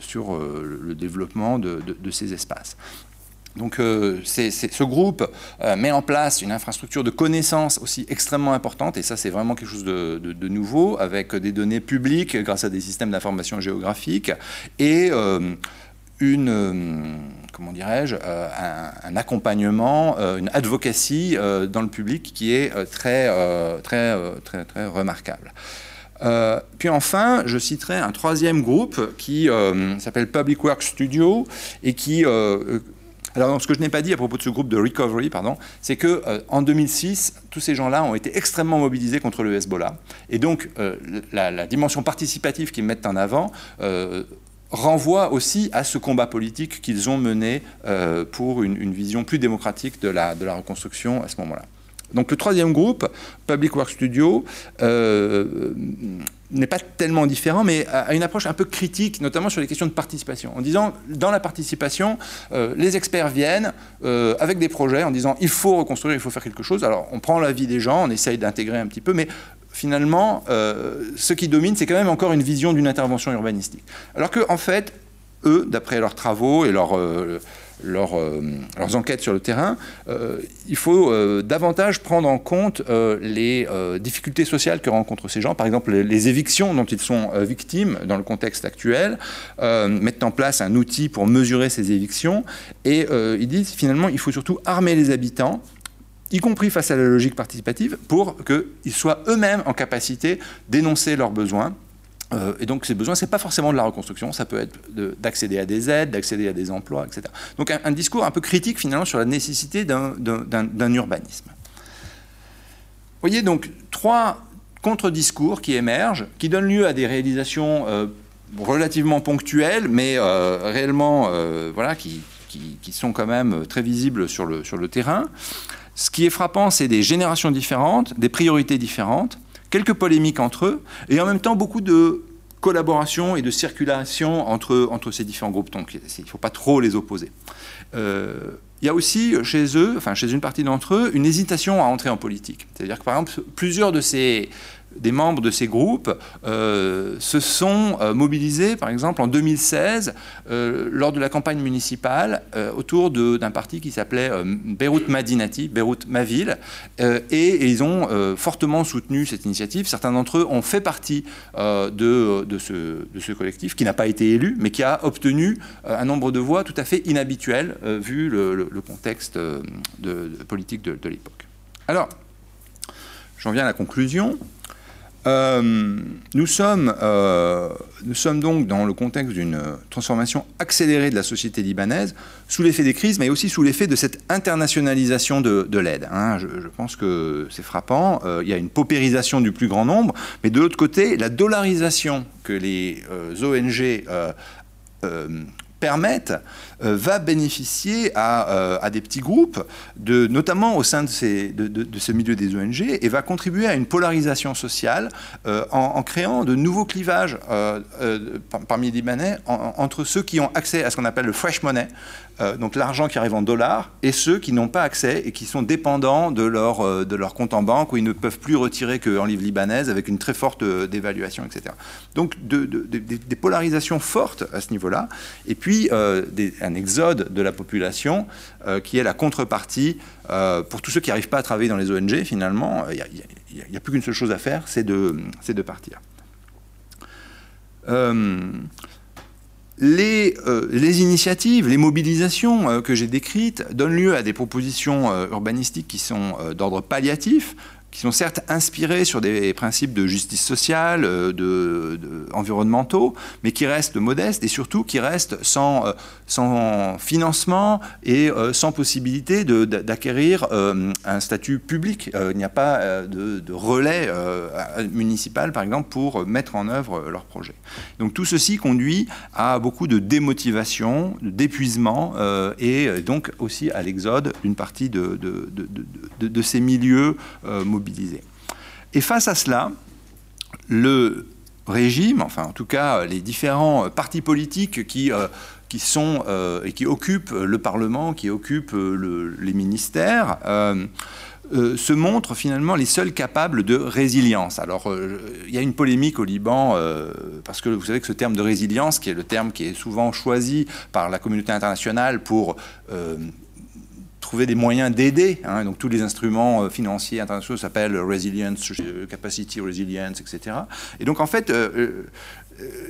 sur le développement de ces espaces. Donc euh, ce groupe euh, met en place une infrastructure de connaissances aussi extrêmement importante, et ça c'est vraiment quelque chose de, nouveau, avec des données publiques grâce à des systèmes d'information géographique, et euh, une, comment dirais-je, un, accompagnement, une advocacy dans le public qui est très, très, très, très remarquable. puis enfin, je citerai un troisième groupe qui s'appelle Public Works Studio et qui alors, ce que je n'ai pas dit à propos de ce groupe de recovery, pardon, c'est que euh, en 2006, tous ces gens-là ont été extrêmement mobilisés contre le Hezbollah, et donc euh, la, dimension participative qu'ils mettent en avant euh, renvoie aussi à ce combat politique qu'ils ont mené pour une, vision plus démocratique de la, de la reconstruction à ce moment-là. Donc le troisième groupe, Public Work Studio, euh, n'est pas tellement différent, mais a une approche un peu critique, notamment sur les questions de participation, en disant, dans la participation, euh, les experts viennent euh, avec des projets en disant, il faut reconstruire, il faut faire quelque chose. Alors, on prend l'avis des gens, on essaye d'intégrer un petit peu, mais finalement, ce qui domine, c'est quand même encore une vision d'une intervention urbanistique. Alors qu'en en fait, eux, d'après leurs travaux et leurs euh, leurs enquêtes sur le terrain, euh, il faut euh, davantage prendre en compte les difficultés sociales que rencontrent ces gens, par exemple les, évictions dont ils sont victimes dans le contexte actuel, mettre en place un outil pour mesurer ces évictions, et ils disent finalement il faut surtout armer les habitants y compris face à la logique participative, pour qu'ils soient eux-mêmes en capacité d'énoncer leurs besoins euh, et donc ces besoins, ce n'est pas forcément de la reconstruction, ça peut être d'accéder à des aides, d'accéder à des emplois, etc. Donc un, discours un peu critique finalement sur la nécessité d'un urbanisme. Vous voyez donc trois contre-discours qui émergent, qui donnent lieu à des réalisations euh, relativement ponctuelles, mais euh, réellement voilà, qui, sont quand même très visibles sur le, sur le terrain. Ce qui est frappant, c'est des générations différentes, des priorités différentes quelques polémiques entre eux, et en même temps beaucoup de collaboration et de circulation entre, ces différents groupes. Donc il ne faut pas trop les opposer. Euh, il y a aussi chez eux, enfin chez une partie d'entre eux, une hésitation à entrer en politique. C'est-à-dire que par exemple, plusieurs de ces, des membres de ces groupes euh, se sont euh, mobilisés, par exemple, en 2016, euh, lors de la campagne municipale, autour d'un parti qui s'appelait Beyrouth Madinati, Beyrouth ma ville, et, ils ont fortement soutenu cette initiative. Certains d'entre eux ont fait partie de, ce, collectif, qui n'a pas été élu, mais qui a obtenu un nombre de voix tout à fait inhabituel, vu le, contexte de, politique de l'époque. Alors, j'en viens à la conclusion. Euh, nous, sommes, euh, nous sommes donc dans le contexte d'une transformation accélérée de la société libanaise, sous l'effet des crises, mais aussi sous l'effet de cette internationalisation de, l'aide. Hein. Je, pense que c'est frappant. Euh, il y a une paupérisation du plus grand nombre, mais de l'autre côté, la dollarisation que les ONG permettent va bénéficier à, des petits groupes, notamment au sein de, ces, de, ce milieu des ONG, et va contribuer à une polarisation sociale en, créant de nouveaux clivages parmi les Libanais entre ceux qui ont accès à ce qu'on appelle le fresh money, euh, donc l'argent qui arrive en dollars, et ceux qui n'ont pas accès et qui sont dépendants de leur, euh, de compte en banque, où ils ne peuvent plus retirer qu'en livre libanaise, avec une très forte euh, dévaluation, etc. Donc des polarisations fortes à ce niveau-là, et puis un exode de la population qui est la contrepartie pour tous ceux qui n'arrivent pas à travailler dans les ONG, finalement, il n'y a, plus qu'une seule chose à faire, c'est de, partir. Euh, les, initiatives, les mobilisations euh, que j'ai décrites donnent lieu à des propositions euh, urbanistiques qui sont d'ordre palliatif, qui sont certes inspirés sur des principes de justice sociale, euh, de, environnementaux, mais qui restent modestes et surtout qui restent sans, euh, sans financement et euh, sans possibilité d'acquérir un statut public. il n'y a pas de, relais municipal, par exemple, pour mettre en œuvre leurs projets. Donc tout ceci conduit à beaucoup de démotivation, d'épuisement et donc aussi à l'exode d'une partie de, de, ces milieux mobilisés et face à cela, le régime, enfin en tout cas les différents partis politiques qui, euh, qui sont euh, et qui occupent le Parlement, qui occupent les ministères, euh, se montrent finalement les seuls capables de résilience. Alors, il y a une polémique au Liban, parce que vous savez que ce terme de résilience, qui est le terme qui est souvent choisi par la communauté internationale pour trouver des moyens d'aider. Hein. donc tous les instruments euh, financiers internationaux s'appellent resilience, euh, capacity resilience, etc. Et donc en fait, euh,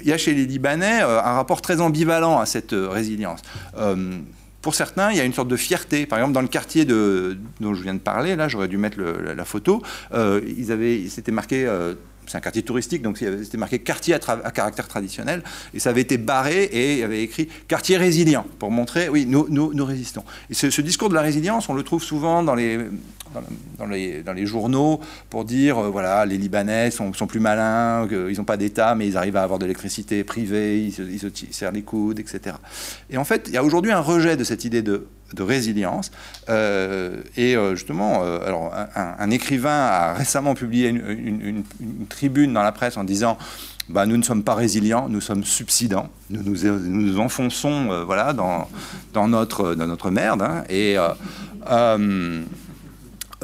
il y a chez les Libanais un rapport très ambivalent à cette résilience. pour certains, il y a une sorte de fierté. Par exemple, dans le quartier dont je viens de parler, là, j'aurais dû mettre la, photo, ils avaient, c'était marqué c'est un quartier touristique, donc c'était marqué quartier à, caractère traditionnel, et ça avait été barré et il y avait écrit quartier résilient pour montrer, oui, nous, résistons. Et ce, discours de la résilience, on le trouve souvent dans les, dans, les, dans les, journaux pour dire, euh, voilà, les Libanais sont, sont plus malins, ils n'ont pas d'État, mais ils arrivent à avoir de l'électricité privée, ils se, serrent les coudes, etc. Et en fait, il y a aujourd'hui un rejet de cette idée de de résilience. Euh, et euh, justement, alors, un, écrivain a récemment publié une, tribune dans la presse en disant bah, nous ne sommes pas résilients, nous sommes subsidants. Nous nous, nous enfonçons voilà, dans, dans, notre, dans notre merde. Hein. et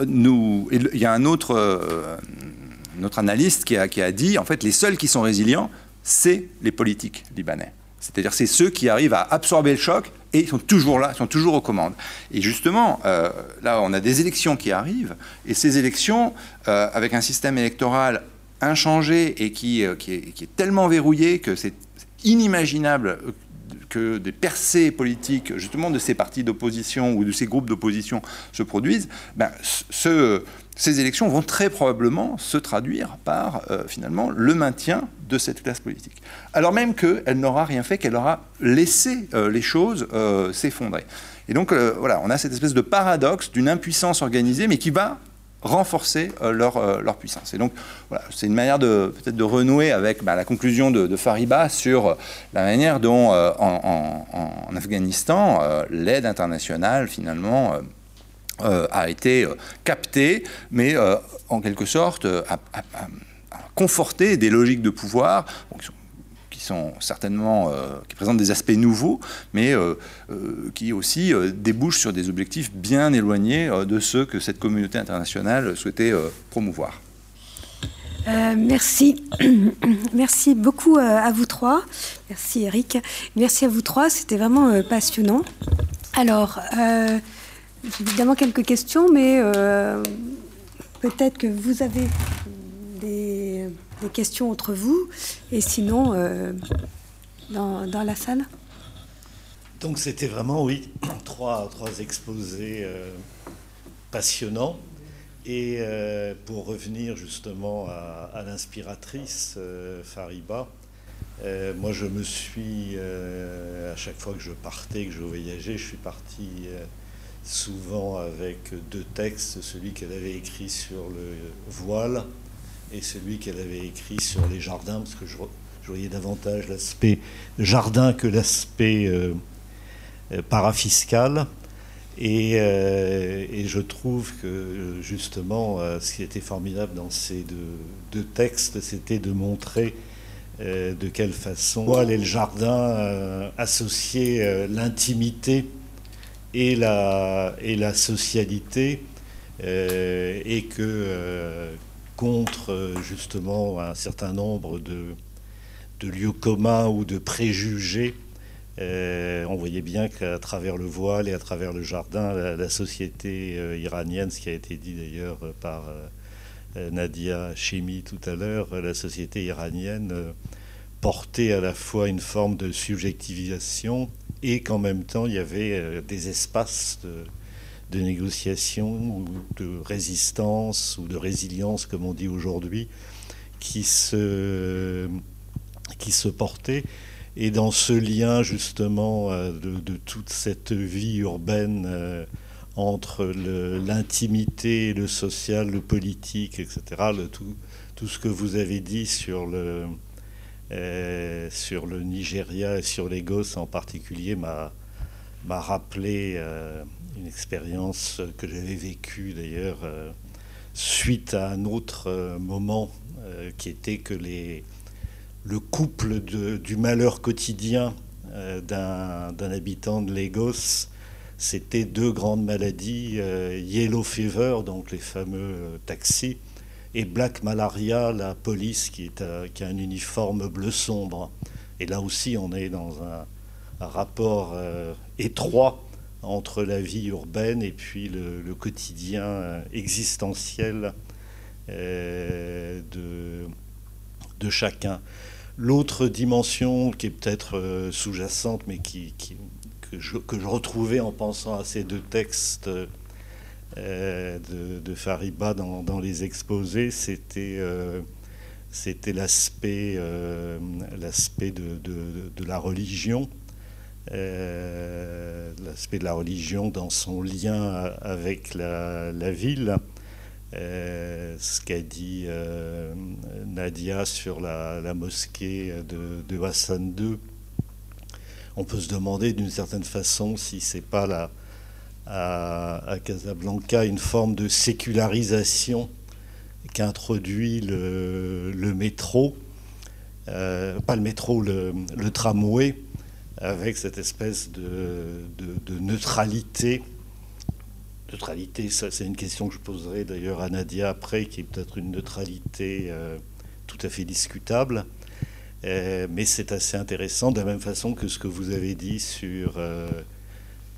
il y a un autre, notre analyste qui a, dit en fait, les seuls qui sont résilients, c'est les politiques libanais. C'est-à-dire c'est ceux qui arrivent à absorber le choc et ils sont toujours là, ils sont toujours aux commandes. Et justement, euh, là, on a des élections qui arrivent, et ces élections, euh, avec un système électoral inchangé et euh, qui, est, tellement verrouillé que c'est inimaginable que des percées politiques, justement, de ces partis d'opposition ou de ces groupes d'opposition se produisent, ben, ce, ces élections vont très probablement se traduire par euh, finalement le maintien de cette classe politique. Alors même qu'elle n'aura rien fait, qu'elle aura laissé euh, les choses euh, s'effondrer. Et donc voilà, on a cette espèce de paradoxe d'une impuissance organisée, mais qui va renforcer leur, leur, puissance. Et donc c'est une manière de peut-être de renouer avec bah, la conclusion de, Fariba sur la manière dont en, Afghanistan l'aide internationale finalement euh, a été euh, capté, mais euh, en quelque sorte a, conforté des logiques de pouvoir certainement qui présentent des aspects nouveaux, mais qui aussi débouchent sur des objectifs bien éloignés de ceux que cette communauté internationale souhaitait promouvoir. merci. merci beaucoup à vous trois. Merci Eric. Merci à vous trois. C'était vraiment passionnant. Alors, évidemment quelques questions, mais euh, peut-être que vous avez des, questions entre vous, et sinon, euh, dans, la salle. Donc c'était vraiment, oui, trois, exposés euh, passionnants. Et pour revenir justement à, à l'inspiratrice Fariba, moi je me suis, à chaque fois que je partais, que je voyageais, je suis parti souvent avec deux textes, celui qu'elle avait écrit sur le voile et celui qu'elle avait écrit sur les jardins, parce que je, je voyais davantage l'aspect jardin que l'aspect parafiscal. Et, et, je trouve que justement, ce qui était formidable dans ces deux, deux textes, c'était de montrer de quelle façon et le jardin associer l'intimité et la, et la socialité, euh, et que euh, contre justement un certain nombre de, de, lieux communs ou de préjugés, euh, on voyait bien qu'à travers le voile et à travers le jardin, la, société iranienne, ce qui a été dit d'ailleurs par Nadia Chimi tout à l'heure, la société iranienne portait à la fois une forme de subjectivisation et qu'en même temps, il y avait euh, des espaces de, négociation ou de résistance ou de résilience, comme on dit aujourd'hui, qui se, qui se portaient. Et dans ce lien justement euh, de, toute cette vie urbaine euh, entre l'intimité, le social, le politique, etc., le, tout, tout ce que vous avez dit sur le, euh, sur le Nigeria et sur les Gosses en particulier m'a rappelé une expérience que j'avais vécue d'ailleurs euh, suite à un autre moment qui était que les, le couple de, du malheur quotidien d'un habitant de Lagos, c'était deux grandes maladies, yellow fever, donc les fameux taxis, et Black Malaria, la police qui, est, euh, qui a un uniforme bleu sombre. Et là aussi, on est dans un, rapport euh, étroit entre la vie urbaine et puis le, quotidien euh, existentiel de, de chacun. L'autre dimension qui est peut-être sous-jacente, mais qui, que, je, retrouvais en pensant à ces deux textes euh, de, Fariba dans, les exposés, c'était euh, c'était l'aspect euh, l'aspect de, la religion, l'aspect de la religion dans son lien avec la, ville. ce qu'a dit Nadia sur la, mosquée de, Hassan II. On peut se demander d'une certaine façon si c'est pas à, Casablanca une forme de sécularisation qu'introduit le, métro, euh, pas le métro, le, tramway, avec cette espèce de, neutralité. Neutralité, ça c'est une question que je poserai d'ailleurs à Nadia après, qui est peut-être une neutralité euh, tout à fait discutable. Euh, mais c'est assez intéressant, de la même façon que ce que vous avez dit sur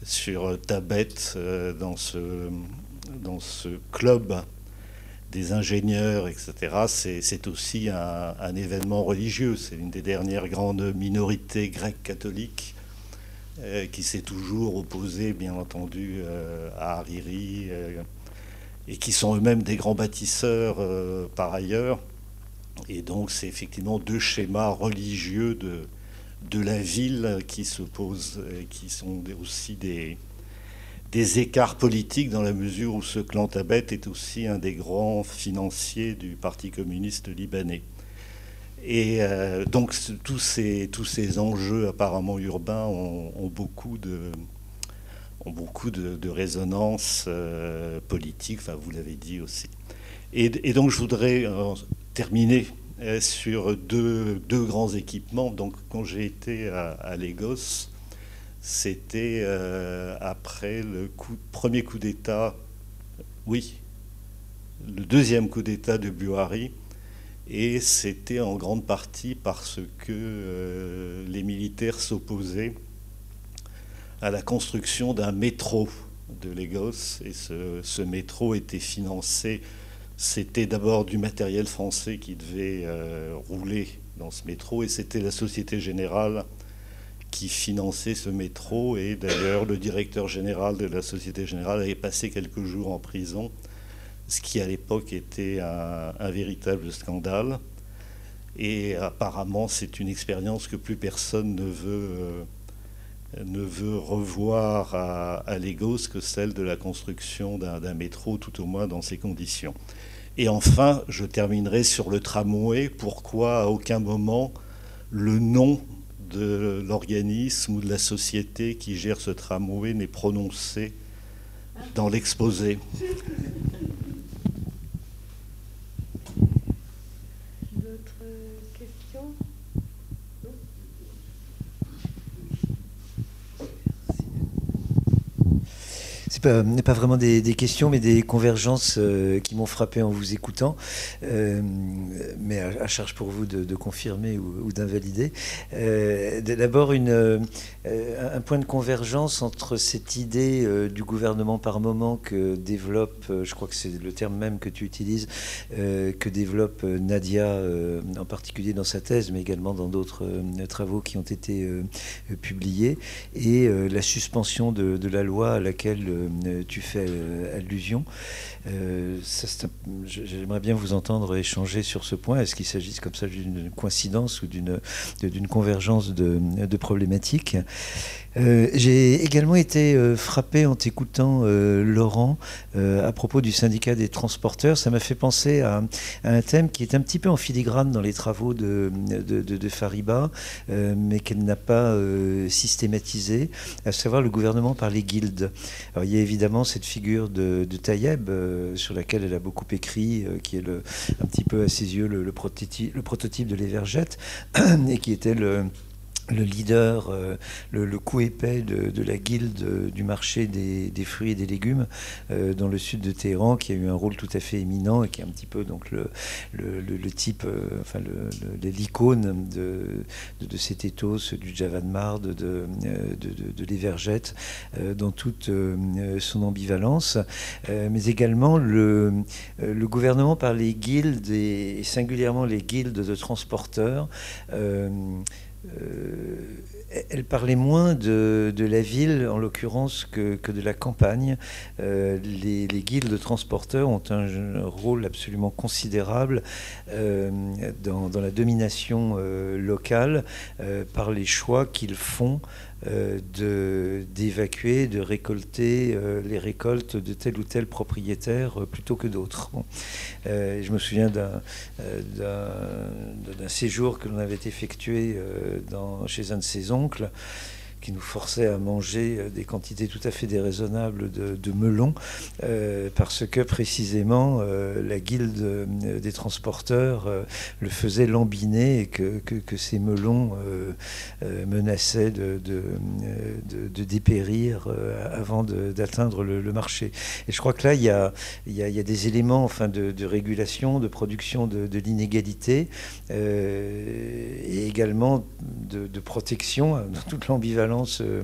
sur Tabet euh, dans ce, dans ce club des ingénieurs, etc., c'est aussi un, événement religieux. C'est une des dernières grandes minorités grecques catholiques euh, qui s'est toujours opposée, bien entendu, euh, à Hariri, et qui sont eux-mêmes des grands bâtisseurs par ailleurs. Et donc, c'est effectivement deux schémas religieux de, de la ville qui se posent, qui sont aussi des, des écarts politiques dans la mesure où ce clan Tabet est aussi un des grands financiers du Parti communiste libanais. Et euh, donc tous ces, tous ces enjeux apparemment urbains ont, beaucoup de, ont beaucoup de, résonance euh, politique, enfin vous l'avez dit aussi. Et, donc je voudrais euh, terminer sur deux, deux, grands équipements. Donc, quand j'ai été à, Lagos, c'était euh, après le premier coup d'État, oui, le deuxième coup d'État de Buhari, et c'était en grande partie parce que euh, les militaires s'opposaient à la construction d'un métro de Lagos, et ce, métro était financé c'était d'abord du matériel français qui devait euh, rouler dans ce métro. Et c'était la Société Générale qui finançait ce métro et d'ailleurs le directeur général de la Société Générale avait passé quelques jours en prison, ce qui à l'époque était un, véritable scandale. Et apparemment c'est une expérience que plus personne ne veut, euh, ne veut revoir à, à que celle de la construction d'un métro, tout au moins dans ces conditions. Et enfin, je terminerai sur le tramway. Pourquoi à aucun moment le nom de l'organisme ou de la société qui gère ce tramway n'est prononcé dans l'exposé. N'est pas vraiment des, questions, mais des convergences euh, qui m'ont frappé en vous écoutant, euh, mais à, charge pour vous de, confirmer ou, d'invalider. Euh, d'abord, un point de convergence entre cette idée du gouvernement par moment que développe, je crois que c'est le terme même que tu utilises, que développe Nadia, en particulier dans sa thèse, mais également dans d'autres travaux qui ont été publiés, et la suspension de, la loi à laquelle euh, tu fais euh, allusion. Euh, j'aimerais bien vous entendre échanger sur ce point. Est-ce qu'il s'agit comme ça d'une coïncidence ou d'une convergence de problématiques? Euh, j'ai également été euh, frappé en t'écoutant, euh, Laurent, à propos du syndicat des transporteurs. Ça m'a fait penser à, un thème qui est un petit peu en filigrane dans les travaux de, Fariba, mais qu'elle n'a pas systématisé, à savoir le gouvernement par les guildes. Alors, il y a évidemment cette figure de, de Taïeb, sur laquelle elle a beaucoup écrit, qui est un petit peu à ses yeux le, prototype, le prototype de l'Evergette, et qui était le le leader, euh, le, coup épais de, la guilde euh, du marché des, fruits et des légumes euh, dans le sud de Téhéran, qui a eu un rôle tout à fait éminent et qui est un petit peu donc le, type, enfin l'icône de, cet ethos du Javanmar, de, de, l'Evergette, dans toute son ambivalence, mais également le, le gouvernement par les guildes et, singulièrement les guildes de transporteurs. Euh, elle parlait moins de, la ville, en l'occurrence, que, de la campagne. Euh, les, guildes de transporteurs ont un, rôle absolument considérable euh, dans, la domination locale par les choix qu'ils font d'évacuer, de, récolter euh, les récoltes de tel ou tel propriétaire euh, plutôt que d'autres. je me souviens d'un séjour que l'on avait effectué chez un de ses oncles qui nous forçait à manger euh, des quantités tout à fait déraisonnables de, melons, euh, parce que précisément euh, la guilde des transporteurs le faisait lambiner et que, que, ces melons menaçaient de, de, dépérir avant d'atteindre le, marché. Et je crois que là, il y a, il y a, il y a des éléments enfin, de, régulation, de production de, l'inégalité, et également de, protection dans toute l'ambivalence euh,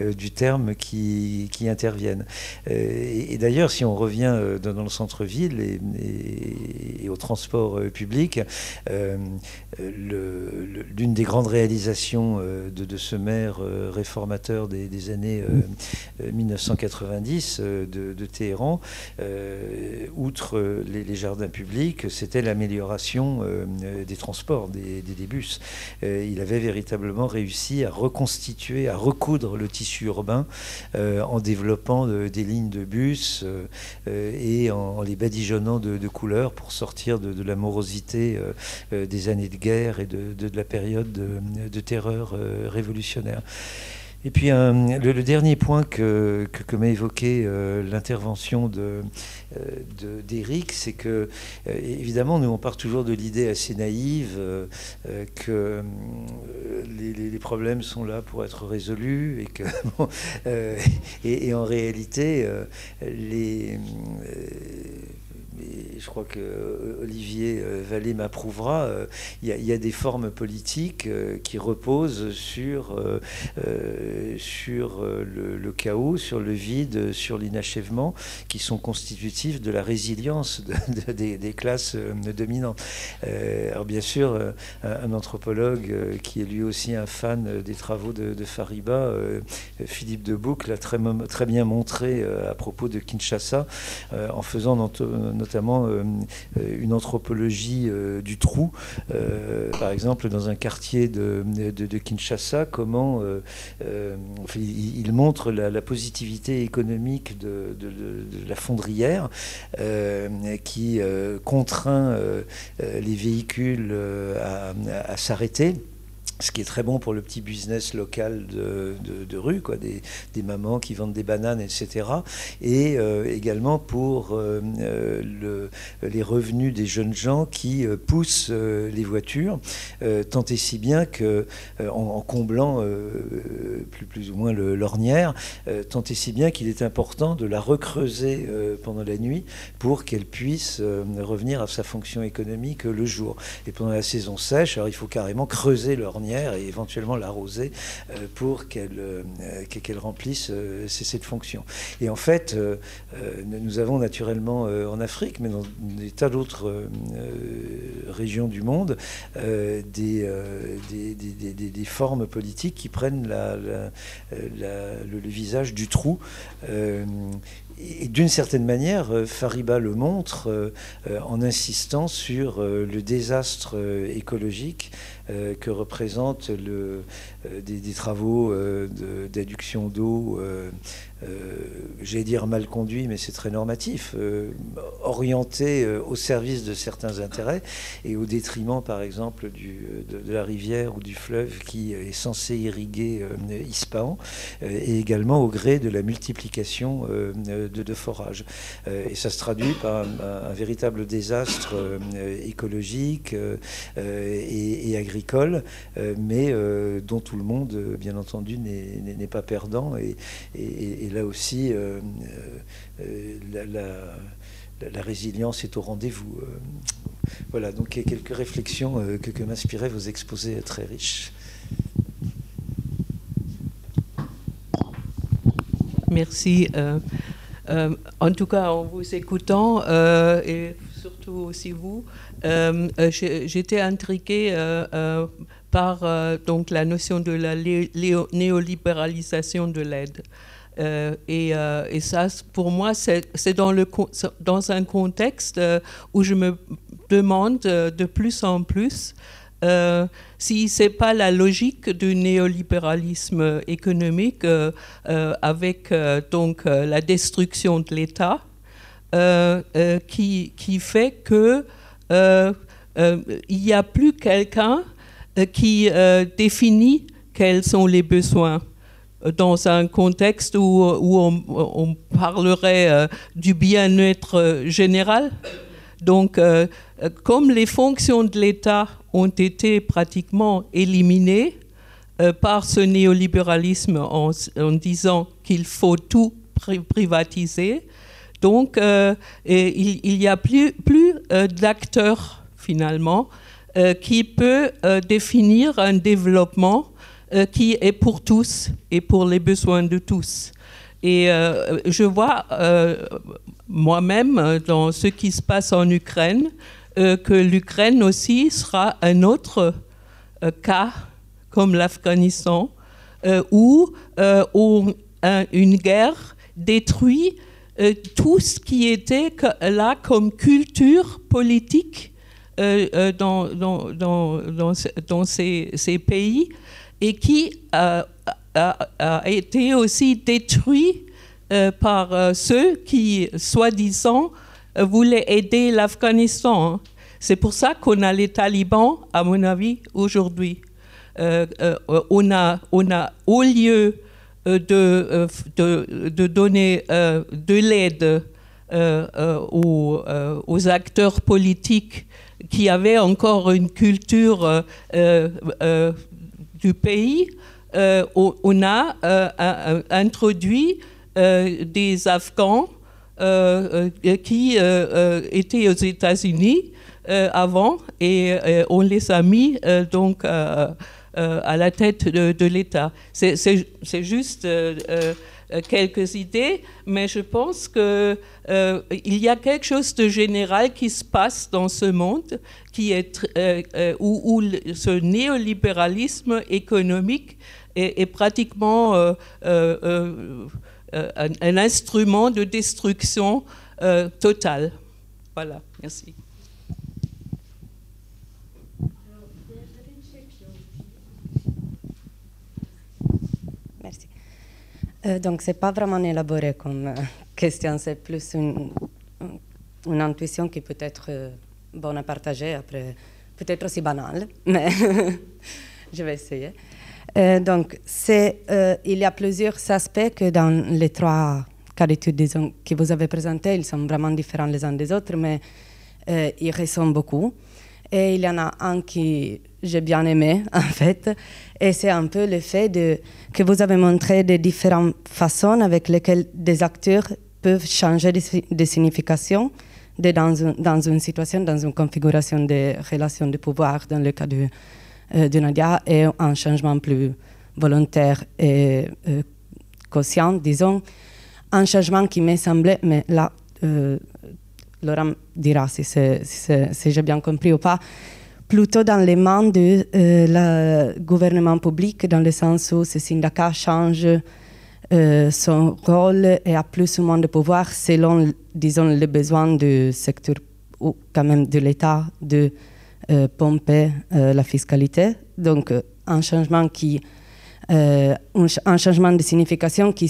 euh, du terme qui, interviennent. Euh, et, d'ailleurs, si on revient dans, le centre-ville et, au transport public, l'une des grandes réalisations de, ce maire réformateur des, années 1990 de, Téhéran, outre les, jardins publics, c'était l'amélioration des transports, des, des bus. il avait véritablement réussi à reconstituer, à recoudre le tissu urbain euh, en développant euh, des lignes de bus euh, et en, les badigeonnant de, couleurs pour sortir de, la morosité des années de guerre et de, la période de, terreur révolutionnaire. Et puis le, dernier point que, m'a évoqué l'intervention de, euh, d'Éric, c'est que, euh, évidemment, nous, on part toujours de l'idée assez naïve euh, que les, problèmes sont là pour être résolus et que, et, et, en réalité, les je crois que euh, Olivier euh, Vallée m'approuvera, euh, il y, a des formes politiques qui reposent sur, sur le, chaos, sur le vide, sur l'inachèvement, qui sont constitutifs de la résilience des, classes dominantes. alors bien sûr, un, anthropologue qui est lui aussi un fan des travaux de, Fariba, Philippe Debouc, l'a très, très bien montré à propos de Kinshasa, en faisant notamment notamment euh, euh, une anthropologie euh, du trou, par exemple dans un quartier de, de, Kinshasa, comment il, montre la, positivité économique de, la fondrière qui contraint les véhicules à s'arrêter ce qui est très bon pour le petit business local de, rue, quoi, des, mamans qui vendent des bananes, etc. Et euh, également pour euh, euh, le, les revenus des jeunes gens qui poussent les voitures, tant et si bien que, en, comblant plus, plus ou moins l'ornière, tant et si bien qu'il est important de la recreuser pendant la nuit pour qu'elle puisse revenir à sa fonction économique le jour. Et pendant la saison sèche, alors il faut carrément creuser l'ornière et éventuellement l'arroser euh, pour qu'elle euh, qu'elle remplisse euh, cette fonction. Et en fait, nous avons naturellement en Afrique, mais dans des tas d'autres régions du monde, des, des, des, formes politiques qui prennent le, visage du trou. Et d'une certaine manière, Fariba le montre en insistant sur le désastre écologique euh, que représente le, euh, des, travaux euh, d'adduction d'eau, j'allais dire mal conduits, mais c'est très normatif, orientés au service de certains intérêts et au détriment, par exemple, de, la rivière ou du fleuve qui est censé irriguer Ispahan, et également au gré de la multiplication de, forages. et ça se traduit par un, véritable désastre écologique et, agricole euh, mais euh, dont tout le monde, euh, bien entendu, n'est pas perdant. Et, là aussi, la, résilience est au rendez-vous. Voilà, donc quelques réflexions que, m'inspiraient vos exposés très riches. Merci. en tout cas, en vous écoutant, et surtout aussi vous, euh, euh, j'étais intriguée euh, par donc la notion de la néolibéralisation de l'aide. Et, et, ça, pour moi, c'est dans, un contexte où je me demande de plus en plus si ce n'est pas la logique du néolibéralisme économique avec donc la destruction de l'État qui, qui, fait que euh, euh, il n'y a plus quelqu'un euh, qui définit quels sont les besoins dans un contexte où, on, parlerait du bien-être général. Donc, comme les fonctions de l'État ont été pratiquement éliminées par ce néolibéralisme en, disant qu'il faut tout privatiser, donc, euh, il n'y a plus, plus euh, d'acteurs, finalement, euh, qui peut définir un développement qui est pour tous et pour les besoins de tous. Et je vois moi-même dans ce qui se passe en Ukraine que l'Ukraine aussi sera un autre cas comme l'Afghanistan où une guerre détruit euh, tout ce qui était là comme culture politique euh, euh, dans, ces, pays et qui a, a, été aussi détruit par ceux qui, soi-disant, voulaient aider l'Afghanistan. C'est pour ça qu'on a les talibans, à mon avis, aujourd'hui. on, a, on a, au lieu euh, de, de, donner euh, de l'aide euh, aux, aux, acteurs politiques qui avaient encore une culture du pays, on a introduit des Afghans qui étaient aux États-Unis avant et on les a mis donc euh, à la tête de, l'État. C'est juste euh, euh, quelques idées, mais je pense qu'il y a quelque chose de général qui se passe dans ce monde, qui est, où, ce néolibéralisme économique est, pratiquement un, instrument de destruction totale. Voilà, merci. Euh, donc, ce n'est pas vraiment élaboré comme euh, question, c'est plus une, intuition qui peut être euh, bonne à partager, après, peut-être aussi banale. Mais je vais essayer. Donc, euh, il y a plusieurs aspects que dans les trois cas d'études que vous avez présentés, ils sont vraiment différents les uns des autres, mais ils ressemblent beaucoup. Et il y en a un qui j'ai bien aimé, en fait, et c'est un peu le fait que vous avez montré des différentes façons avec lesquelles des acteurs peuvent changer de, signification dans, une situation, dans une configuration de relations de pouvoir, dans le cas de, euh, de Nadia, et un changement plus volontaire et euh, conscient, disons, un changement qui m'est semblé, mais là, euh, Laurent dira si, si j'ai bien compris ou pas, plutôt dans les mains du euh, gouvernement public, dans le sens où ce syndicat change euh, son rôle et a plus ou moins de pouvoir selon, disons, les besoins du secteur ou quand même de l'État de euh, pomper la fiscalité. Donc, un changement qui, un, un, changement de signification qui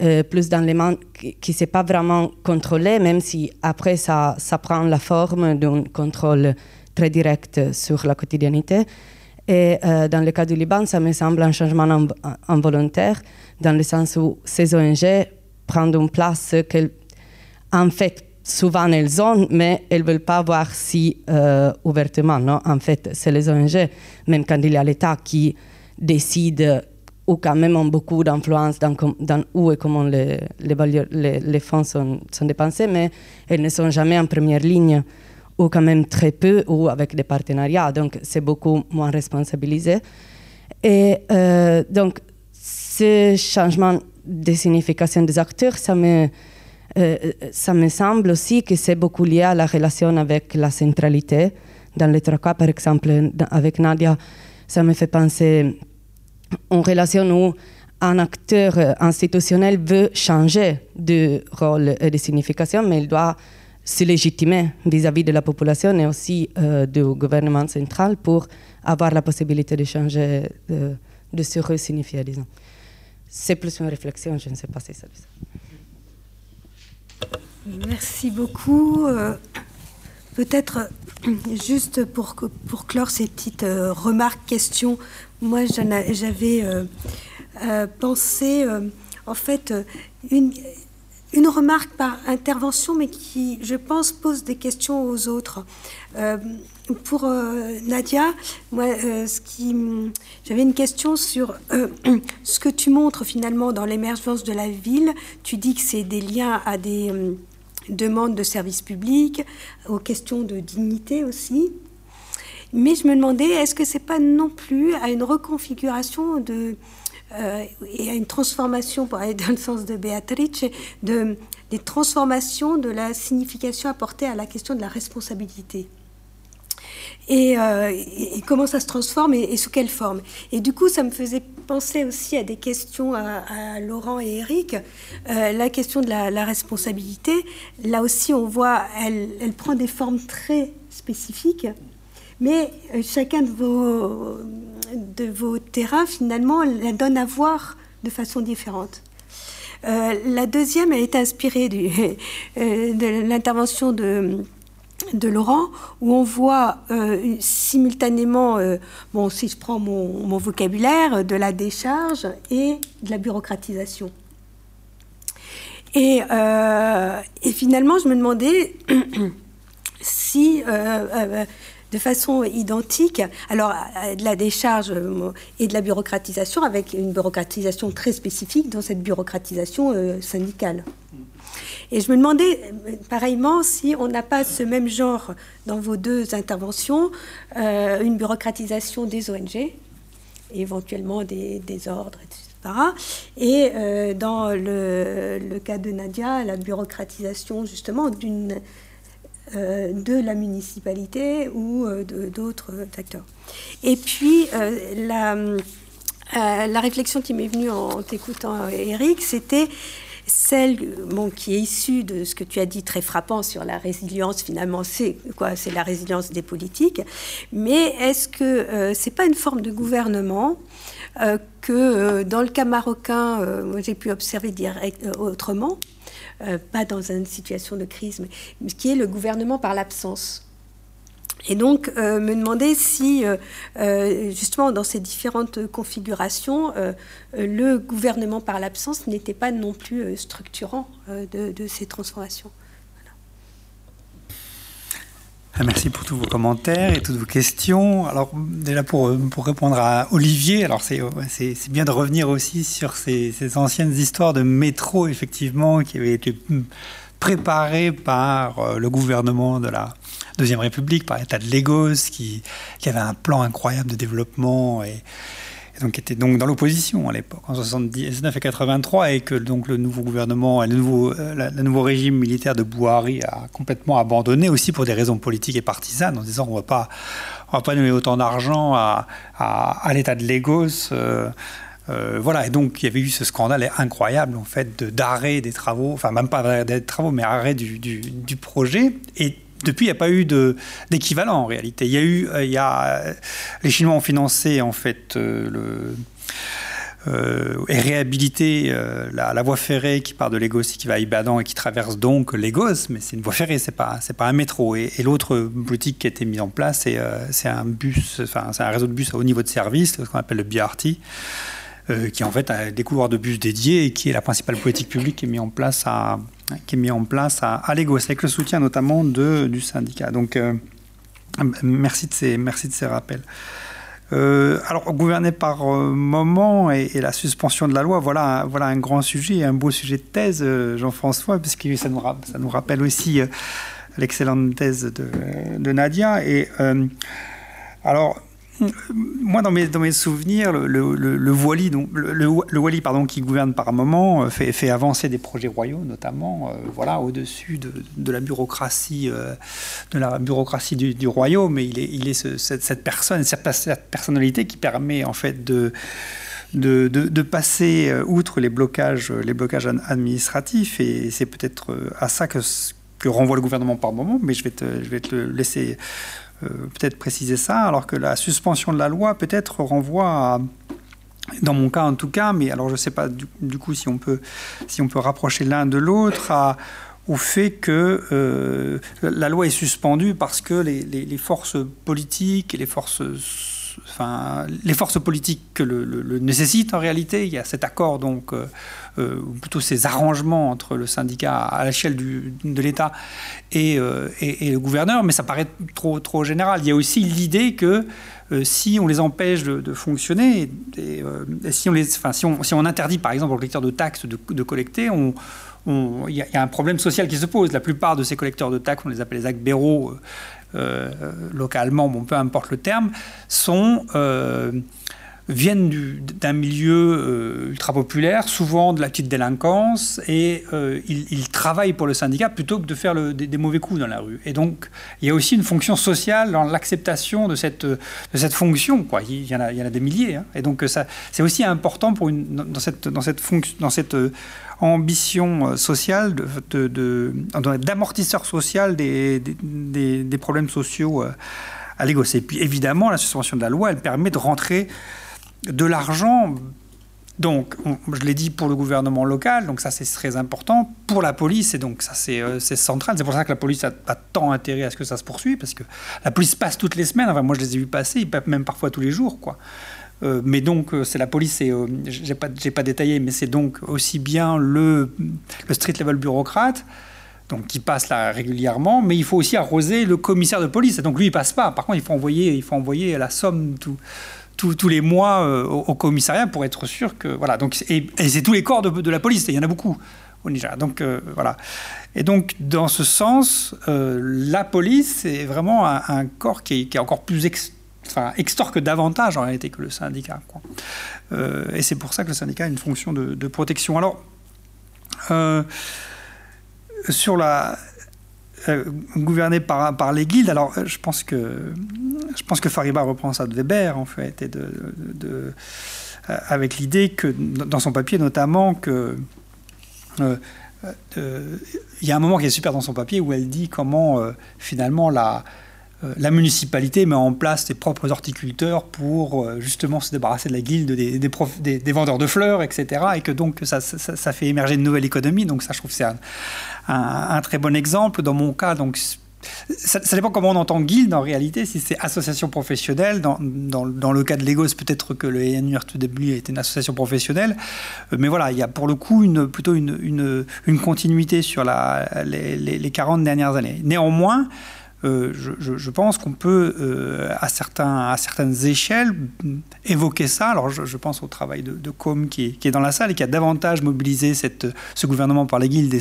c'est plus dans les mains, qui ne s'est pas vraiment contrôlé, même si après ça, prend la forme d'un contrôle très direct sur la quotidiennité. Et euh, dans le cas du Liban, ça me semble un changement involontaire, dans le sens où ces ONG prennent une place qu'en en fait, souvent elles ont, mais elles ne veulent pas voir si euh, ouvertement. Non? En fait, c'est les ONG, même quand il y a l'État qui décide ou quand même ont beaucoup d'influence dans, dans, où et comment les, les, fonds sont, sont, dépensés, mais elles ne sont jamais en première ligne ou quand même très peu, ou avec des partenariats, donc c'est beaucoup moins responsabilisé. Et euh, donc, ce changement de signification des acteurs, ça me, euh, ça me semble aussi que c'est beaucoup lié à la relation avec la centralité. Dans les trois cas, par exemple, avec Nadia, ça me fait penser une relation où un acteur institutionnel veut changer de rôle et de signification, mais il doit se légitimer vis-à-vis de la population et aussi euh, du gouvernement central pour avoir la possibilité de changer, de, de se resignifier, disons. C'est plus une réflexion, je ne sais pas si ça Merci beaucoup. Euh, peut-être juste pour, pour clore ces petites euh, remarques, questions, moi j'avais pensé, en fait, une, remarque par intervention, mais qui, je pense, pose des questions aux autres. Euh, pour euh, Nadia, moi, euh, j'avais une question sur ce que tu montres finalement dans l'émergence de la ville. Tu dis que c'est des liens à des demandes de services publics, aux questions de dignité aussi. Mais je me demandais, est-ce que c'est pas non plus à une reconfiguration de euh, et à une transformation, pour aller dans le sens de Beatrice, de, des transformations de la signification apportée à la question de la responsabilité? Et, euh, comment ça se transforme et, sous quelle forme? Et du coup, ça me faisait penser aussi à des questions à, Laurent et Eric. Euh, la question de la, la, responsabilité, là aussi, on voit, elle, elle prend des formes très spécifiques. Mais chacun de vos, terrains, finalement, la donne à voir de façon différente. Euh, la deuxième, elle est inspirée euh, de l'intervention de, de, Laurent, où on voit euh, simultanément, bon, si je prends mon, vocabulaire, de la décharge et de la bureaucratisation. Et finalement, je me demandais si de façon identique, alors de la décharge euh, et de la bureaucratisation, avec une bureaucratisation très spécifique dans cette bureaucratisation euh, syndicale. Et je me demandais, euh, pareillement, si on n'a pas ce même genre dans vos deux interventions, une bureaucratisation des ONG, éventuellement des, ordres, etc. Et dans le, cas de Nadia, la bureaucratisation justement d'une euh, de la municipalité ou euh, d'autres acteurs. Et puis, euh, la, réflexion qui m'est venue en t'écoutant, Eric, c'était celle bon, qui est issue de ce que tu as dit très frappant sur la résilience, finalement, c'est quoi? C'est la résilience des politiques. Mais est-ce que c'est pas une forme de gouvernement que dans le cas marocain, j'ai pu observer direct, autrement euh, pas dans une situation de crise, mais qui est le gouvernement par l'absence. Et donc, me demander si, justement, dans ces différentes configurations, le gouvernement par l'absence n'était pas non plus structurant de, ces transformations. Ah, merci pour tous vos commentaires et toutes vos questions. Alors déjà pour, pour répondre à Olivier, alors c'est, bien de revenir aussi sur ces, ces, anciennes histoires de métro effectivement qui avaient été préparées par euh, le gouvernement de la Deuxième République, par l'État de Lagos, qui, qui avait un plan incroyable de développement et, et donc était donc dans l'opposition à l'époque, en 79 et 83, et que donc le nouveau gouvernement, le nouveau, euh, le nouveau régime militaire de Bouhari a complètement abandonné aussi pour des raisons politiques et partisanes, en disant on va pas, on va pas donner autant d'argent à, à, l'État de Lagos. Euh, euh, voilà, et donc il y avait eu ce scandale incroyable en fait d'arrêt des travaux, enfin même pas d'arrêt des travaux, mais arrêt du, du, du projet. Et depuis, il n'y a pas eu d'équivalent en réalité. Il y a eu, euh, les Chinois ont financé en fait euh, euh, et réhabilité la, voie ferrée qui part de Lagos et qui va à Ibadan et qui traverse donc Lagos, mais c'est une voie ferrée, c'est pas pas un métro. Et, l'autre politique qui a été mise en place, c'est un réseau de bus à haut niveau de service, ce qu'on appelle le BRT. qui en fait a des de bus dédiés et qui est la principale politique publique qui est mise en place à, qui est mis en place à, à avec le soutien notamment de, du syndicat. Donc, euh, merci, de ces, merci de ces rappels. Euh, alors, gouverner par euh, moment et, la suspension de la loi, voilà, voilà un grand sujet, un beau sujet de thèse, Jean-François, parce que ça nous, ça nous rappelle aussi l'excellente thèse de, de, Nadia. Et alors, moi, dans mes, souvenirs, le, le, le, le, pardon, qui gouverne par moment euh, fait, avancer des projets royaux, notamment euh, voilà, au-dessus de, la bureaucratie, euh, de la bureaucratie du, royaume. Et il est, cette, personne, cette, personnalité qui permet en fait de, passer outre les blocages, administratifs. Et c'est peut-être à ça que, renvoie le gouvernement par moment, mais je vais te, je vais te laisser euh, peut-être préciser ça, alors que la suspension de la loi peut-être renvoie à, dans mon cas en tout cas, mais alors je ne sais pas du, coup si on peut, si on peut rapprocher l'un de l'autre, au fait que euh, la loi est suspendue parce que les, les, forces politiques et les forces les forces politiques que le, nécessitent en réalité. Il y a cet accord, donc, euh, euh, plutôt ces arrangements entre le syndicat à l'échelle de l'État euh, et, le gouverneur, mais ça paraît trop, trop général. Il y a aussi l'idée que si on les empêche de, fonctionner, si, on interdit par exemple aux collecteurs de taxes de, collecter, il y, a un problème social qui se pose. La plupart de ces collecteurs de taxes, on les appelle les euh, localement, bon, peu importe le terme, sont euh, viennent d'un milieu euh, ultra populaire, souvent de la petite délinquance, et ils, travaillent pour le syndicat plutôt que de faire le, des, mauvais coups dans la rue. Et donc, il y a aussi une fonction sociale dans l'acceptation de cette, de cette fonction. Quoi. Il, y en a, il y en a des milliers. Hein. Et donc, c'est aussi important pour une, dans cette, dans cette, fonction, dans cette ambition euh, sociale, d'amortisseur social des, des, problèmes sociaux euh, à Lagos. Et puis évidemment, la suspension de la loi, elle permet de rentrer de l'argent. Donc, je l'ai dit pour le gouvernement local, donc ça c'est très important. Pour la police, et donc ça c'est euh, central. C'est pour ça que la police a, tant intérêt à ce que ça se poursuive, parce que la police passe toutes les semaines. Enfin, moi je les ai vus passer, même parfois tous les jours, quoi. Euh, mais donc, euh, c'est la police, et euh, j'ai pas, détaillé, mais c'est donc aussi bien le, street level bureaucrate, donc qui passe là régulièrement, mais il faut aussi arroser le commissaire de police. donc lui, il passe pas. Par contre, il faut envoyer, il faut envoyer la somme tous les mois au, commissariat pour être sûr que voilà. Donc et, c'est tous les corps de, la police. il y en a beaucoup au Nigeria. Donc voilà. Et donc dans ce sens, la police est vraiment un, corps qui est, encore plus enfin, extorque davantage en réalité que le syndicat. Euh, et c'est pour ça que le syndicat a une fonction de, protection. Alors, euh, sur la euh, gouverner par, par les guildes, alors je pense que je pense que Fariba reprend ça de Weber en fait, et de, avec l'idée que dans son papier notamment que il y a un moment qui est super dans son papier où elle dit comment finalement la la municipalité met en place ses propres horticulteurs pour euh, justement se débarrasser de la guilde des, vendeurs de fleurs, etc. Et que donc ça, fait émerger une nouvelle économie. Donc ça, je trouve que c'est un, très bon exemple. Dans mon cas, donc ça, dépend comment on entend guilde en réalité, si c'est association professionnelle. Dans, le cas de Legos, peut-être que le NURTW était une association professionnelle. Euh, mais voilà, il y a pour le coup plutôt une, continuité sur les, les, les 40 dernières années. Néanmoins, euh, je, pense qu'on peut, euh, à, certaines échelles, évoquer ça. Alors, je, pense au travail de, de Com qui est, dans la salle et qui a davantage mobilisé ce gouvernement par les guildes et,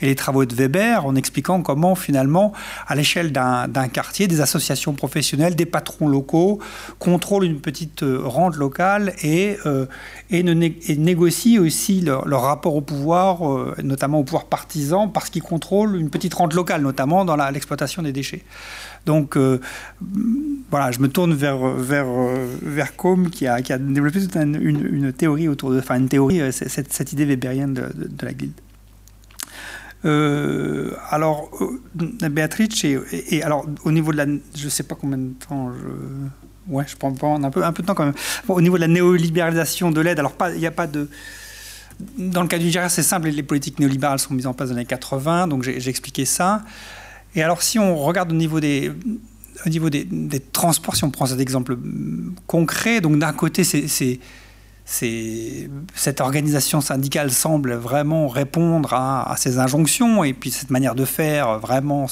et les travaux de Weber en expliquant comment, finalement, à l'échelle d'un quartier, des associations professionnelles, des patrons locaux contrôlent une petite euh, rente locale et, et, ne, négocient aussi leur, rapport au pouvoir, notamment au pouvoir partisan, parce qu'ils contrôlent une petite rente locale, notamment dans l'exploitation des déchets. Donc euh, voilà, je me tourne vers, vers, vers Com qui a, développé toute une, théorie autour de, enfin une théorie, euh, cette, cette idée weberienne de, la guilde. Euh, alors, Béatrice, et, alors au niveau de la, je sais pas combien de temps je, ouais, je prends un peu, un peu de temps quand même. au niveau de la néolibéralisation de l'aide, alors il n'y a pas de, dans le cas du Nigeria, c'est simple, les politiques néolibérales sont mises en place dans les années 80, donc j'ai expliqué ça. Et alors, si on regarde au niveau des, transports, si on prend cet exemple concret, donc d'un côté, cette organisation syndicale semble vraiment répondre à, ces injonctions, et puis cette manière de faire vraiment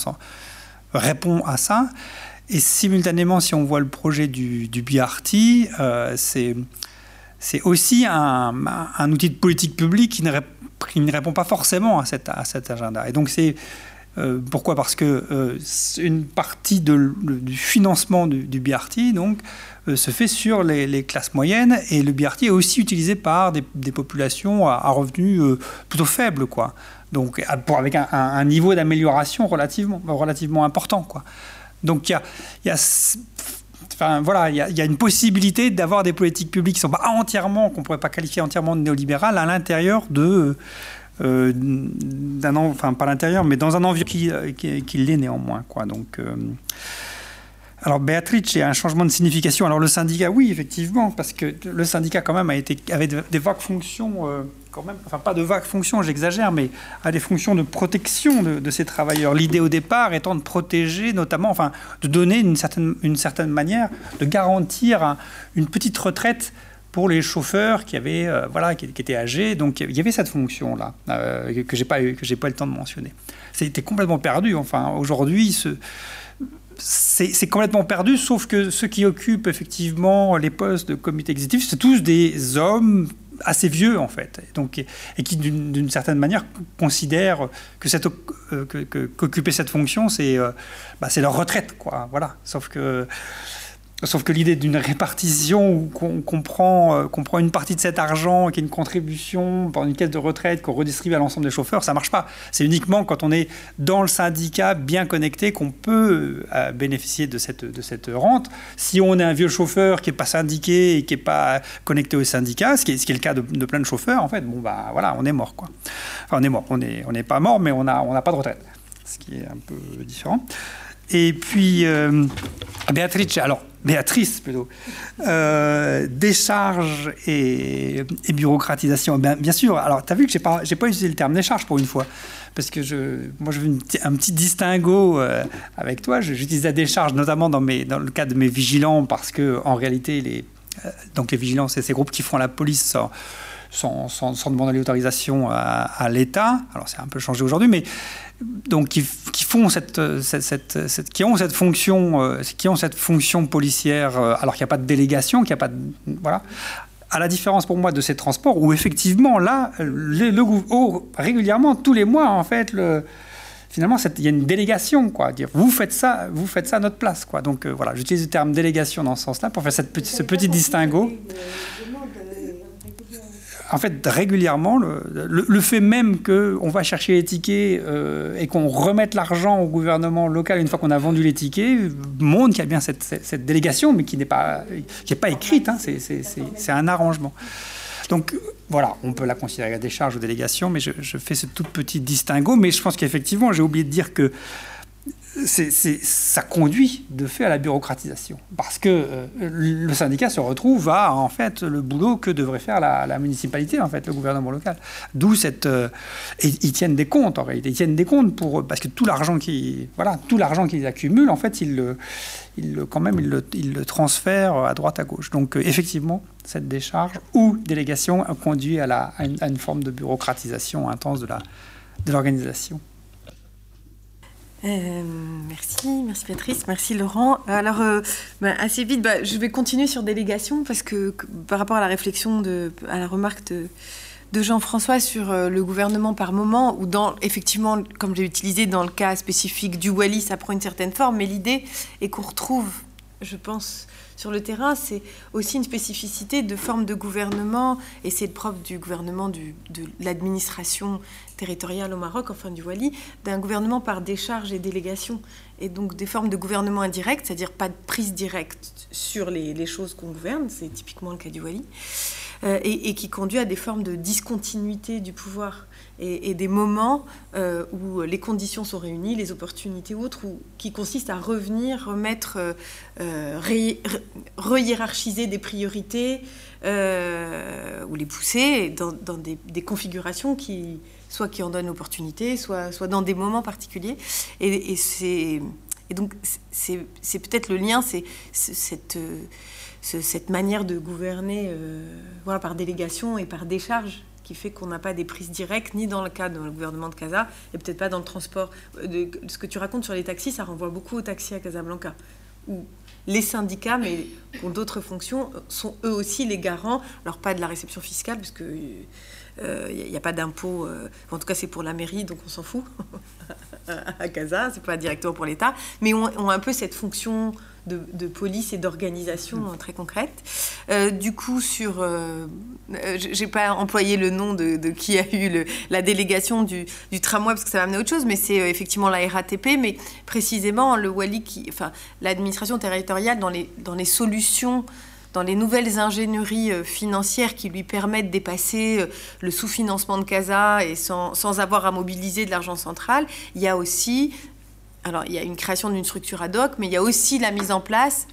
répond à ça. Et simultanément, si on voit le projet du, du BRT, euh, c'est, aussi un, un, outil de politique publique qui ne, répond pas forcément à, à cet agenda. Et donc c'est euh, pourquoi? Parce que euh, une partie du financement du, BRT donc, se fait sur les, classes moyennes et le BRT est aussi utilisé par des, populations à, revenus plutôt faibles. Quoi. Donc, avec un, niveau d'amélioration relativement, relativement important. Quoi. Donc il y a, voilà, il y, a une possibilité d'avoir des politiques publiques qui sont pas entièrement, qu'on pourrait pas qualifier entièrement de néolibérales, à l'intérieur de, euh, d'un enfin pas l'intérieur, mais dans un environnement qui, euh, l'est néanmoins. Quoi. Donc, euh, alors Béatrice, il y a un changement de signification. Alors le syndicat, oui, effectivement, parce que le syndicat quand même a été, avait des vagues fonctions, même, pas de vagues fonctions, j'exagère, mais a des fonctions de protection de, ces travailleurs. L'idée au départ étant de protéger, notamment, enfin, de donner une certaine, manière, de garantir une petite retraite pour les chauffeurs qui avaient euh, voilà qui, étaient âgés donc il y avait cette fonction là euh, que j'ai pas eu que j'ai pas eu le temps de mentionner c'était complètement perdu enfin aujourd'hui c'est complètement perdu, sauf que ceux qui occupent effectivement les postes de comité exécutif, c'est tous des hommes assez vieux en fait, donc, et qui d'une certaine manière considèrent que cette euh, qu'occuper cette fonction, c'est bah, c'est leur retraite, quoi. Voilà. Sauf que Sauf que l'idée d'une répartition où qu'on prend, euh, prend, une partie de cet argent, qui est une contribution pour une caisse de retraite qu'on redistribue à l'ensemble des chauffeurs, ça marche pas. C'est uniquement quand on est dans le syndicat bien connecté qu'on peut euh, bénéficier de cette, rente. Si on est un vieux chauffeur qui n'est pas syndiqué et qui n'est pas connecté au syndicat, ce qui est, le cas de, plein de chauffeurs, en fait, bon bah voilà, on est mort. Enfin, on est mort, on n'est pas mort, mais on n'a pas de retraite, ce qui est un peu différent. Et puis, euh, Béatrice, alors, Béatrice plutôt, euh, décharge et, bureaucratisation. Ben, bien sûr, alors tu as vu que je n'ai pas, pas utilisé le terme décharge pour une fois, parce que je, moi je veux un petit distinguo euh, avec toi. J'utilise la décharge notamment dans, le cadre de mes vigilants, parce que en réalité, les, donc les vigilants, c'est ces groupes qui font la police sans, sans, demander l'autorisation à, l'État. Alors c'est un peu changé aujourd'hui, mais donc qui, font cette, cette, qui ont cette fonction, euh, qui ont cette fonction policière, euh, alors qu'il n'y a pas de délégation, qu'il n'y a pas de, voilà. À la différence pour moi de ces transports où effectivement là, le oh, régulièrement tous les mois en fait le finalement, il y a une délégation, quoi. Dire, vous faites ça, vous faites ça à notre place, quoi. Donc euh, voilà, j'utilise le terme délégation dans ce sens-là pour faire cette petit, ce petit distinguo en fait, régulièrement, le, fait même qu'on va chercher les tickets euh, et qu'on remette l'argent au gouvernement local une fois qu'on a vendu les tickets montre qu'il y a bien cette, délégation, mais qui n'est pas, pas écrite. Hein, c'est un arrangement. Donc voilà, on peut la considérer à des charges ou délégations, mais je, fais ce tout petit distinguo. Mais je pense qu'effectivement, j'ai oublié de dire que ça conduit de fait à la bureaucratisation. Parce que euh, le syndicat se retrouve à, en fait, le boulot que devrait faire la, municipalité, en fait, le gouvernement local. D'où. Euh, ils tiennent des comptes, en réalité. Ils tiennent des comptes pour... Parce que tout l'argent qui, voilà, tout qu'ils accumulent, en fait, ils le, quand même, ils le, ils le, transfèrent à droite, à gauche. Donc, euh, effectivement, cette décharge ou délégation conduit à, une, à une forme de bureaucratisation intense de l'organisation. Euh, merci, merci Patrice, merci Laurent. Alors, euh, bah, assez vite, bah, je vais continuer sur délégation parce que, par rapport à la réflexion, de, à la remarque de, Jean-François sur euh, le gouvernement par moment, ou dans, effectivement, comme j'ai utilisé dans le cas spécifique du Wali, ça prend une certaine forme, mais l'idée est qu'on retrouve, je pense, sur le terrain, c'est aussi une spécificité de forme de gouvernement, et c'est le propre du gouvernement de l'administration territoriale au Maroc, enfin du Wali, d'un gouvernement par décharge et délégation, et donc des formes de gouvernement indirect, c'est-à-dire pas de prise directe sur les, choses qu'on gouverne, c'est typiquement le cas du Wali, euh, et, qui conduit à des formes de discontinuité du pouvoir et, des moments euh, où les conditions sont réunies, les opportunités ou autres, qui consistent à revenir, remettre, euh, re-hiérarchiser des priorités ou les pousser dans, des, configurations qui, soit qui en donnent l'opportunité, soit, soit dans des moments particuliers. Et, c'est, et donc, c'est, peut-être le lien, c'est cette, cette manière de gouverner euh, voilà, par délégation et par décharge qui fait qu'on n'a pas des prises directes, ni dans le cadre du gouvernement de Casa, et peut-être pas dans le transport. Euh, de, ce que tu racontes sur les taxis, ça renvoie beaucoup aux taxis à Casablanca, où les syndicats, mais qui ont d'autres fonctions, sont eux aussi les garants, alors pas de la réception fiscale, puisque il euh, n'y a, pas d'impôt, euh, en tout cas c'est pour la mairie, donc on s'en fout à Casa, c'est pas directement pour l'État, mais ont, ont un peu cette fonction de, police et d'organisation mm. très concrète. Euh, du coup, sur, j'ai pas employé le nom de, qui a eu le, la délégation du, du, tramway parce que ça va amener à autre chose, mais c'est effectivement la RATP, mais précisément le Wali, qui, enfin l'administration territoriale dans les, dans les solutions dans les nouvelles ingénieries euh, financières qui lui permettent de dépasser euh, le sous-financement de Casa et sans, sans, avoir à mobiliser de l'argent central, il y a aussi, alors il y a une création d'une structure ad hoc, mais il y a aussi la mise en place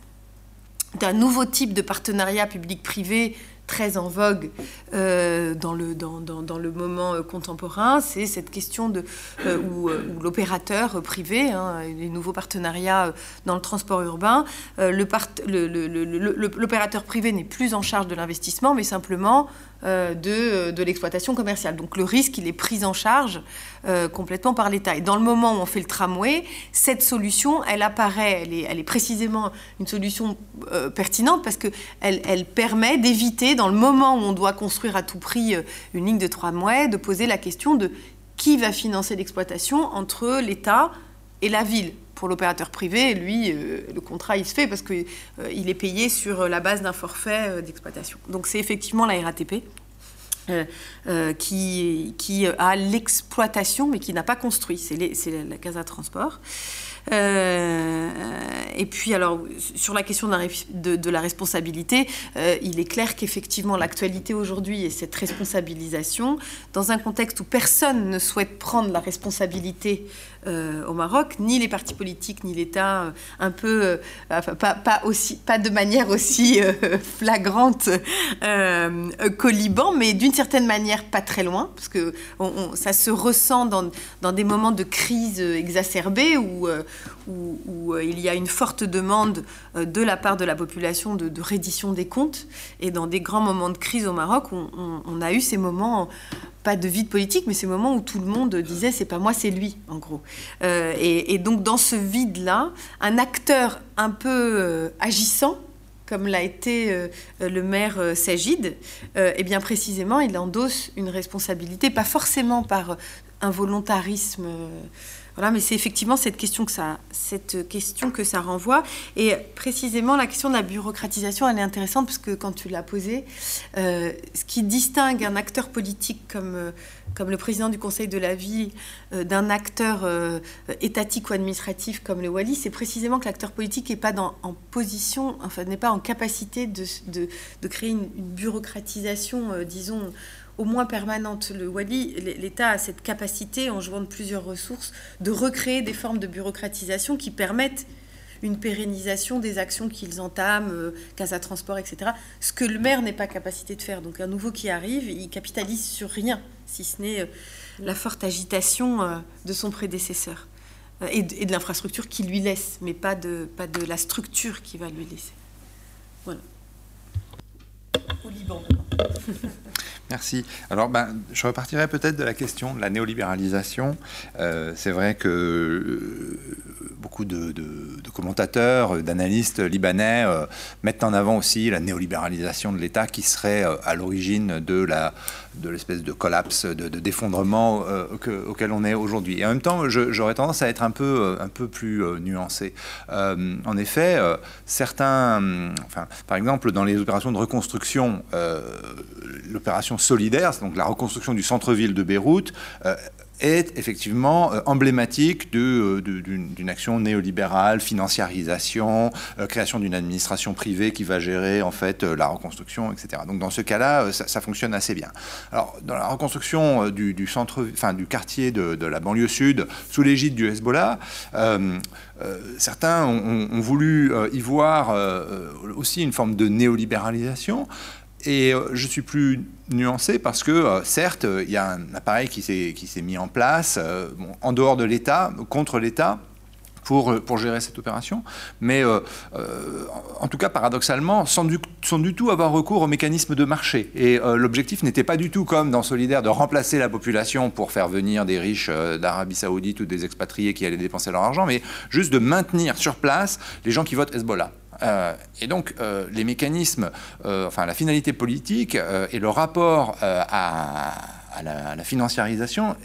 d'un nouveau type de partenariat public-privé très en vogue euh, dans, le, le moment euh, contemporain, c'est cette question de, euh, où, l'opérateur privé, hein, les nouveaux partenariats dans le transport urbain, l'opérateur privé n'est plus en charge de l'investissement, mais simplement de, euh, de l'exploitation commerciale. Donc le risque, il est pris en charge euh, complètement par l'État. Et dans le moment où on fait le tramway, cette solution, elle apparaît, elle est, elle est précisément une solution pertinente parce qu'elle elle permet d'éviter, dans le moment où on doit construire à tout prix une ligne de tramway, de poser la question de qui va financer l'exploitation entre l'État et la ville pour l'opérateur privé, lui, euh, le contrat, il se fait parce qu'il euh, est payé sur la base d'un forfait euh, d'exploitation. Donc c'est effectivement la RATP. qui, a l'exploitation mais qui n'a pas construit, c'est la Casa Transport. Euh, et puis, alors, sur la question de la, responsabilité, euh, il est clair qu'effectivement, l'actualité aujourd'hui est cette responsabilisation dans un contexte où personne ne souhaite prendre la responsabilité euh, au Maroc, ni les partis politiques, ni l'État, un peu, pas, aussi, pas de manière aussi flagrante qu'au Liban, mais d'une certaine manière pas très loin, parce que ça se ressent dans, dans, des moments de crise exacerbée où où, euh, il y a une forte demande euh, de la part de la population de, reddition des comptes. Et dans des grands moments de crise au Maroc, on, a eu ces moments pas de vide politique, mais ces moments où tout le monde disait c'est pas moi, c'est lui, en gros. Euh, et, donc dans ce vide-là, un acteur un peu agissant, comme l'a été le maire Sagid, eh bien précisément, il endosse une responsabilité, pas forcément par un volontarisme voilà, mais c'est effectivement cette question, que ça, cette question que ça renvoie. Et précisément, la question de la bureaucratisation, elle est intéressante parce que quand tu l'as posée, euh, ce qui distingue un acteur politique comme, euh, comme le président du Conseil de la ville euh, d'un acteur étatique ou administratif comme le Wali, c'est précisément que l'acteur politique n'est pas en position, enfin n'est pas en capacité de, de créer une, bureaucratisation, disons, au moins permanente. Le Wali, l'État a cette capacité, en jouant de plusieurs ressources, de recréer des formes de bureaucratisation qui permettent une pérennisation des actions qu'ils entament, euh, Casa Transport, etc. Ce que le maire n'est pas capacité de faire. Donc un nouveau qui arrive, il capitalise sur rien, si ce n'est euh, la forte agitation euh, de son prédécesseur et de, l'infrastructure qu'il lui laisse, mais pas de, pas de la structure qu'il va lui laisser. Voilà. Au Liban. Merci. Alors, ben, je repartirai peut-être de la question de la néolibéralisation. c'est vrai que beaucoup de, commentateurs, d'analystes libanais euh, mettent en avant aussi la néolibéralisation de l'État qui serait euh, à l'origine de la de l'espèce de collapse, de, d'effondrement euh, auquel on est aujourd'hui. Et en même temps, j'aurais tendance à être un peu, un peu plus nuancé. en effet, certains, enfin, par exemple, dans les opérations de reconstruction, l'opération solidaire, donc la reconstruction du centre-ville de Beyrouth, est effectivement euh, emblématique euh, d'une action néolibérale, financiarisation, euh, création d'une administration privée qui va gérer en fait la reconstruction, etc. Donc dans ce cas-là, ça, fonctionne assez bien. Alors dans la reconstruction du, centre, enfin du quartier de, la banlieue sud sous l'égide du Hezbollah, certains ont, voulu y voir aussi une forme de néolibéralisation. Et euh, je suis plus nuancé parce que, euh, certes, il y a un appareil qui s'est mis en place euh, en dehors de l'État, contre l'État. Pour, gérer cette opération, mais en tout cas paradoxalement, sans du, tout avoir recours au mécanisme de marché. Et l'objectif n'était pas du tout comme dans Solidaire de remplacer la population pour faire venir des riches d'Arabie saoudite ou des expatriés qui allaient dépenser leur argent, mais juste de maintenir sur place les gens qui votent Hezbollah. Euh, et donc, euh, les mécanismes, euh, enfin, la finalité politique et le rapport à, la, financiarisation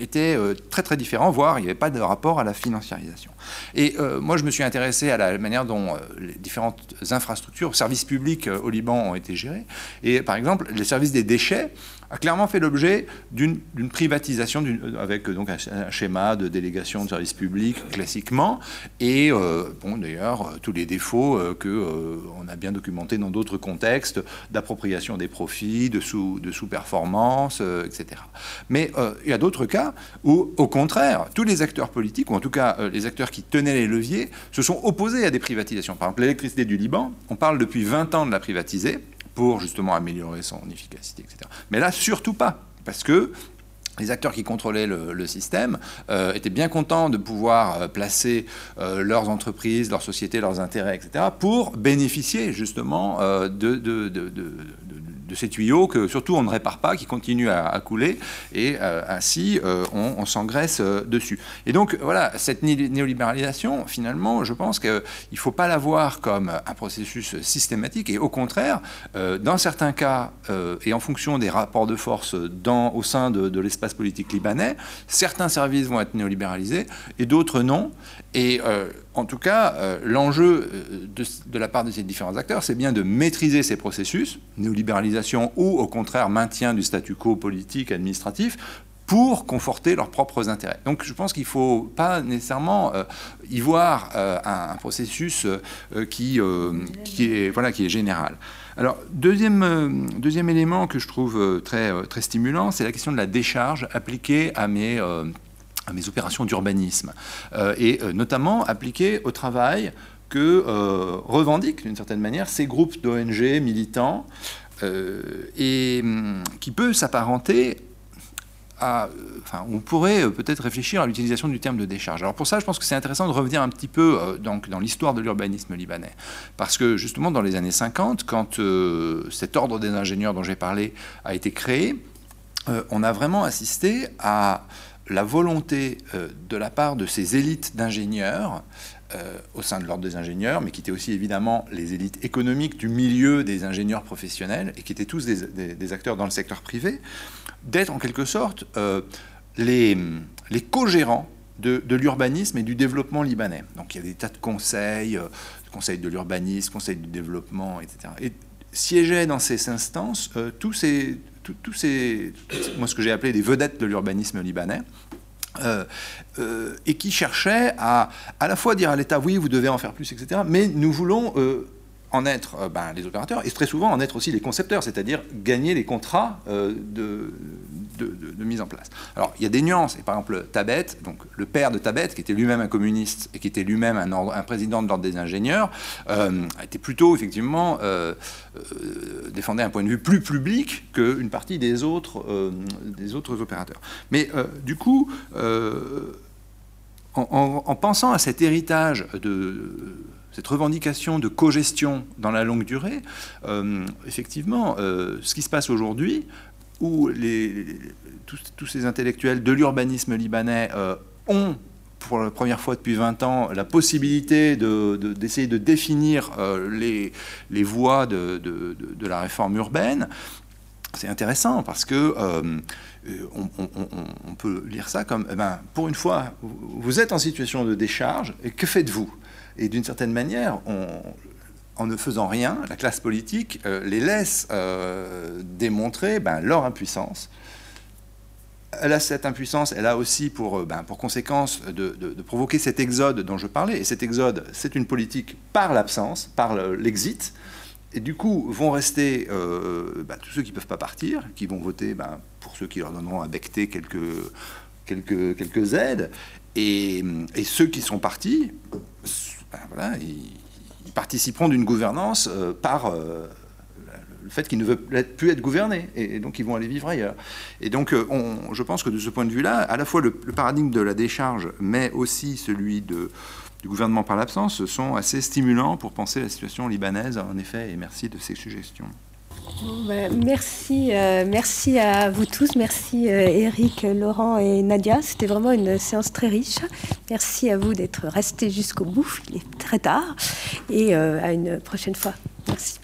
étaient très très différents, voire il n'y avait pas de rapport à la financiarisation. Et moi, je me suis intéressé à la manière dont les différentes infrastructures, services publics au Liban ont été gérés. Et par exemple, les services des déchets a clairement fait l'objet d'une privatisation avec donc un, schéma de délégation de services publics classiquement et euh, bon d'ailleurs tous les défauts euh, que euh, on a bien documentés dans d'autres contextes d'appropriation des profits, de sous de sous-performance, etc. Mais il y a d'autres cas où au contraire tous les acteurs politiques ou en tout cas les acteurs qui tenaient les leviers se sont opposés à des privatisations. Par exemple l'électricité du Liban, on parle depuis 20 ans de la privatiser pour justement améliorer son efficacité, etc. Mais là, surtout pas, parce que les acteurs qui contrôlaient le, système euh, étaient bien contents de pouvoir euh, placer euh, leurs entreprises, leurs sociétés, leurs intérêts, etc., pour bénéficier justement de, ces tuyaux que surtout on ne répare pas, qui continuent à, couler, et euh, ainsi euh, on, s'engraisse euh, dessus. Et donc voilà, cette néolibéralisation, finalement, je pense qu'il ne faut pas la voir comme un processus systématique, et au contraire, dans certains cas, et en fonction des rapports de force au sein de, de l'espace politique libanais, certains services vont être néolibéralisés et d'autres non. Et en tout cas, euh, l'enjeu euh, de, la part de ces différents acteurs, c'est bien de maîtriser ces processus, néolibéralisation ou au contraire maintien du statu quo politique, administratif, pour conforter leurs propres intérêts. Donc je pense qu'il ne faut pas nécessairement euh, y voir un, processus qui, qui, est, voilà, qui est général. Alors, deuxième, deuxième élément que je trouve très, très stimulant, c'est la question de la décharge appliquée à mes à mes opérations d'urbanisme, euh, et euh, notamment appliquées au travail que euh, revendiquent d'une certaine manière ces groupes d'ONG militants, et hum, qui peut s'apparenter à, enfin, on pourrait peut-être réfléchir à l'utilisation du terme de décharge. Alors pour ça, je pense que c'est intéressant de revenir un petit peu donc, dans l'histoire de l'urbanisme libanais. Parce que justement, dans les années 50, quand cet ordre des ingénieurs dont j'ai parlé a été créé, on a vraiment assisté à la volonté euh, de la part de ces élites d'ingénieurs euh, au sein de l'ordre des ingénieurs, mais qui étaient aussi évidemment les élites économiques du milieu des ingénieurs professionnels et qui étaient tous des, acteurs dans le secteur privé, d'être en quelque sorte euh, les, les co-gérants de, l'urbanisme et du développement libanais. Donc il y a des tas de conseils, conseils de l'urbanisme, conseils du développement, etc. Et siégeaient dans ces instances tous ces tous ces, moi ce que j'ai appelé des vedettes de l'urbanisme libanais, euh, euh, et qui cherchaient à à la fois dire à l'État oui, vous devez en faire plus, etc. Mais nous voulons euh, en être ben, les opérateurs et très souvent en être aussi les concepteurs, c'est-à-dire gagner les contrats de, de, mise en place. Alors, il y a des nuances. Et par exemple, Tabet, donc le père de Tabet, qui était lui-même un communiste et qui était lui-même un, président de l'ordre des ingénieurs, euh, été plutôt, effectivement, euh, euh, défendait un point de vue plus public qu'une partie des autres, des autres opérateurs. Mais du coup, en, pensant à cet héritage de cette revendication de cogestion dans la longue durée, effectivement, ce qui se passe aujourd'hui, où tous, ces intellectuels de l'urbanisme libanais euh, ont pour la première fois depuis 20 ans, la possibilité d'essayer de, définir euh, les, voies de, la réforme urbaine. C'est intéressant parce que euh, on, peut lire ça comme, eh ben, pour une fois, vous êtes en situation de décharge, et que faites-vous? Et d'une certaine manière, on, en ne faisant rien, la classe politique euh, les laisse euh, démontrer ben, leur impuissance. Elle a cette impuissance, elle a aussi pour, euh, ben, conséquence de, provoquer cet exode dont je parlais. Et cet exode, c'est une politique par l'absence, par l'exit. Et du coup, vont rester ben, tous ceux qui ne peuvent pas partir, qui vont voter pour ceux qui leur donneront à becter quelques aides. Et, et ceux qui sont partis, voilà, ils, participeront d'une gouvernance euh, par euh, le fait qu'ils ne veulent plus être gouvernés, et, donc ils vont aller vivre ailleurs. Et donc, euh, je pense que de ce point de vue-là, à la fois le, paradigme de la décharge, mais aussi celui du gouvernement par l'absence, sont assez stimulants pour penser la situation libanaise, en effet, et merci de ces suggestions. Bah, merci, euh, merci à vous tous. Merci euh, Eric, Laurent et Nadia. C'était vraiment une séance très riche. Merci à vous d'être restés jusqu'au bout. Il est très tard. Et euh, à une prochaine fois. Merci.